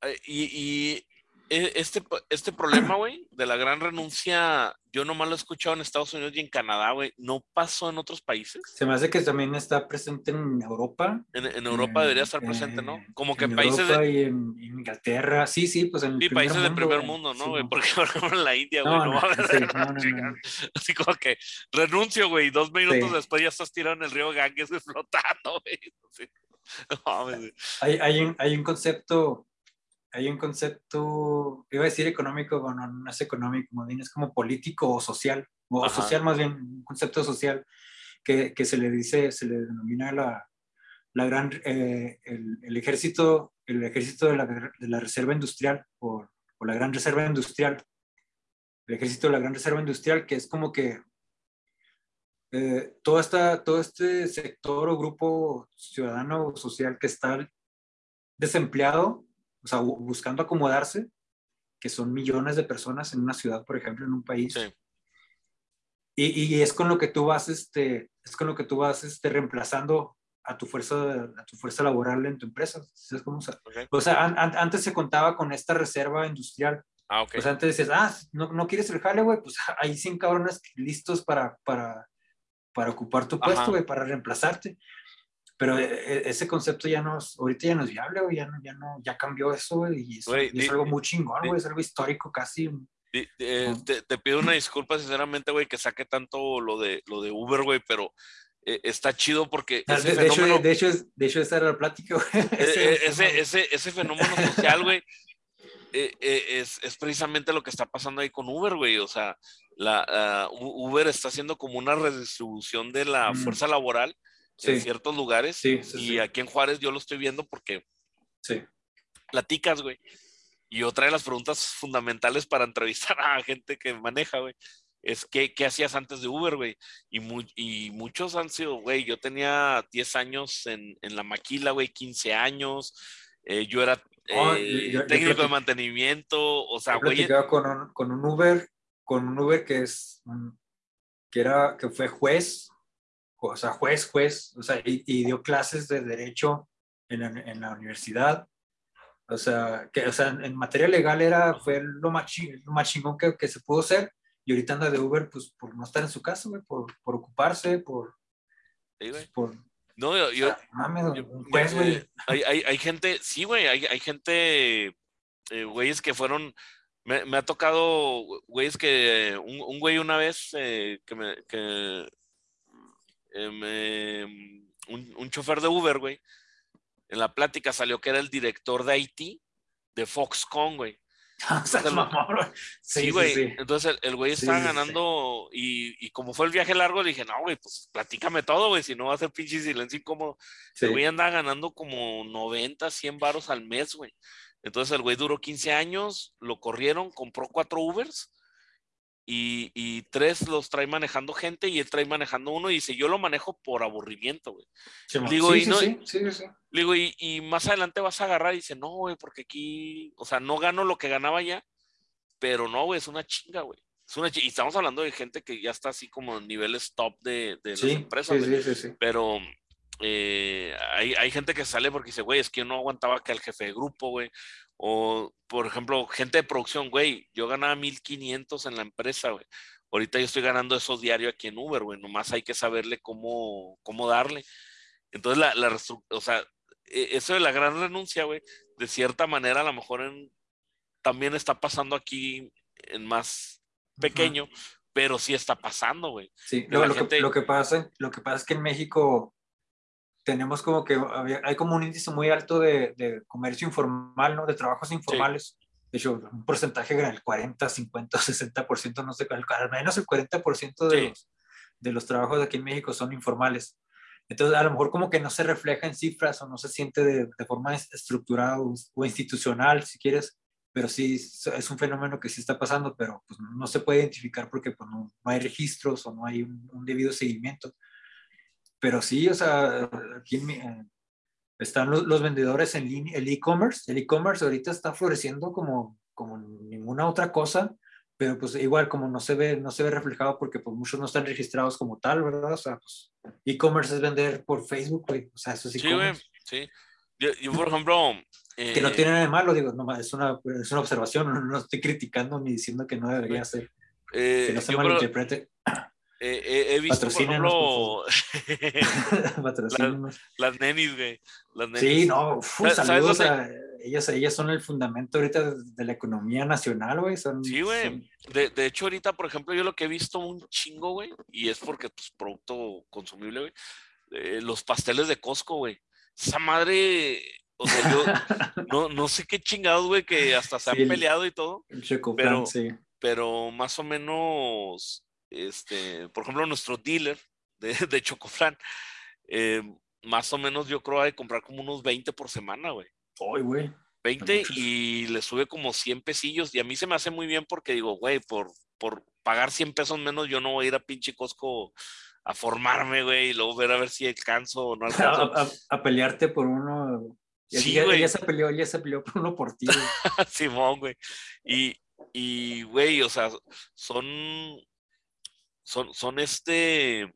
eh, y, y este, este problema, güey, de la gran renuncia, yo nomás lo he escuchado en Estados Unidos y en Canadá, güey, ¿no pasó en otros países? Se me hace que también está presente en Europa. En, en Europa eh, debería estar presente, ¿no? eh, Como que en países Europa de, y en, Inglaterra, sí, sí, pues en el sí, países de primer mundo, ¿no, Sí, güey? no. Porque, [LAUGHS] por ejemplo, en la India, güey, No, no, no, va a haber sí, no, no, no, no. [LAUGHS] Así como que renuncio, güey, y dos minutos Sí. después ya estás tirado en el río Ganges flotando. [LAUGHS] Sí. No güey. Hay, hay, un, hay un concepto, hay un concepto, iba a decir económico, bueno, no es económico, más bien es como político o social, o Ajá. social más bien, un concepto social que, que se le dice, se le denomina la, la gran, eh, el, el ejército, el ejército de la, de la reserva industrial o, o la gran reserva industrial, el ejército de la gran reserva industrial, que es como que eh, todo, esta, todo este sector o grupo ciudadano o social que está desempleado, sea, bu- buscando acomodarse, que son millones de personas en una ciudad, por ejemplo, en un país. Sí. Y, y es con lo que tú vas, este, es con lo que tú vas este, reemplazando a tu fuerza, a tu fuerza laboral en tu empresa. ¿Sabes cómo? O sea, Ok. o sea, an- an- antes se contaba con esta reserva industrial. Ah, ok. O sea, antes decías, ah, no, no quieres el jale, güey, pues [LAUGHS] hay 100 cabrones listos para, para, para ocupar tu puesto, güey, para reemplazarte. Pero eh, eh, ese concepto ya no, es- ahorita ya no es viable, ya no, ya no, ya cambió eso, y es, Güey, y es di- algo muy chingón, güey, es algo histórico casi. Di- eh, Ujú. te, te pido una disculpa sinceramente, güey, que saque tanto lo de lo de Uber, güey, pero eh, está chido porque Ah, ese De, de hecho, fenómeno, de, hecho, es- de hecho, esa era la plática, güey. [LAUGHS] eh, Ese- eh, ese, ese, ese fenómeno social, güey, eh, eh, es, es precisamente lo que está pasando ahí con Uber, güey. O sea, la, ah, U- Uber está haciendo como una redistribución de la Mm. fuerza laboral en ciertos lugares. sí, y aquí en Juárez yo lo estoy viendo porque platicas, güey. Y otra de las preguntas fundamentales para entrevistar a gente que maneja, güey, es ¿qué, qué hacías antes de Uber, güey? Y, mu- y muchos han sido, güey, yo tenía 10 años en, en la maquila, güey, 15 años. eh, yo era Oh, eh, yo- yo técnico de mantenimiento, o sea, Yo güey, platicaba con un, con un Uber, con un Uber que es, que era, que fue juez, o sea, juez, juez, o sea, y, y dio clases de derecho en la, en la universidad. O sea, que, o sea, en materia legal era, fue lo más, chi- lo más chingón que, que se pudo hacer. Y ahorita anda de Uber, pues, por no estar en su casa, güey, por, por ocuparse, por, sí, güey. por No, yo, yo, Mames, yo- güey. eh, hay, hay, hay gente, sí, güey, hay, hay gente, eh, güeyes que fueron, me, me ha tocado, güeyes que, un, un güey una vez eh, que me, que, eh, me- un, un chofer de Uber, güey, en la plática salió que era el director de Haití de Foxconn, güey. O [LAUGHS] sea, Entonces, güey. Sí, güey. sí. Entonces el, el güey Sí, estaba sí, sí. ganando y, y como fue el viaje largo, le dije, no, güey, pues platícame todo, güey, si no va a ser pinche silencio incómodo. Sí. El güey andaba ganando como 90, 100 varos al mes, güey. Entonces el güey duró 15 años, lo corrieron, compró cuatro Ubers y, y tres los trae manejando gente y él trae manejando uno y dice, yo lo manejo por aburrimiento, güey. Sí, Digo, sí, y no- sí, sí, sí, sí. Le digo, y, y más adelante vas a agarrar y dice, no, güey, porque aquí, o sea, no gano lo que ganaba ya, pero no, güey, es una chinga, güey. Es una chi- y estamos hablando de gente que ya está así como en niveles top de, de las Sí, empresas, sí, güey. sí, sí, sí. Pero eh, hay, hay gente que sale porque dice, güey, es que yo no aguantaba que al jefe de grupo, güey. O, por ejemplo, gente de producción, güey, yo ganaba 1500 en la empresa, güey. Ahorita yo estoy ganando eso diario aquí en Uber, güey. Nomás hay que saberle cómo, cómo darle. Entonces, la, la o sea, e- eso de la gran renuncia, güey, de cierta manera a lo mejor en- también está pasando aquí en más pequeño, pero sí está pasando, güey. Sí, lo, que, lo que pasa, lo que pasa es que en México tenemos como que hay como un índice muy alto de, de comercio informal, ¿no? De trabajos informales. De hecho, un porcentaje del 40, 50, 60%, no sé, al, menos el 40% de, Sí. los, de los trabajos de aquí en México son informales. Entonces, a lo mejor como que no se refleja en cifras o no se siente de, de forma es- estructurada o, o institucional, si quieres, pero sí es es un fenómeno que sí está pasando, pero pues no se puede identificar porque pues, no, no hay registros o no hay un, un debido seguimiento. Pero sí, o sea, aquí en mi- eh, están los, los vendedores en línea, el e-commerce, el e-commerce ahorita está floreciendo como, como ninguna otra cosa, pero pues igual como no se ve, no se ve reflejado porque pues muchos no están registrados como tal, ¿verdad? O sea, pues e-commerce es vender por Facebook, güey. O sea, eso sí. Sí, güey, sí. Yo, yo, por ejemplo... Que no eh, tiene nada de malo, digo, no, es, una, es una observación, [LAUGHS] no, no estoy criticando ni diciendo que no debería ser, eh, que no se malinterprete. Eh, eh, he visto, por ejemplo, [LAUGHS] Patrocínenos. [LAUGHS] las nenis, güey. Las nenis. Sí, no, uf, ¿Sabes saludos dónde? a ellas, ellas son el fundamento ahorita de la economía nacional, güey. Son, Sí, güey. son- De, de hecho, ahorita, por ejemplo, yo lo que he visto un chingo, güey, y es porque, pues, producto consumible, güey, eh, los pasteles de Costco, güey. Esa madre, o sea, yo [LAUGHS] no, no sé qué chingados, güey, que hasta se han Sí, peleado y todo, El chocoflan, Pero- sí. pero más o menos, este, por ejemplo, nuestro dealer de, [LAUGHS] de Chocoflan, eh, más o menos yo creo ha de comprar como unos 20 por semana, güey. Ay, güey. 20 muchos. y le sube como 100 pesillos y a mí se me hace muy bien porque digo, güey, por, por pagar 100 pesos menos yo no voy a ir a pinche Costco a formarme, güey, y luego ver a ver si alcanzo o no [LAUGHS] alcanzo. a- a pelearte por uno. Sí, ella, güey. ella se peleó, ella se peleó por uno por ti. güey. [LAUGHS] Simón, güey. Y, y, güey, o sea, son, son, son este,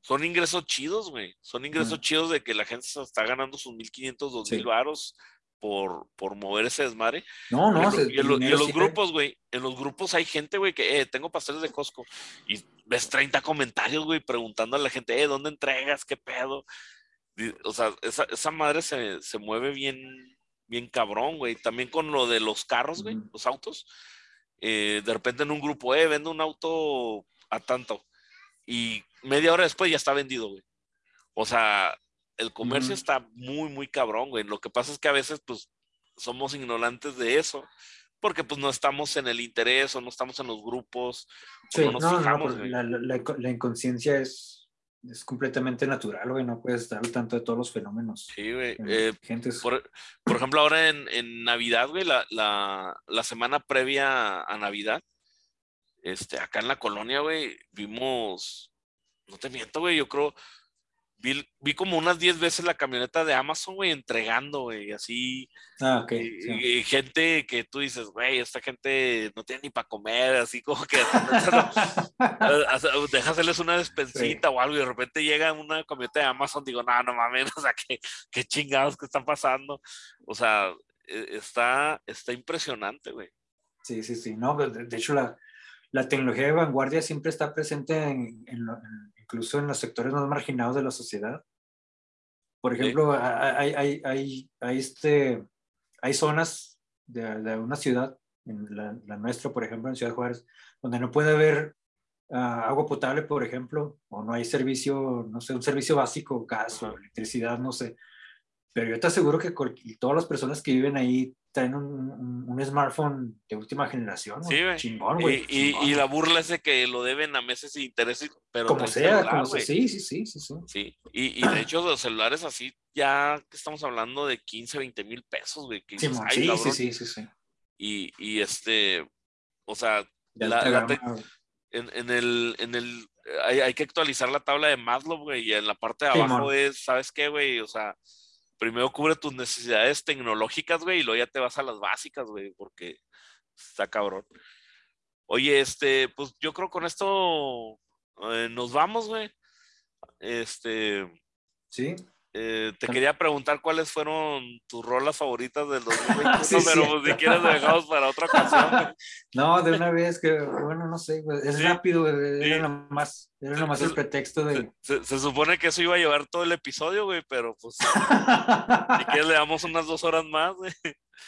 son ingresos chidos, güey. Son ingresos chidos de que la gente se está ganando sus 1500, 2000 Sí. varos por, por mover ese desmadre. No, no, en, y en lo- y en dinero los sí grupos, güey, en los grupos hay gente, güey, que, eh, tengo pasteles de Costco. Y ves 30 comentarios, güey, preguntando a la gente, eh, ¿dónde entregas? ¿Qué pedo? O sea, esa, esa madre se, se mueve bien, bien cabrón, güey. También con lo de los carros, güey, los autos. Eh, de repente en un grupo, eh, vendo un auto a tanto. Y media hora después ya está vendido, güey. O sea, el comercio está muy, muy cabrón, güey. Lo que pasa es que a veces, pues, somos ignorantes de eso, porque pues no estamos en el interés o no estamos en los grupos, Sí, no nos pues, la, la- la inco- la inconsciencia es, es completamente natural, güey. No puedes estar al tanto de todos los fenómenos. Sí, güey. eh, Eh, por, por ejemplo, ahora en, en Navidad, güey, la, la, la semana previa a Navidad, este, acá en la colonia, güey, vimos, no te miento, güey, yo creo, vi, vi como unas 10 veces la camioneta de Amazon, güey, entregando, güey, así. Ah, ok. Y, sí. y gente que tú dices, güey, esta gente no tiene ni para comer, así como que [LAUGHS] hasta- déjaseles una despensita o algo y de repente llega una camioneta de Amazon, digo, no, no mames, [LAUGHS] o sea, qué, qué chingados que están pasando. O sea, e- está, está impresionante, güey. Sí, sí, sí. No, de, de hecho, la, la tecnología de vanguardia siempre está presente en, en lo- incluso en los sectores más marginados de la sociedad. Por ejemplo, hay, hay, hay, hay, este, hay zonas de, de una ciudad, en la, la, nuestra, por ejemplo, en Ciudad Juárez, donde no puede haber uh, agua potable, por ejemplo, o no hay servicio, no sé, un servicio básico, gas o electricidad, no sé. Pero yo te aseguro que todas las personas que viven ahí traen un, un, smartphone de última generación. Sí, güey. Chingón, güey. Y, y, y, la burla es de que lo deben a meses sin intereses, pero. Como sea, celular, como sea. Sí, sí, sí, sí. Sí, sí. Y, y de hecho, los celulares así, ya que estamos hablando de 15, 20 mil pesos, güey. Sí, sí, sí, sí, sí, sí, Y, y este, o sea, la, la te, en, en, el, en el, hay, hay, que actualizar la tabla de Maslow, güey, y en la parte de abajo sí, es, ¿sabes qué, güey? O sea, primero cubre tus necesidades tecnológicas, güey, y luego ya te vas a las básicas, güey, porque está cabrón. Oye, este, pues yo creo con esto eh, nos vamos, güey. Este. Sí. Eh, te quería preguntar cuáles fueron tus rolas favoritas del [LAUGHS] 2021, sí, pero pues, si quieres dejamos para otra ocasión. [LAUGHS] no, de una vez que, bueno, no sé, es sí, rápido, era sí. nomás, era nomás el pretexto de... Se, se, supone que eso iba a llevar todo el episodio, güey, pero pues [LAUGHS] si quieres le damos unas dos horas más, güey.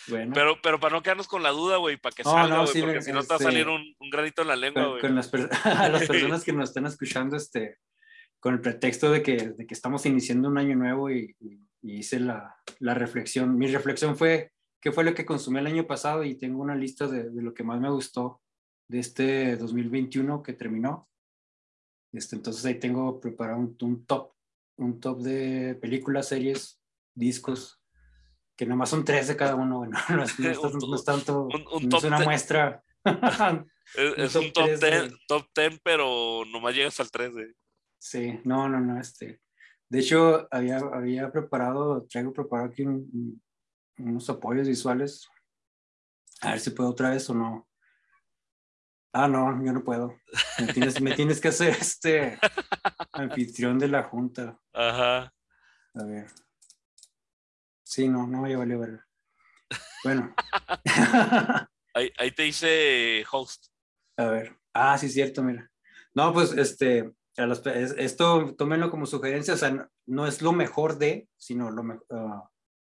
Bueno. Pero, pero para no quedarnos con la duda, güey, para que no, salga, güey, no, sí, porque si no te va a salir un, un, granito en la lengua, güey. Con, con, las, per las personas que nos están escuchando, este con el pretexto de que, de que estamos iniciando un año nuevo y, y, y hice la, la, reflexión. Mi reflexión fue qué fue lo que consumí el año pasado y tengo una lista de, de lo que más me gustó de este 2021 que terminó. Este, entonces ahí tengo preparado un, un, top, un top de películas, series, discos, que nomás son tres de cada uno. Bueno, [LAUGHS] no, es, no, es, [LAUGHS] no es tanto, un, no es una muestra. [LAUGHS] es, un top 10, de... top 10, pero nomás llegas al 3. De... Sí, no, no, no, este. De hecho, había, había preparado, traigo preparado aquí un, unos apoyos visuales. A ver si puedo otra vez o no. Ah, no, yo no puedo. Me tienes, me tienes que hacer este anfitrión de la junta. Ajá. A ver. Sí, no, no me valió ver. Bueno. [LAUGHS] [LAUGHS] ahí, ahí te dice host. A ver. Ah, sí, cierto, mira. No, pues este, los, esto tómenlo como sugerencia, o sea, no, es lo mejor de, sino lo, uh,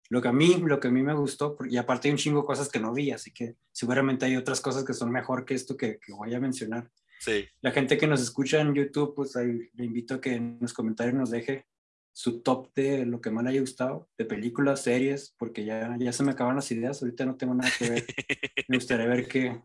lo, que a mí, lo que a mí me gustó, y aparte hay un chingo de cosas que no vi, así que seguramente hay otras cosas que son mejor que esto que, que voy a mencionar. Sí. La gente que nos escucha en YouTube, pues ahí le invito a que en los comentarios nos deje su top de lo que más le haya gustado, de películas, series, porque ya, ya se me acaban las ideas, ahorita no tengo nada que ver. [LAUGHS] me gustaría ver qué,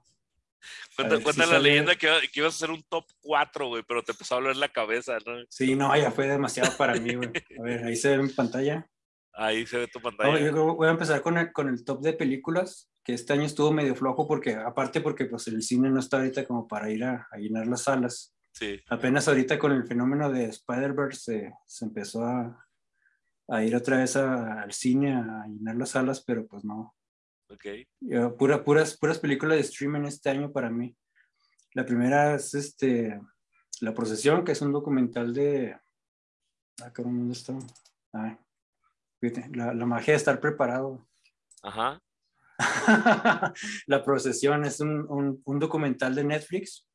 Cuenta, cuenta si la sale... leyenda que, que, ibas a hacer un top 4, güey, pero te empezó a doler la cabeza, ¿no? Sí, no, ya fue demasiado para mí, güey. A ver, ahí se ve mi pantalla. Ahí se ve tu pantalla. No, yo voy a empezar con el, con el top de películas, que este año estuvo medio flojo, porque aparte porque pues el cine no está ahorita como para ir a, a llenar las salas. Sí. Apenas ahorita con el fenómeno de Spider-Verse eh, se empezó a, a ir otra vez a, al cine a llenar las salas, pero pues no, Okay. Pura, puras, puras películas de streaming este año para mí. La primera es este, La Procesión, que es un documental de... Ah, ¿dónde está? Ay, la, la, magia de estar preparado. Ajá. [LAUGHS] la Procesión es un, un, un, documental de Netflix.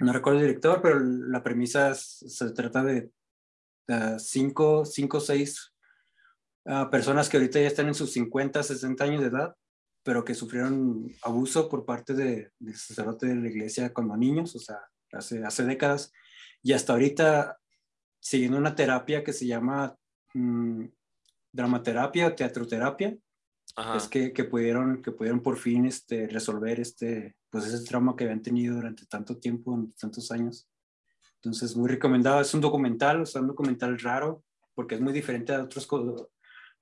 No recuerdo el director, pero la premisa es, se trata de uh, cinco, cinco, seis a personas que ahorita ya están en sus 50, 60 años de edad, pero que sufrieron abuso por parte de, del sacerdote de la iglesia cuando niños, o sea, hace, hace décadas, y hasta ahorita siguiendo una terapia que se llama mmm, dramaterapia o teatroterapia, Ajá. es que, que, pudieron, que pudieron por fin este, resolver este, pues ese trauma que habían tenido durante tanto tiempo, durante tantos años. Entonces, muy recomendado. Es un documental, o sea, un documental raro, porque es muy diferente a otros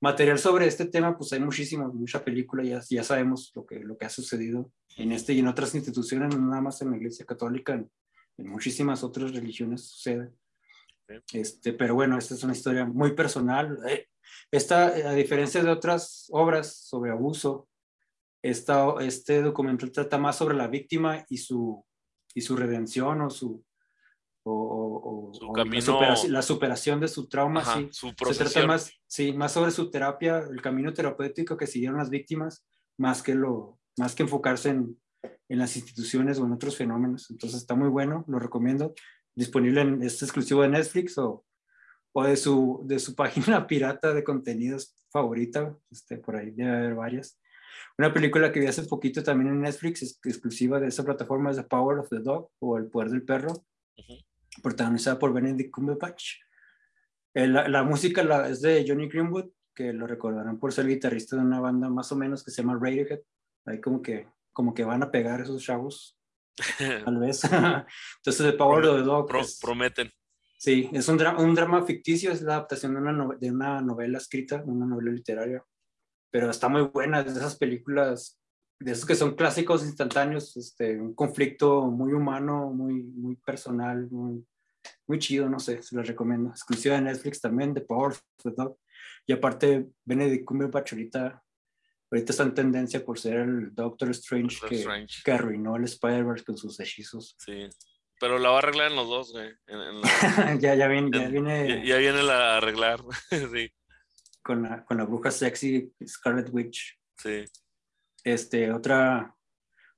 material sobre este tema, pues hay muchísimo, mucha película, ya, ya sabemos lo que, lo que ha sucedido en este y en otras instituciones, no nada más en la Iglesia Católica, en, en muchísimas otras religiones sucede. Este, pero bueno, esta es una historia muy personal. Eh, esta, a diferencia de otras obras sobre abuso, esta, este documental trata más sobre la víctima y su, y su redención o su, o, o, su camino... la, superación, la, superación, de su trauma, Ajá, sí. Su se trata más, sí, más sobre su terapia, el camino terapéutico que siguieron las víctimas, más que, lo, más que enfocarse en, en las instituciones o en otros fenómenos. Entonces está muy bueno, lo recomiendo. Disponible en, es exclusivo de Netflix o, o de su, de su [LAUGHS] página pirata de contenidos favorita, este, por ahí debe haber varias. Una película que vi hace poquito también en Netflix, es exclusiva de esa plataforma, es The Power of the Dog o El Poder del Perro, protagonizada por Benedict Cumberbatch. Eh, la, la, música la, es de Johnny Greenwood, que lo recordarán por ser guitarrista de una banda más o menos que se llama Radiohead. Ahí como que, como que van a pegar esos chavos, [LAUGHS] tal vez. [LAUGHS] Entonces, The Power of the Dog. Pro, prometen. Sí, es un, dra un, drama ficticio, es la adaptación de una, no de una novela escrita, una novela literaria, pero está muy buena, de esas películas, de esos que son clásicos instantáneos, este, un conflicto muy humano, muy, muy personal, muy, muy chido, no sé, se los recomiendo. Exclusiva de Netflix también, The Power of the Dog. Y aparte, Benedict Cumberbatch ahorita, ahorita está en tendencia por ser el Doctor Strange, Doctor que, Strange. que arruinó el Spider-Verse con sus hechizos. Sí. Pero la va a arreglar en los dos, güey. [LAUGHS] ya, ya viene. Ya, viene, ya, viene la arreglar, [LAUGHS] sí. Con la, con la bruja sexy, Scarlet Witch. Sí. Este, otra,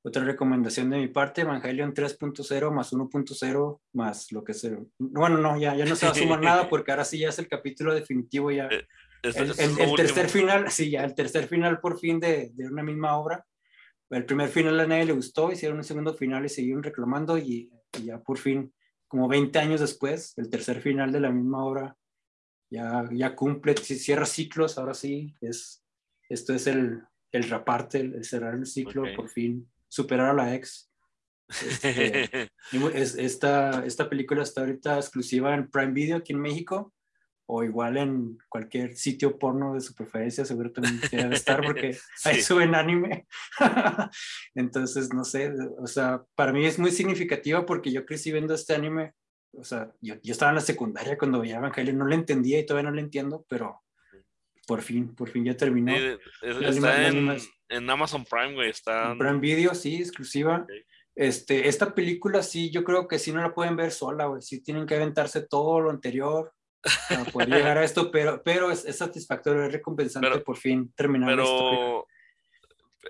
otra recomendación de mi parte, Evangelion 3.0 más 1.0 más lo que se... Bueno, no, ya, ya no se va a sumar [LAUGHS] nada porque ahora sí ya es el capítulo definitivo ya. Eh, el, el, tercer final, [LAUGHS] sí, ya el tercer final por fin de, de una misma obra. El primer final a nadie le gustó, hicieron un segundo final y siguieron reclamando y y ya por fin, como 20 años después, el tercer final de la misma obra ya, ya cumple, cierra ciclos, ahora sí, es, esto es el, el raparte, el cerrar el ciclo, por fin, superar a la ex. Este, [LAUGHS] es, esta, esta película está ahorita exclusiva en Prime Video aquí en México o igual en cualquier sitio porno de su preferencia, seguro también debe estar porque [LAUGHS] ahí suben anime. [LAUGHS] Entonces, no sé, o sea, para mí es muy significativa porque yo crecí viendo este anime, o sea, yo, yo estaba en la secundaria cuando veía Evangelion, no lo entendía y todavía no lo entiendo, pero por fin, por fin ya terminó. está en, en, Amazon Prime, güey, está... En Prime Video, sí, exclusiva. Este, esta película sí, yo creo que sí no la pueden ver sola, güey, sí tienen que aventarse todo lo anterior para poder llegar a esto, [LAUGHS] pero, pero es, satisfactorio, es recompensante por fin terminar pero, esto.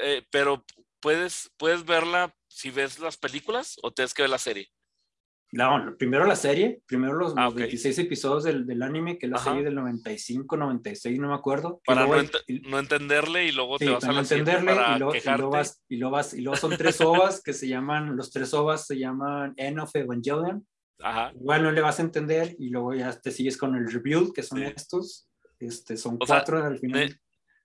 Eh, pero puedes, puedes verla si ves las películas o tienes que ver la serie. No, primero la serie, primero los, 26 ah, episodios del, del, anime, que es la serie del 95, 96, no me acuerdo. Para no, no, entenderle y luego te vas a la entenderle para y, luego, y, luego vas, y, luego vas, y luego son tres ovas que se llaman, los tres ovas se llaman End of Evangelion, Ajá. Igual no le vas a entender y luego ya te sigues con el review, que son estos. Este, son cuatro al final.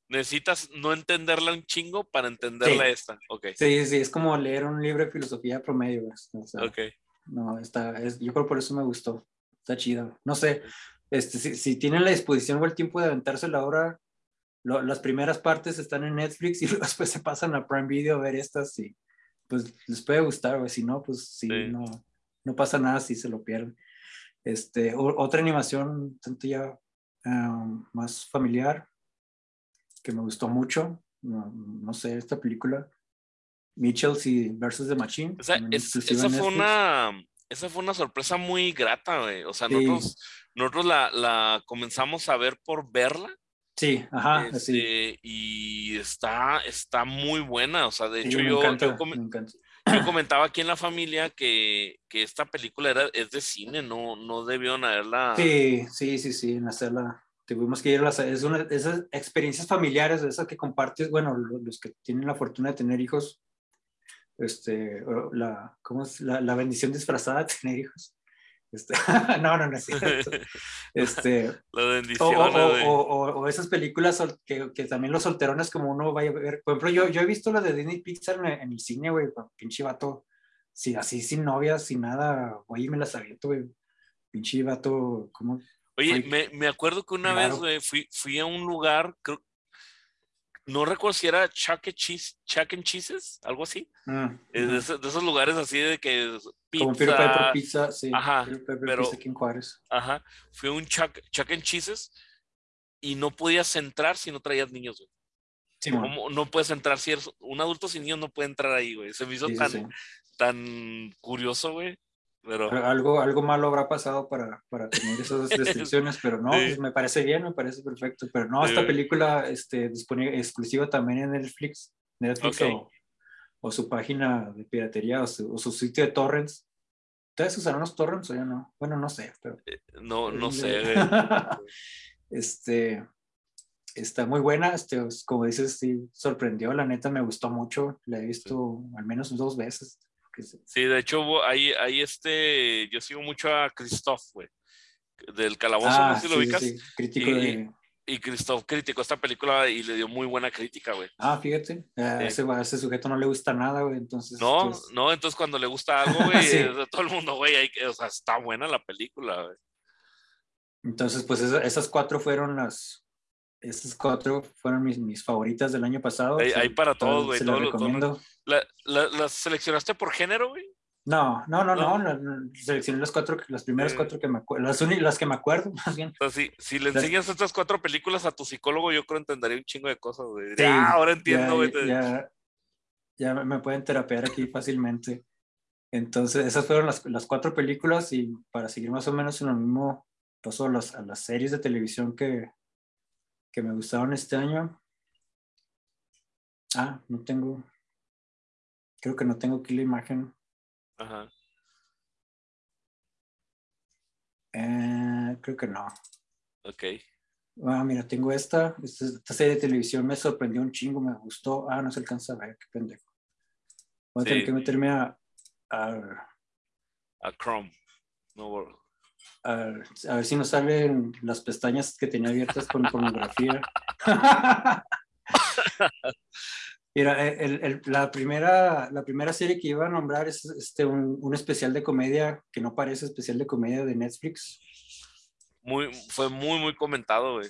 necesitas no entenderla un chingo para entenderla esta. Okay. Sí, sí, es como leer un libro de filosofía promedio. O sea, okay. No, está, es, yo creo por eso me gustó. Está chido. No sé, este, si, si tienen la disposición o el tiempo de aventarse la hora, las primeras partes están en Netflix [LAUGHS] y después se pasan a Prime Video a ver estas y pues les puede gustar, o si no, pues sí, no no pasa nada si se lo pierden. Este, otra animación, tanto ya um, más familiar, que me gustó mucho, no, sé, esta película, Mitchells y Versus the Machine. esa, fue una, esa fue una sorpresa muy grata, O sea, nosotros, nosotros la, la, comenzamos a ver por verla. Sí, ajá. Este, y está, está muy buena. O sea, de hecho, yo, yo comentaba aquí en la familia que, que, esta película era, es de cine, no, no debieron haberla. Sí, sí, sí, sí, en hacerla. Tuvimos que ir a las. Es una, esas experiencias familiares, esas que compartes, bueno, los, que tienen la fortuna de tener hijos, este, la, ¿cómo es? La, la bendición disfrazada de [LAUGHS] tener hijos. Este, [LAUGHS] no, no, no es cierto. [LAUGHS] Este, o, esas películas que, que, también los solterones como uno vaya a ver. Por ejemplo, yo, yo he visto la de Disney Pixar en, el cine, güey, pinche vato. Sí, así sin novia, sin nada, oye, me las aviento, güey. Pinche vato, ¿cómo? Oye, me, me, acuerdo que una vez, güey, fui, fui a un lugar, creo, no recuerdo si era Chuck, e. Cheese, Chuck and Cheeses, algo así. Mm, de, esos, lugares así de que pizza. Como Peter Piper Pizza, sí. Ajá. pero, Pizza aquí en Juárez. Ajá. Fue un Chuck, Chuck and Cheeses y no podías entrar si no traías niños, güey. Sí, no puedes entrar si eres un adulto sin niños no puede entrar ahí, güey. Se me hizo tan, tan curioso, güey. Pero... Algo, algo malo habrá pasado para, para tener esas [LAUGHS] restricciones, pero no, pues me parece bien, me parece perfecto. Pero no, esta película este, disponible exclusiva también en Netflix, Netflix o, o, su página de piratería o su, sitio de torrents. ¿Ustedes usaron los torrents o yo no? Bueno, no sé, pero. Eh, no, no sé. [LAUGHS] este. Está muy buena, este, como dices, sí, sorprendió, la neta me gustó mucho, la he visto al menos dos veces. Sí, de hecho, ahí, ahí este, yo sigo mucho a Christoph, güey, del Calabozo, no sé si lo ubicas. Sí, crítico de y Christoph criticó esta película y le dio muy buena crítica, güey. Ah, fíjate, a ese, ese, sujeto no le gusta nada, güey, entonces... No, pues no, entonces cuando le gusta algo, [LAUGHS] güey, todo el mundo, güey, o sea, está buena la película, güey. Entonces, pues esas cuatro fueron las... Esas cuatro fueron mis, mis favoritas del año pasado. Hay, para todos, güey. Todo, la, ¿Las seleccionaste por género, güey? No, no, no, no, seleccioné las cuatro, las primeras cuatro que me acuerdo, las, las que me acuerdo, [LAUGHS] más bien. si, le enseñas estas cuatro películas a tu psicólogo, yo creo entendería un chingo de cosas, güey. ah, ahora entiendo, güey. Ya, ya, me pueden terapear aquí [LAUGHS] fácilmente. Entonces, esas fueron las, las, cuatro películas y para seguir más o menos en lo mismo, paso a las, a las series de televisión que, que me gustaron este año. Ah, no tengo, creo que no tengo aquí la imagen Ajá. Eh, creo que no. Ok. Ah, mira, tengo esta. esta. serie de televisión me sorprendió un chingo, me gustó. Ah, no se alcanza a ver, qué pendejo. Voy a tener que meterme a, a. A Chrome. No, a, a, ver si nos salen las pestañas que tenía abiertas con pornografía. [LAUGHS] Mira, eh, el, la, primera, la primera serie que iba a nombrar es este, un, un, especial de comedia que no parece especial de comedia de Netflix. Muy, fue muy, muy comentado, güey.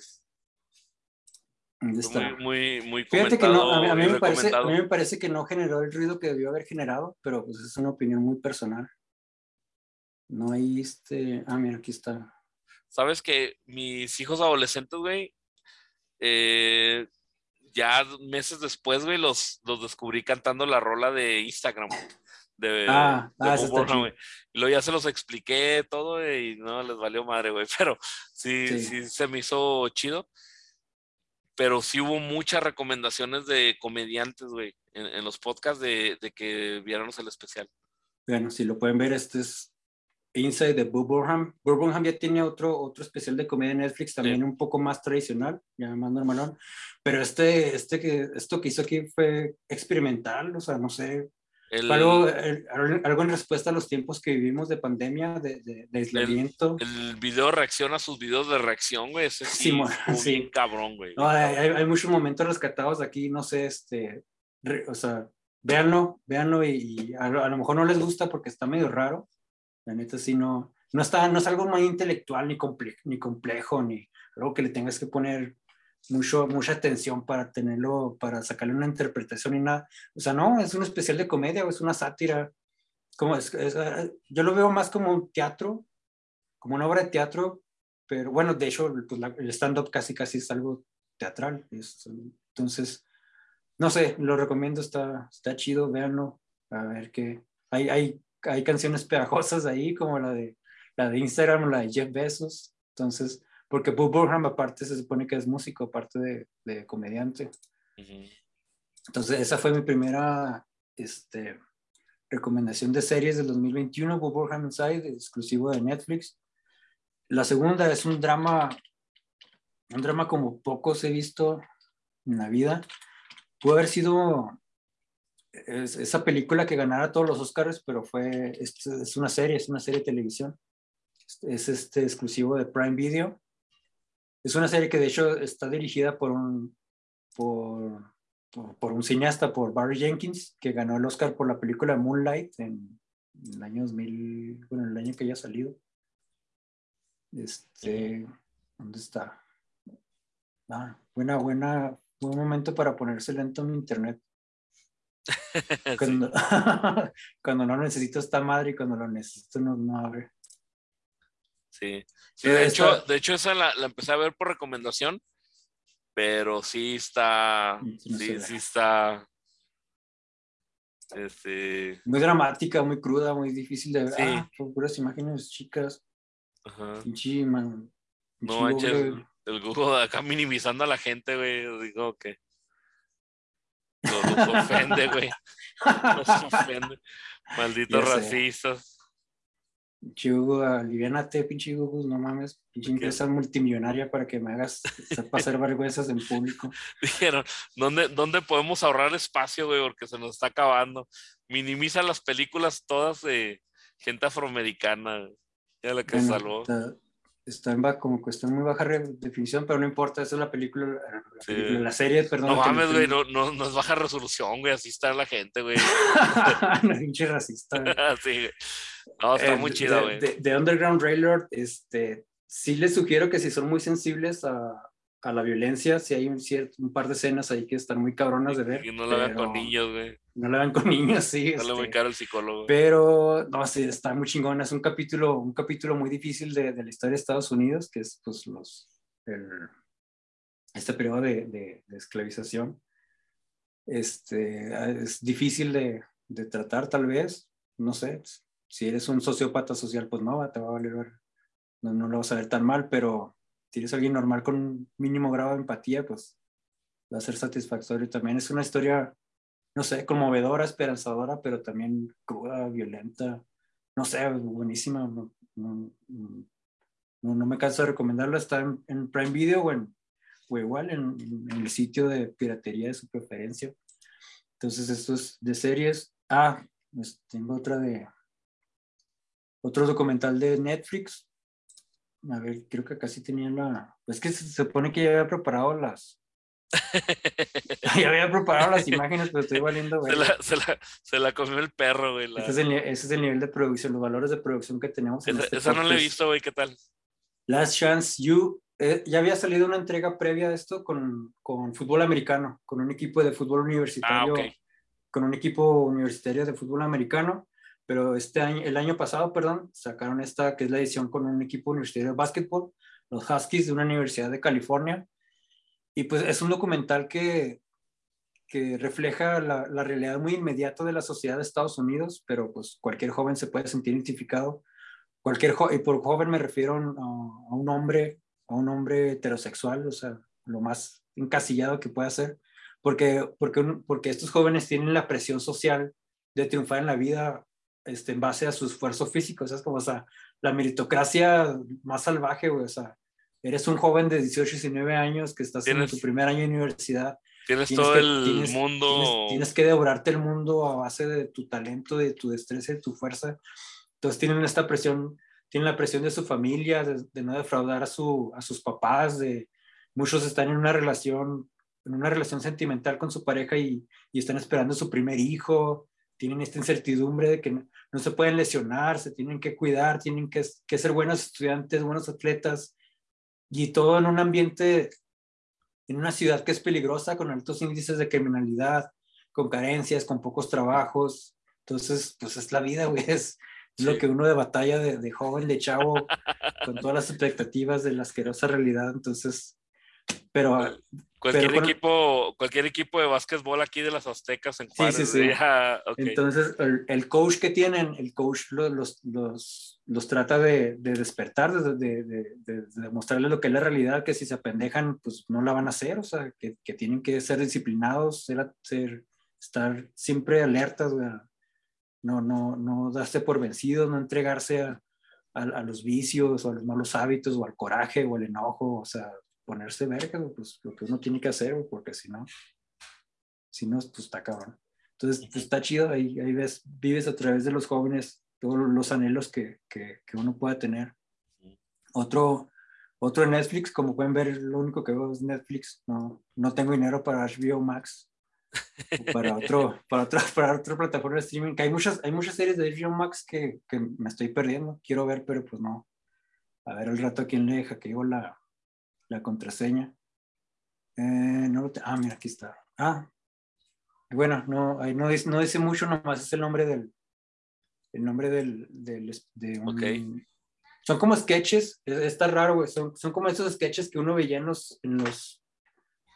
¿Dónde está? Muy, muy, muy Fíjate que no, a, mí, me parece, a mí me parece que no generó el ruido que debió haber generado, pero pues es una opinión muy personal. No hay este... Ah, mira, aquí está. Sabes que mis hijos adolescentes, güey, eh, ya meses después, güey, los, los descubrí cantando la rola de Instagram. De, ah, ah Y luego ya se los expliqué todo y no les valió madre, güey. [LAUGHS] Pero sí, sí, se me hizo chido. Pero sí hubo muchas recomendaciones de comediantes, güey, en, en, los podcasts de, de que viéramos el especial. Bueno, si lo pueden ver, este es Inside de Burnham. Bob ya tiene otro, otro especial de comedia en Netflix, también un poco más tradicional, ya más normalón. Pero este, este que, esto que hizo aquí fue experimental, o sea, no sé. algo, algo, en respuesta a los tiempos que vivimos de pandemia, de, de, aislamiento. El, video reacciona a sus videos de reacción, güey. Ese sí, sí, cabrón, güey. hay, hay, muchos momentos rescatados aquí, no sé, este, o sea, véanlo, véanlo y, a, a, lo mejor no les gusta porque está medio raro, la neta sí no, no, está, no es algo muy intelectual ni, comple ni complejo, ni algo que le tengas que poner mucho, mucha atención para tenerlo, para sacarle una interpretación y nada. O sea, no, es un especial de comedia o es una sátira. Como es, eh, yo lo veo más como un teatro, como una obra de teatro, pero bueno, de hecho, pues el stand-up casi casi es algo teatral. entonces, no sé, lo recomiendo, está, está chido, véanlo, a ver qué. Hay, hay hay canciones pegajosas ahí, como la de, la de Instagram, la de Jeff Bezos. Entonces, porque Bob Burnham aparte se supone que es músico, aparte de, de comediante. Entonces, esa fue mi primera este, recomendación de series del 2021, Bob Burnham Inside, exclusivo de Netflix. La segunda es un drama, un drama como pocos he visto en la vida. Pudo haber sido es, esa película que ganara todos los Oscars, pero fue, es, es, una serie, es una serie de televisión. Es este exclusivo de Prime Video. Es una serie que de hecho está dirigida por un, por, por, un cineasta, por Barry Jenkins, que ganó el Oscar por la película Moonlight en, el año 2000, bueno, el año que haya salido. Este, ¿dónde está? Ah, buena, buena, buen momento para ponerse lento en internet. [LAUGHS] Cuando, [LAUGHS] cuando no necesito esta madre y cuando lo necesito no, no abre. Sí, sí de, hecho, de hecho esa la, la, empecé a ver por recomendación, pero sí está, sí, sí, está, este... Muy dramática, muy cruda, muy difícil de ver. Sí. Ah, puras imágenes chicas. Ajá. man. No manches, el Google acá minimizando a la gente, güey. Digo que los, ofende, güey. Los [LAUGHS] ofende. Malditos racistas. Hugo, aliviánate, pinche Hugo, no mames, pinche empresa multimillonaria para que me hagas pasar [LAUGHS] vergüenzas en público. Dijeron, ¿dónde, ¿dónde podemos ahorrar espacio, güey? Porque se nos está acabando. Minimiza las películas todas de gente afroamericana. Ya la que salvó. Está, en como que está en muy baja definición, pero no importa, esa es la película, la, la serie, perdón. No mames, güey, no, no, no, es baja resolución, güey, así está la gente, güey. [LAUGHS] Una pinche racista. [LAUGHS] sí, güey. No, está muy chido, güey. De, Underground Railroad, este, sí les sugiero que si son muy sensibles a, a la violencia, si hay un, cierto, un par de escenas ahí que están muy cabronas de ver. Y no la vean con niños, güey. No la vean con niños, sí. Muy este, caro el psicólogo. Pero, no, sí, está muy chingón. Es un capítulo, un capítulo muy difícil de, de la historia de Estados Unidos, que es, pues, los, el, este periodo de, de, de, esclavización. Este, es difícil de, de tratar, tal vez. No sé, si eres un sociópata social, pues no, te va a valer, no, no lo vas a ver tan mal, pero si eres alguien normal con un mínimo grado de empatía, pues va a ser satisfactorio también. Es una historia, no sé, conmovedora, esperanzadora, pero también cruda, violenta, no sé, buenísima. No, no, no, me canso de recomendarla, está en, Prime Video o, en, o igual en, en, el sitio de piratería de su preferencia. Entonces, esto es de series. Ah, pues tengo otra de, otro documental de Netflix. A ver, creo que casi tenía la. Pues que se supone que ya había preparado las. [LAUGHS] ya había preparado las imágenes, pero estoy valiendo. Se la, se, la, se la, comió el perro, güey. Ese, es el, ese, es el, nivel de producción, los valores de producción que tenemos. En esa, este esa no la he visto, güey, ¿qué tal? Last Chance You. Eh, ya había salido una entrega previa de esto con, con fútbol americano, con un equipo de fútbol universitario. Ah, con un equipo universitario de fútbol americano pero este año, el año pasado, perdón, sacaron esta que es la edición con un equipo universitario de básquetbol, los Huskies de una universidad de California, y pues es un documental que, que refleja la, la, realidad muy inmediata de la sociedad de Estados Unidos, pero pues cualquier joven se puede sentir identificado. Cualquier y por joven me refiero a, un hombre, a un hombre heterosexual, o sea, lo más encasillado que pueda ser, porque, porque, porque estos jóvenes tienen la presión social de triunfar en la vida este, en base a su esfuerzo físico. es como, o sea, la meritocracia más salvaje, güey. O sea, eres un joven de 18, 19 años que estás en tu primer año de universidad. Tienes, todo el mundo. Tienes, que devorarte el mundo a base de tu talento, de tu destreza, de tu fuerza. Entonces tienen esta presión, tienen la presión de su familia, de, no defraudar a, su, a sus papás, de muchos están en una relación, en una relación sentimental con su pareja y, y están esperando su primer hijo tienen esta incertidumbre de que no, se pueden lesionar, se tienen que cuidar, tienen que, que, ser buenos estudiantes, buenos atletas, y todo en un ambiente, en una ciudad que es peligrosa, con altos índices de criminalidad, con carencias, con pocos trabajos. Entonces, pues es la vida, [LAUGHS] güey, es, lo que uno de batalla de, de joven, de chavo, con todas las expectativas de la asquerosa realidad. Entonces, pero Cualquier equipo, cualquier equipo de básquetbol aquí de las Aztecas en Juárez. Sí, sí, [LAUGHS] sí. Entonces, el, coach que tienen, el coach los, los, los, trata de, de despertar, de, de, de, demostrarles lo que es la realidad, que si se apendejan, pues no la van a hacer, o sea, que, que tienen que ser disciplinados, ser, ser, estar siempre alertas, no, no, no darse por vencidos, no entregarse a, a, a los vicios o a los malos hábitos o al coraje o al enojo, o sea, ponerse verga, pues lo que uno tiene que hacer, porque si no, si no, pues está cabrón. Entonces, pues está chido, ahí, ahí ves, vives a través de los jóvenes todos los anhelos que, que, que uno pueda tener. Otro, otro Netflix, como pueden ver, lo único que veo es Netflix, no, no tengo dinero para HBO Max. para otro [LAUGHS] para otra para otra plataforma de streaming que hay muchas hay muchas series de HBO Max que, que me estoy perdiendo quiero ver pero pues no a ver el rato a quién le deja que yo la la contraseña. Eh, no, ah, mira, aquí está. Ah, bueno, no, no, dice, no dice mucho, nomás es el nombre del, el nombre del, del de un, Son como sketches, está raro, güey, son, son, como esos sketches que uno veía en los, en los,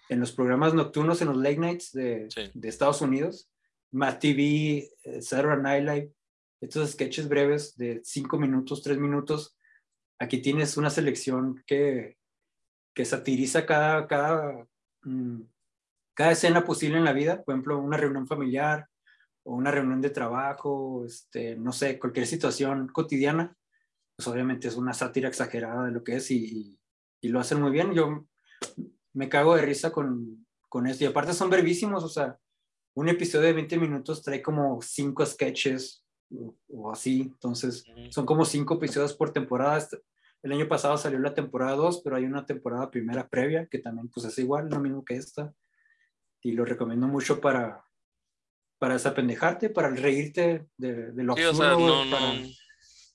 en los programas nocturnos, en los late nights de, de Estados Unidos, Matt TV, eh, Saturday Night Live, estos sketches breves de cinco minutos, tres minutos. Aquí tienes una selección que, que satiriza cada, cada, mm, cada escena posible en la vida, por ejemplo, una reunión familiar o una reunión de trabajo, este, no sé, cualquier situación cotidiana, pues obviamente es una sátira exagerada de lo que es y, y, lo hacen muy bien. Yo me cago de risa con, con esto y aparte son brevísimos, o sea, un episodio de 20 minutos trae como cinco sketches o, así, entonces son como cinco episodios por temporada. El año pasado salió la temporada 2, pero hay una temporada primera previa que también pues es igual, lo mismo que esta. Y lo recomiendo mucho para, para desapendejarte, para reírte de, de lo sí, O sea, no, no,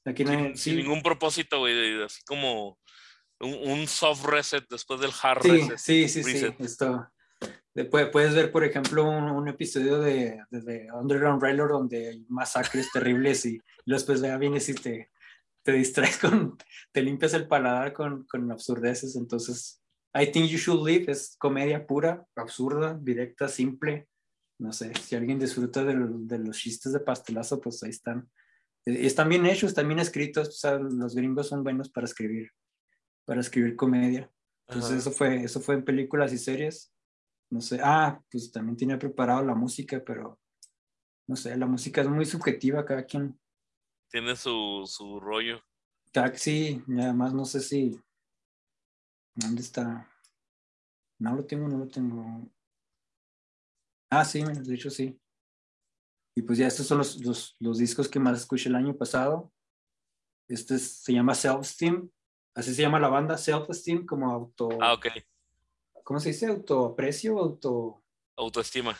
aquí no hay, sin, ningún propósito, güey, así como un, soft reset después del hard sí, reset. Sí, sí, sí, esto. Después puedes ver, por ejemplo, un, episodio de, de, Underground Railroad donde hay masacres [LAUGHS] terribles y después ya vienes y te, te distraes con, te limpias el paladar con, con absurdeces. Entonces, I Think You Should Live es comedia pura, absurda, directa, simple. No sé, si alguien disfruta de, de los chistes de pastelazo, pues ahí están. Eh, están bien hechos, están bien escritos. O sea, los gringos son buenos para escribir, para escribir comedia. Entonces, eso fue, eso fue en películas y series. No sé, ah, pues también tenía preparado la música, pero no sé, la música es muy subjetiva, cada quien tiene su, su rollo. Taxi, y además no sé si. ¿Dónde está? No lo tengo, no lo tengo. Ah, sí, de hecho sí. Y pues ya estos son los, los, los discos que más escuché el año pasado. Este se llama Self Esteem. Así se llama la banda, Self Esteem, como auto. Ah, ok. ¿Cómo se dice? ¿Autoaprecio? Auto. Autoestima.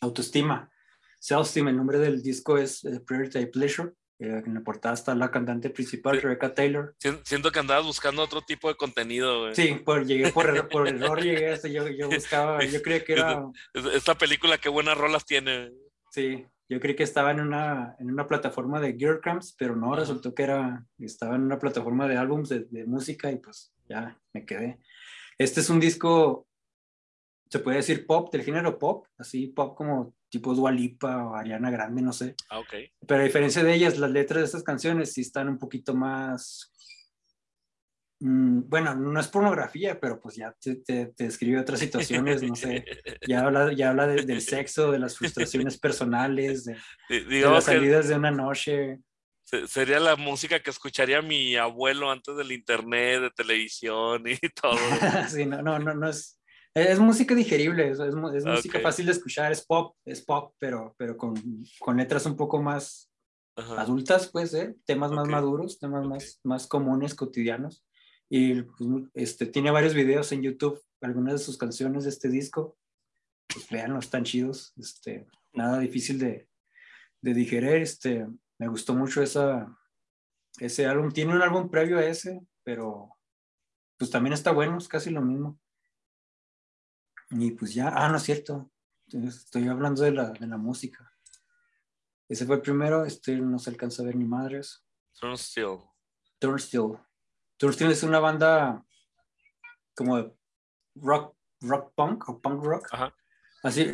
Autoestima. Self Esteem, el nombre del disco es uh, Priority Pleasure. Eh, en la portada está la cantante principal, Rebecca Taylor. Siento que andabas buscando otro tipo de contenido. Güey. Sí, por, llegué por, por [LAUGHS] error, llegué a yo, yo buscaba, yo creía que era... Esta película, qué buenas rolas tiene. Sí, yo creí que estaba en una, en una plataforma de Gear pero no, resultó que era, estaba en una plataforma de álbums de, de música y pues ya me quedé. Este es un disco, se puede decir pop, del género pop, así pop como tipo Dualipa o Ariana Grande, no sé. Ah, ok. Pero a diferencia de ellas, las letras de estas canciones sí están un poquito más... Mm, bueno, no es pornografía, pero pues ya te, te, describe otras situaciones, no sé. Ya habla, ya habla del sexo, de las frustraciones personales, de, las salidas de una noche. Sería la música que escucharía mi abuelo antes del internet, de televisión y [LAUGHS] todo. [LAUGHS] sí, no, no, no, no es, es música digerible, es, es, música fácil de escuchar, es pop, es pop, pero, pero con, con letras un poco más adultas, pues, ¿eh? temas más maduros, temas más, más comunes, cotidianos. Y pues, este, tiene varios videos en YouTube, algunas de sus canciones de este disco. Pues veanlo, están chidos. Este, nada difícil de, de digerir. Este, me gustó mucho esa, ese álbum. Tiene un álbum previo a ese, pero pues también está bueno, es casi lo mismo. Y pues ya, ah, no es cierto, estoy hablando de la, de la música. Ese fue el primero, este no se alcanza a ver ni madres. Turnstile. Turnstile. Turnstile es una banda como rock, rock punk o punk rock. Ajá. Así,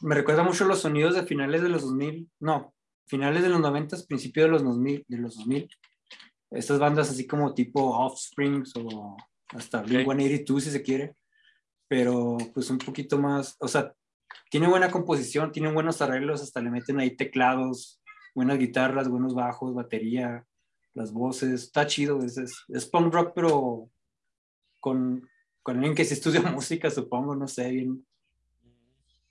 me recuerda mucho los sonidos de finales de los 2000, no, finales de los 90, principios de los 2000, de los 2000. Estas bandas así como tipo Offsprings o hasta Blink-182 si se quiere pero pues un poquito más, o sea, tiene buena composición, tiene buenos arreglos, hasta le meten ahí teclados, buenas guitarras, buenos bajos, batería, las voces, está chido, es, es, punk rock, pero con, con alguien que se estudia [LAUGHS] música, supongo, no sé, bien,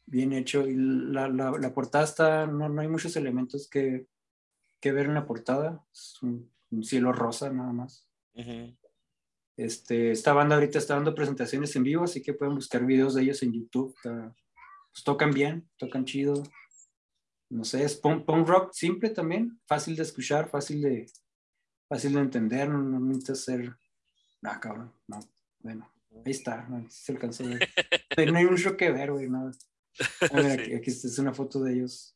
bien hecho. Y la, la, la portada está, no, no, hay muchos elementos que, que, ver en la portada, es un, cielo rosa nada más. Este, esta banda ahorita está dando presentaciones en vivo, así que pueden buscar videos de ellos en YouTube. Pues, tocan bien, tocan chido. No sé, es punk, rock simple también, fácil de escuchar, fácil de, fácil de entender, no, no necesita ser... Ah, cabrón, no, bueno, ahí está, no, se alcanzó a ver. [LAUGHS] No hay mucho que ver, güey, nada. aquí, aquí es una foto de ellos.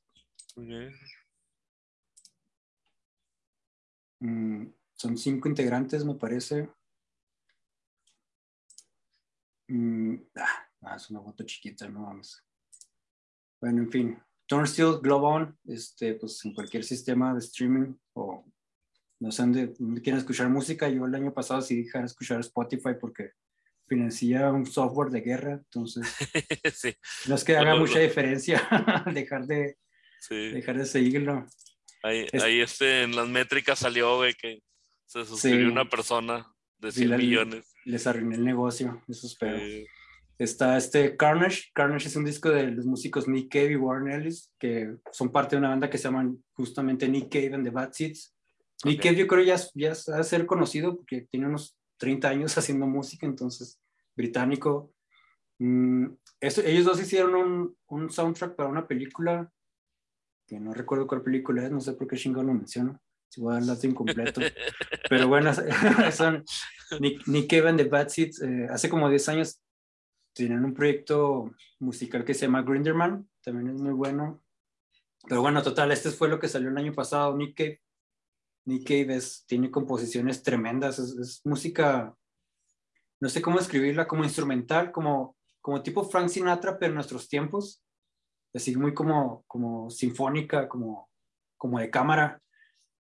Mm, son cinco integrantes, me parece. Mm, ah, ah, es una foto chiquita, no vamos. Bueno, en fin. Turnstile Globon, este, pues en cualquier sistema de streaming o no sé dónde, quieren escuchar música. Yo el año pasado sí dije escuchar Spotify porque financia un software de guerra, entonces [LAUGHS] sí. no es que haga mucha diferencia [LAUGHS] dejar de dejar de seguirlo. Ahí, ahí este, en las métricas salió, güey, que Se suscribió una persona de 100 millones. Les arruiné el negocio, eso espero. Está este Carnage. Carnage es un disco de los músicos Nick Cave y Warren Ellis, que son parte de una banda que se llaman justamente Nick Cave and the Bad Seeds. Nick Cave yo creo ya, ya ha de ser conocido porque tiene unos 30 años [LAUGHS] haciendo música, entonces británico. Mm, ellos dos hicieron un, un, soundtrack para una película que no recuerdo cuál película es, no sé por qué chingón lo menciono. Dar el incompleto. Pero bueno, [LAUGHS] son Nick, Nick and the Bad Seeds. Eh, hace como 10 años tienen un proyecto musical que se llama Grinderman, también es muy bueno. Pero bueno, total, este fue lo que salió el año pasado, Nick Cave. Nick Cave tiene composiciones tremendas, es, música, no sé cómo escribirla, como instrumental, como, como tipo Frank Sinatra, pero en nuestros tiempos, así muy como, como sinfónica, como, como de cámara,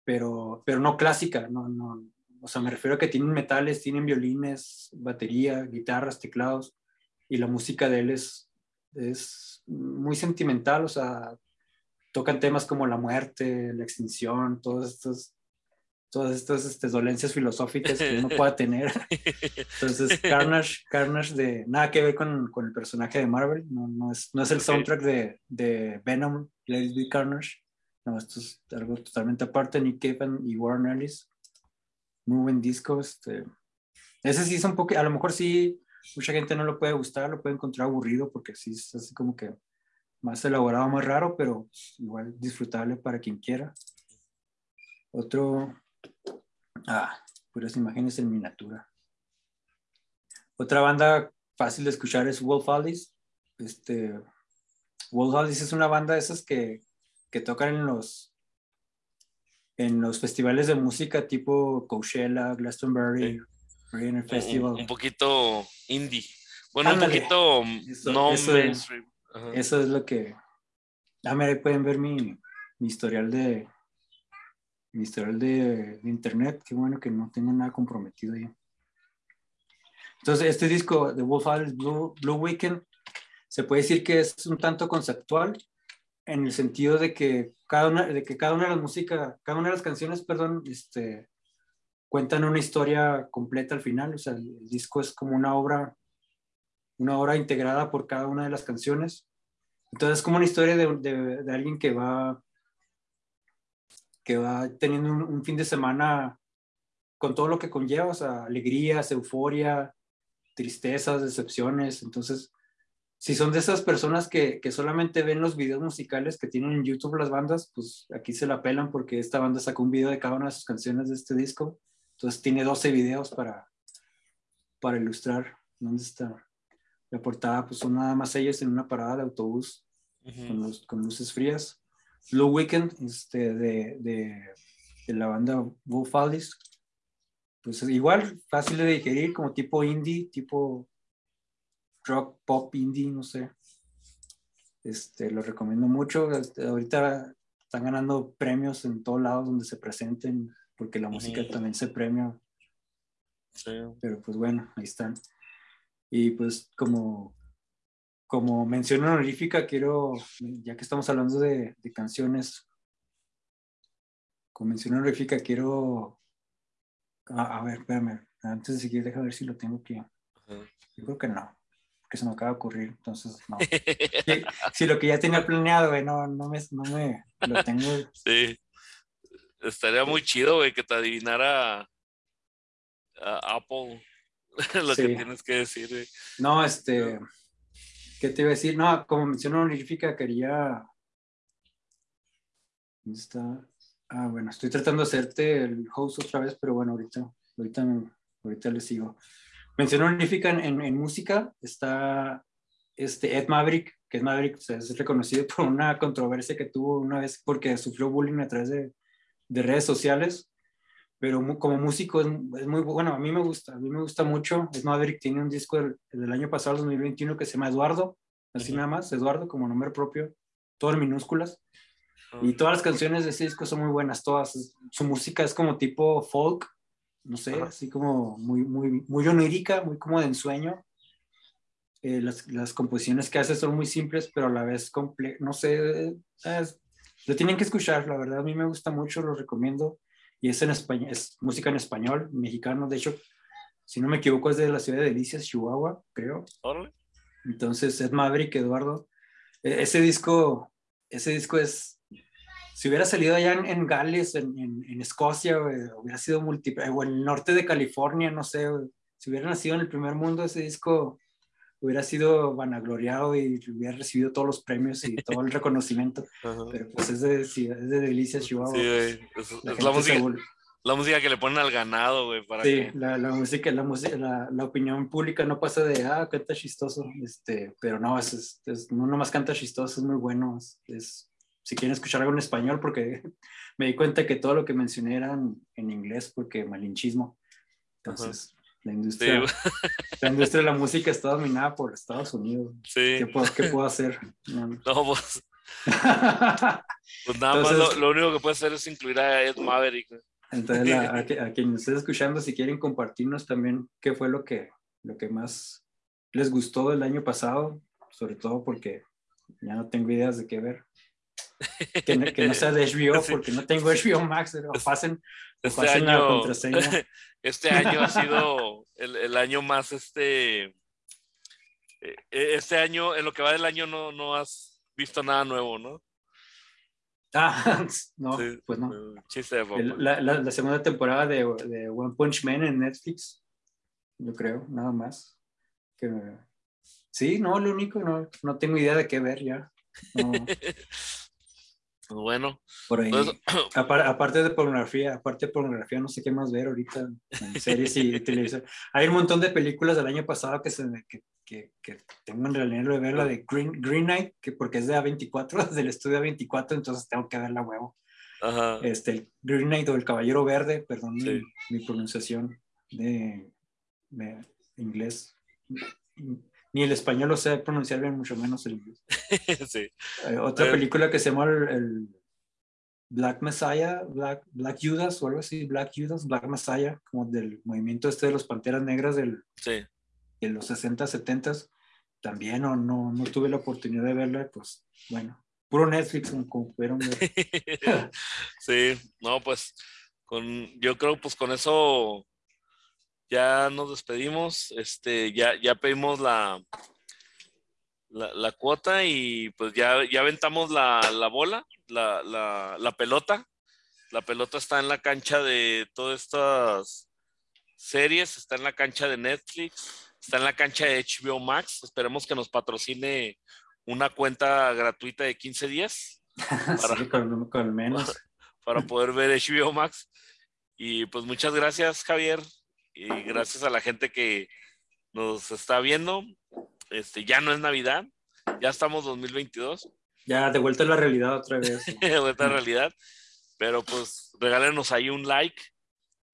pero, pero no clásica, no, no, o sea, me refiero a que tienen metales, tienen violines, batería, guitarras, teclados, y la música de él es, es muy sentimental, o sea, tocan temas como la muerte, la extinción, todos estos, todas estas este, dolencias filosóficas que uno pueda tener. [LAUGHS] Entonces, Carnage, Carnage de nada que ver con, con el personaje de Marvel, no, no, es, no es el soundtrack de, de Venom, It Carnage. No, esto es algo totalmente aparte. Nick Cave y Warren Ellis. Muy buen disco. Este. Ese sí es un poco, a lo mejor sí mucha gente no lo puede gustar, lo puede encontrar aburrido porque sí es así como que más elaborado, más raro, pero igual disfrutable para quien quiera. Otro, ah, puras imágenes en miniatura. Otra banda fácil de escuchar es Wolf Alice. Este, Wolf Alice es una banda de esas que, que tocan en los en los festivales de música tipo Coachella, Glastonbury, un, poquito indie. Bueno, un poquito no mainstream. Eso es lo que. Ah, mira, ahí pueden ver mi, mi historial de mi historial de, internet. Qué bueno que no tengo nada comprometido ahí. Entonces, este disco de Wolf Alice Blue, Blue Weekend se puede decir que es un tanto conceptual en el sentido de que cada una de que cada una de las músicas, cada una de las canciones, perdón, este cuentan una historia completa al final, o sea, el, disco es como una obra, una obra integrada por cada una de las canciones. Entonces es como una historia de, de, alguien que va, que va teniendo un, fin de semana con todo lo que conlleva, o sea, alegrías, euforia, tristezas, decepciones. Entonces, si son de esas personas que, que, solamente ven los videos musicales que tienen en YouTube las bandas, pues aquí se la pelan porque esta banda sacó un video de cada una de sus canciones de este disco. Entonces tiene 12 videos para, para ilustrar dónde está. La portada, pues son nada más ellos en una parada de autobús con, con, luces frías. Blue Weekend, este, de, de, de la banda Wolf Alice. Pues igual, fácil de digerir, como tipo indie, tipo rock, pop, indie, no sé. Este, lo recomiendo mucho. Este, ahorita están ganando premios en todos lados donde se presenten porque la música también se premia. Pero pues bueno, ahí están. Y pues como, como mención honorífica, quiero, ya que estamos hablando de, de canciones, como mención honorífica, quiero, a, ver, espérame, antes de seguir, déjame ver si lo tengo aquí. Yo creo que no, porque se me acaba de ocurrir, entonces no. [LAUGHS] si, lo que ya tenía planeado, no, no, me, no me lo tengo. Sí. Estaría muy chido, güey, que te adivinara a Apple [LAUGHS] lo que tienes que decir, güey. No, este, ¿qué te iba a decir? No, como mencionó honorífica, quería... ¿Dónde está? Ah, bueno, estoy tratando de hacerte el host otra vez, pero bueno, ahorita, ahorita, ahorita le sigo. Mención honorífica en, en, música está este Ed Maverick, que Ed Maverick es reconocido por una controversia que tuvo una vez porque sufrió bullying a través de de redes sociales, pero como músico es, muy bueno, a mí me gusta, a mí me gusta mucho. Es Maverick tiene un disco del, año pasado, 2021, que se llama Eduardo, así nada más, Eduardo como nombre propio, todo en minúsculas. Y todas las canciones de ese disco son muy buenas, todas. Su música es como tipo folk, no sé, así como muy, muy, muy onírica, muy como de ensueño. Eh, las, las, composiciones que hace son muy simples, pero a la vez, no sé, es, lo tienen que escuchar, la verdad, a mí me gusta mucho, lo recomiendo. y es en español, es música en español, mexicano, de hecho, si no me equivoco es de la ciudad de Delicias, Chihuahua, creo. Entonces, Ed Maverick, Eduardo, e, ese disco, ese disco es, si hubiera salido allá en, Gales, en, en, Escocia, hubiera sido múltiple, o en el norte de California, no sé, si hubiera nacido en el primer mundo, ese disco hubiera sido vanagloriado y hubiera recibido todos los premios y todo el [LAUGHS] reconocimiento. Pero pues es de, es de Delicias, Chihuahua. Sí, Es, la, música, la, música, que le ponen al ganado, güey. Para sí, la, la, música, la, música la, la, opinión pública no pasa de, ah, canta chistoso. Este, pero no, es, es, no nomás canta chistoso, es muy bueno. Es, si quieren escuchar algo en español, porque [LAUGHS] me di cuenta que todo lo que mencioné era en, inglés, porque malinchismo. Entonces, la industria, la industria de la música está dominada por Estados Unidos. ¿Qué, puedo, hacer? [LAUGHS] No, pues. pues nada más lo, único que puede hacer es incluir a Ed Maverick. Entonces, [LAUGHS] a, a, quien esté escuchando, si quieren compartirnos también qué fue lo que, lo que más les gustó del año pasado, sobre todo porque ya no tengo ideas de qué ver. Que, no sea de HBO, [LAUGHS] porque no tengo HBO Max, pero pasen, este pasen año, la contraseña. [LAUGHS] Este año ha sido [LAUGHS] el, el año más este. Eh, eh, este año, en lo que va del año, no, no has visto nada nuevo, ¿no? Ah, no, pues no. Chiste de la, la, la, segunda temporada de, de, One Punch Man en Netflix, yo creo, nada más. Que, sí, no, lo único, no, no tengo idea de qué ver ya. No. Pues bueno. Por ahí. Pues, [COUGHS] [COUGHS] aparte de pornografía, aparte de pornografía, no sé qué más ver ahorita en [LAUGHS] series y televisión. Hay un montón de películas del año pasado que, se, que, que, que tengo en realidad de ver, la de Green, Green Knight, que porque es de A24, [LAUGHS] del estudio A24, entonces tengo que verla huevo. Ajá. Este, Green Knight o el Caballero Verde, perdón mi, pronunciación de, de inglés ni el español lo sé pronunciar bien, mucho menos el inglés. [LAUGHS] sí. Eh, otra película que se llama el, Black Messiah, Black, Black Judas o algo así, Black Judas, Black Messiah, como del movimiento este de los Panteras Negras del, sí. de los 60, 70. También no, no, no tuve la oportunidad de verla, pues bueno, puro Netflix como pudieron ver. [LAUGHS] sí, no, pues con, yo creo pues con eso ya nos despedimos, este, ya, ya pedimos la, la, cuota y pues ya, ya aventamos la, bola, la, la, pelota. La pelota está en la cancha de todas estas series, está en la cancha de Netflix, está en la cancha de HBO Max. Esperemos que nos patrocine una cuenta gratuita de 15 días. [LAUGHS] Para, con menos. [LAUGHS] Para poder ver HBO Max. Y pues muchas gracias, Javier y gracias a la gente que nos está viendo. Este, ya no es Navidad, ya estamos 2022. Ya de vuelta a la realidad otra vez. [LAUGHS] de vuelta a la realidad. Pero pues regálenos ahí un like,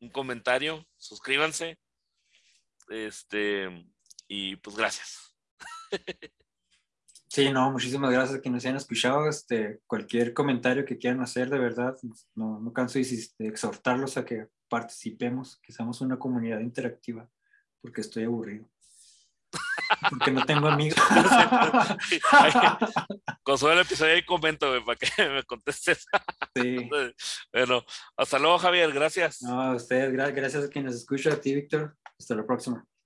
un comentario, suscríbanse. Este, y pues gracias. [LAUGHS] Sí, no, muchísimas gracias a quienes hayan escuchado. Este, cualquier comentario que quieran hacer, de verdad, no, no canso de, exhortarlos a que participemos, que seamos una comunidad interactiva, porque estoy aburrido. Porque no tengo amigos. [LAUGHS] Con solo el episodio ahí comento, para que [LAUGHS] me contestes. Sí. Bueno, hasta luego, Javier. Gracias. No, a ustedes, gracias a quienes escuchan, a ti, Víctor. Hasta la próxima.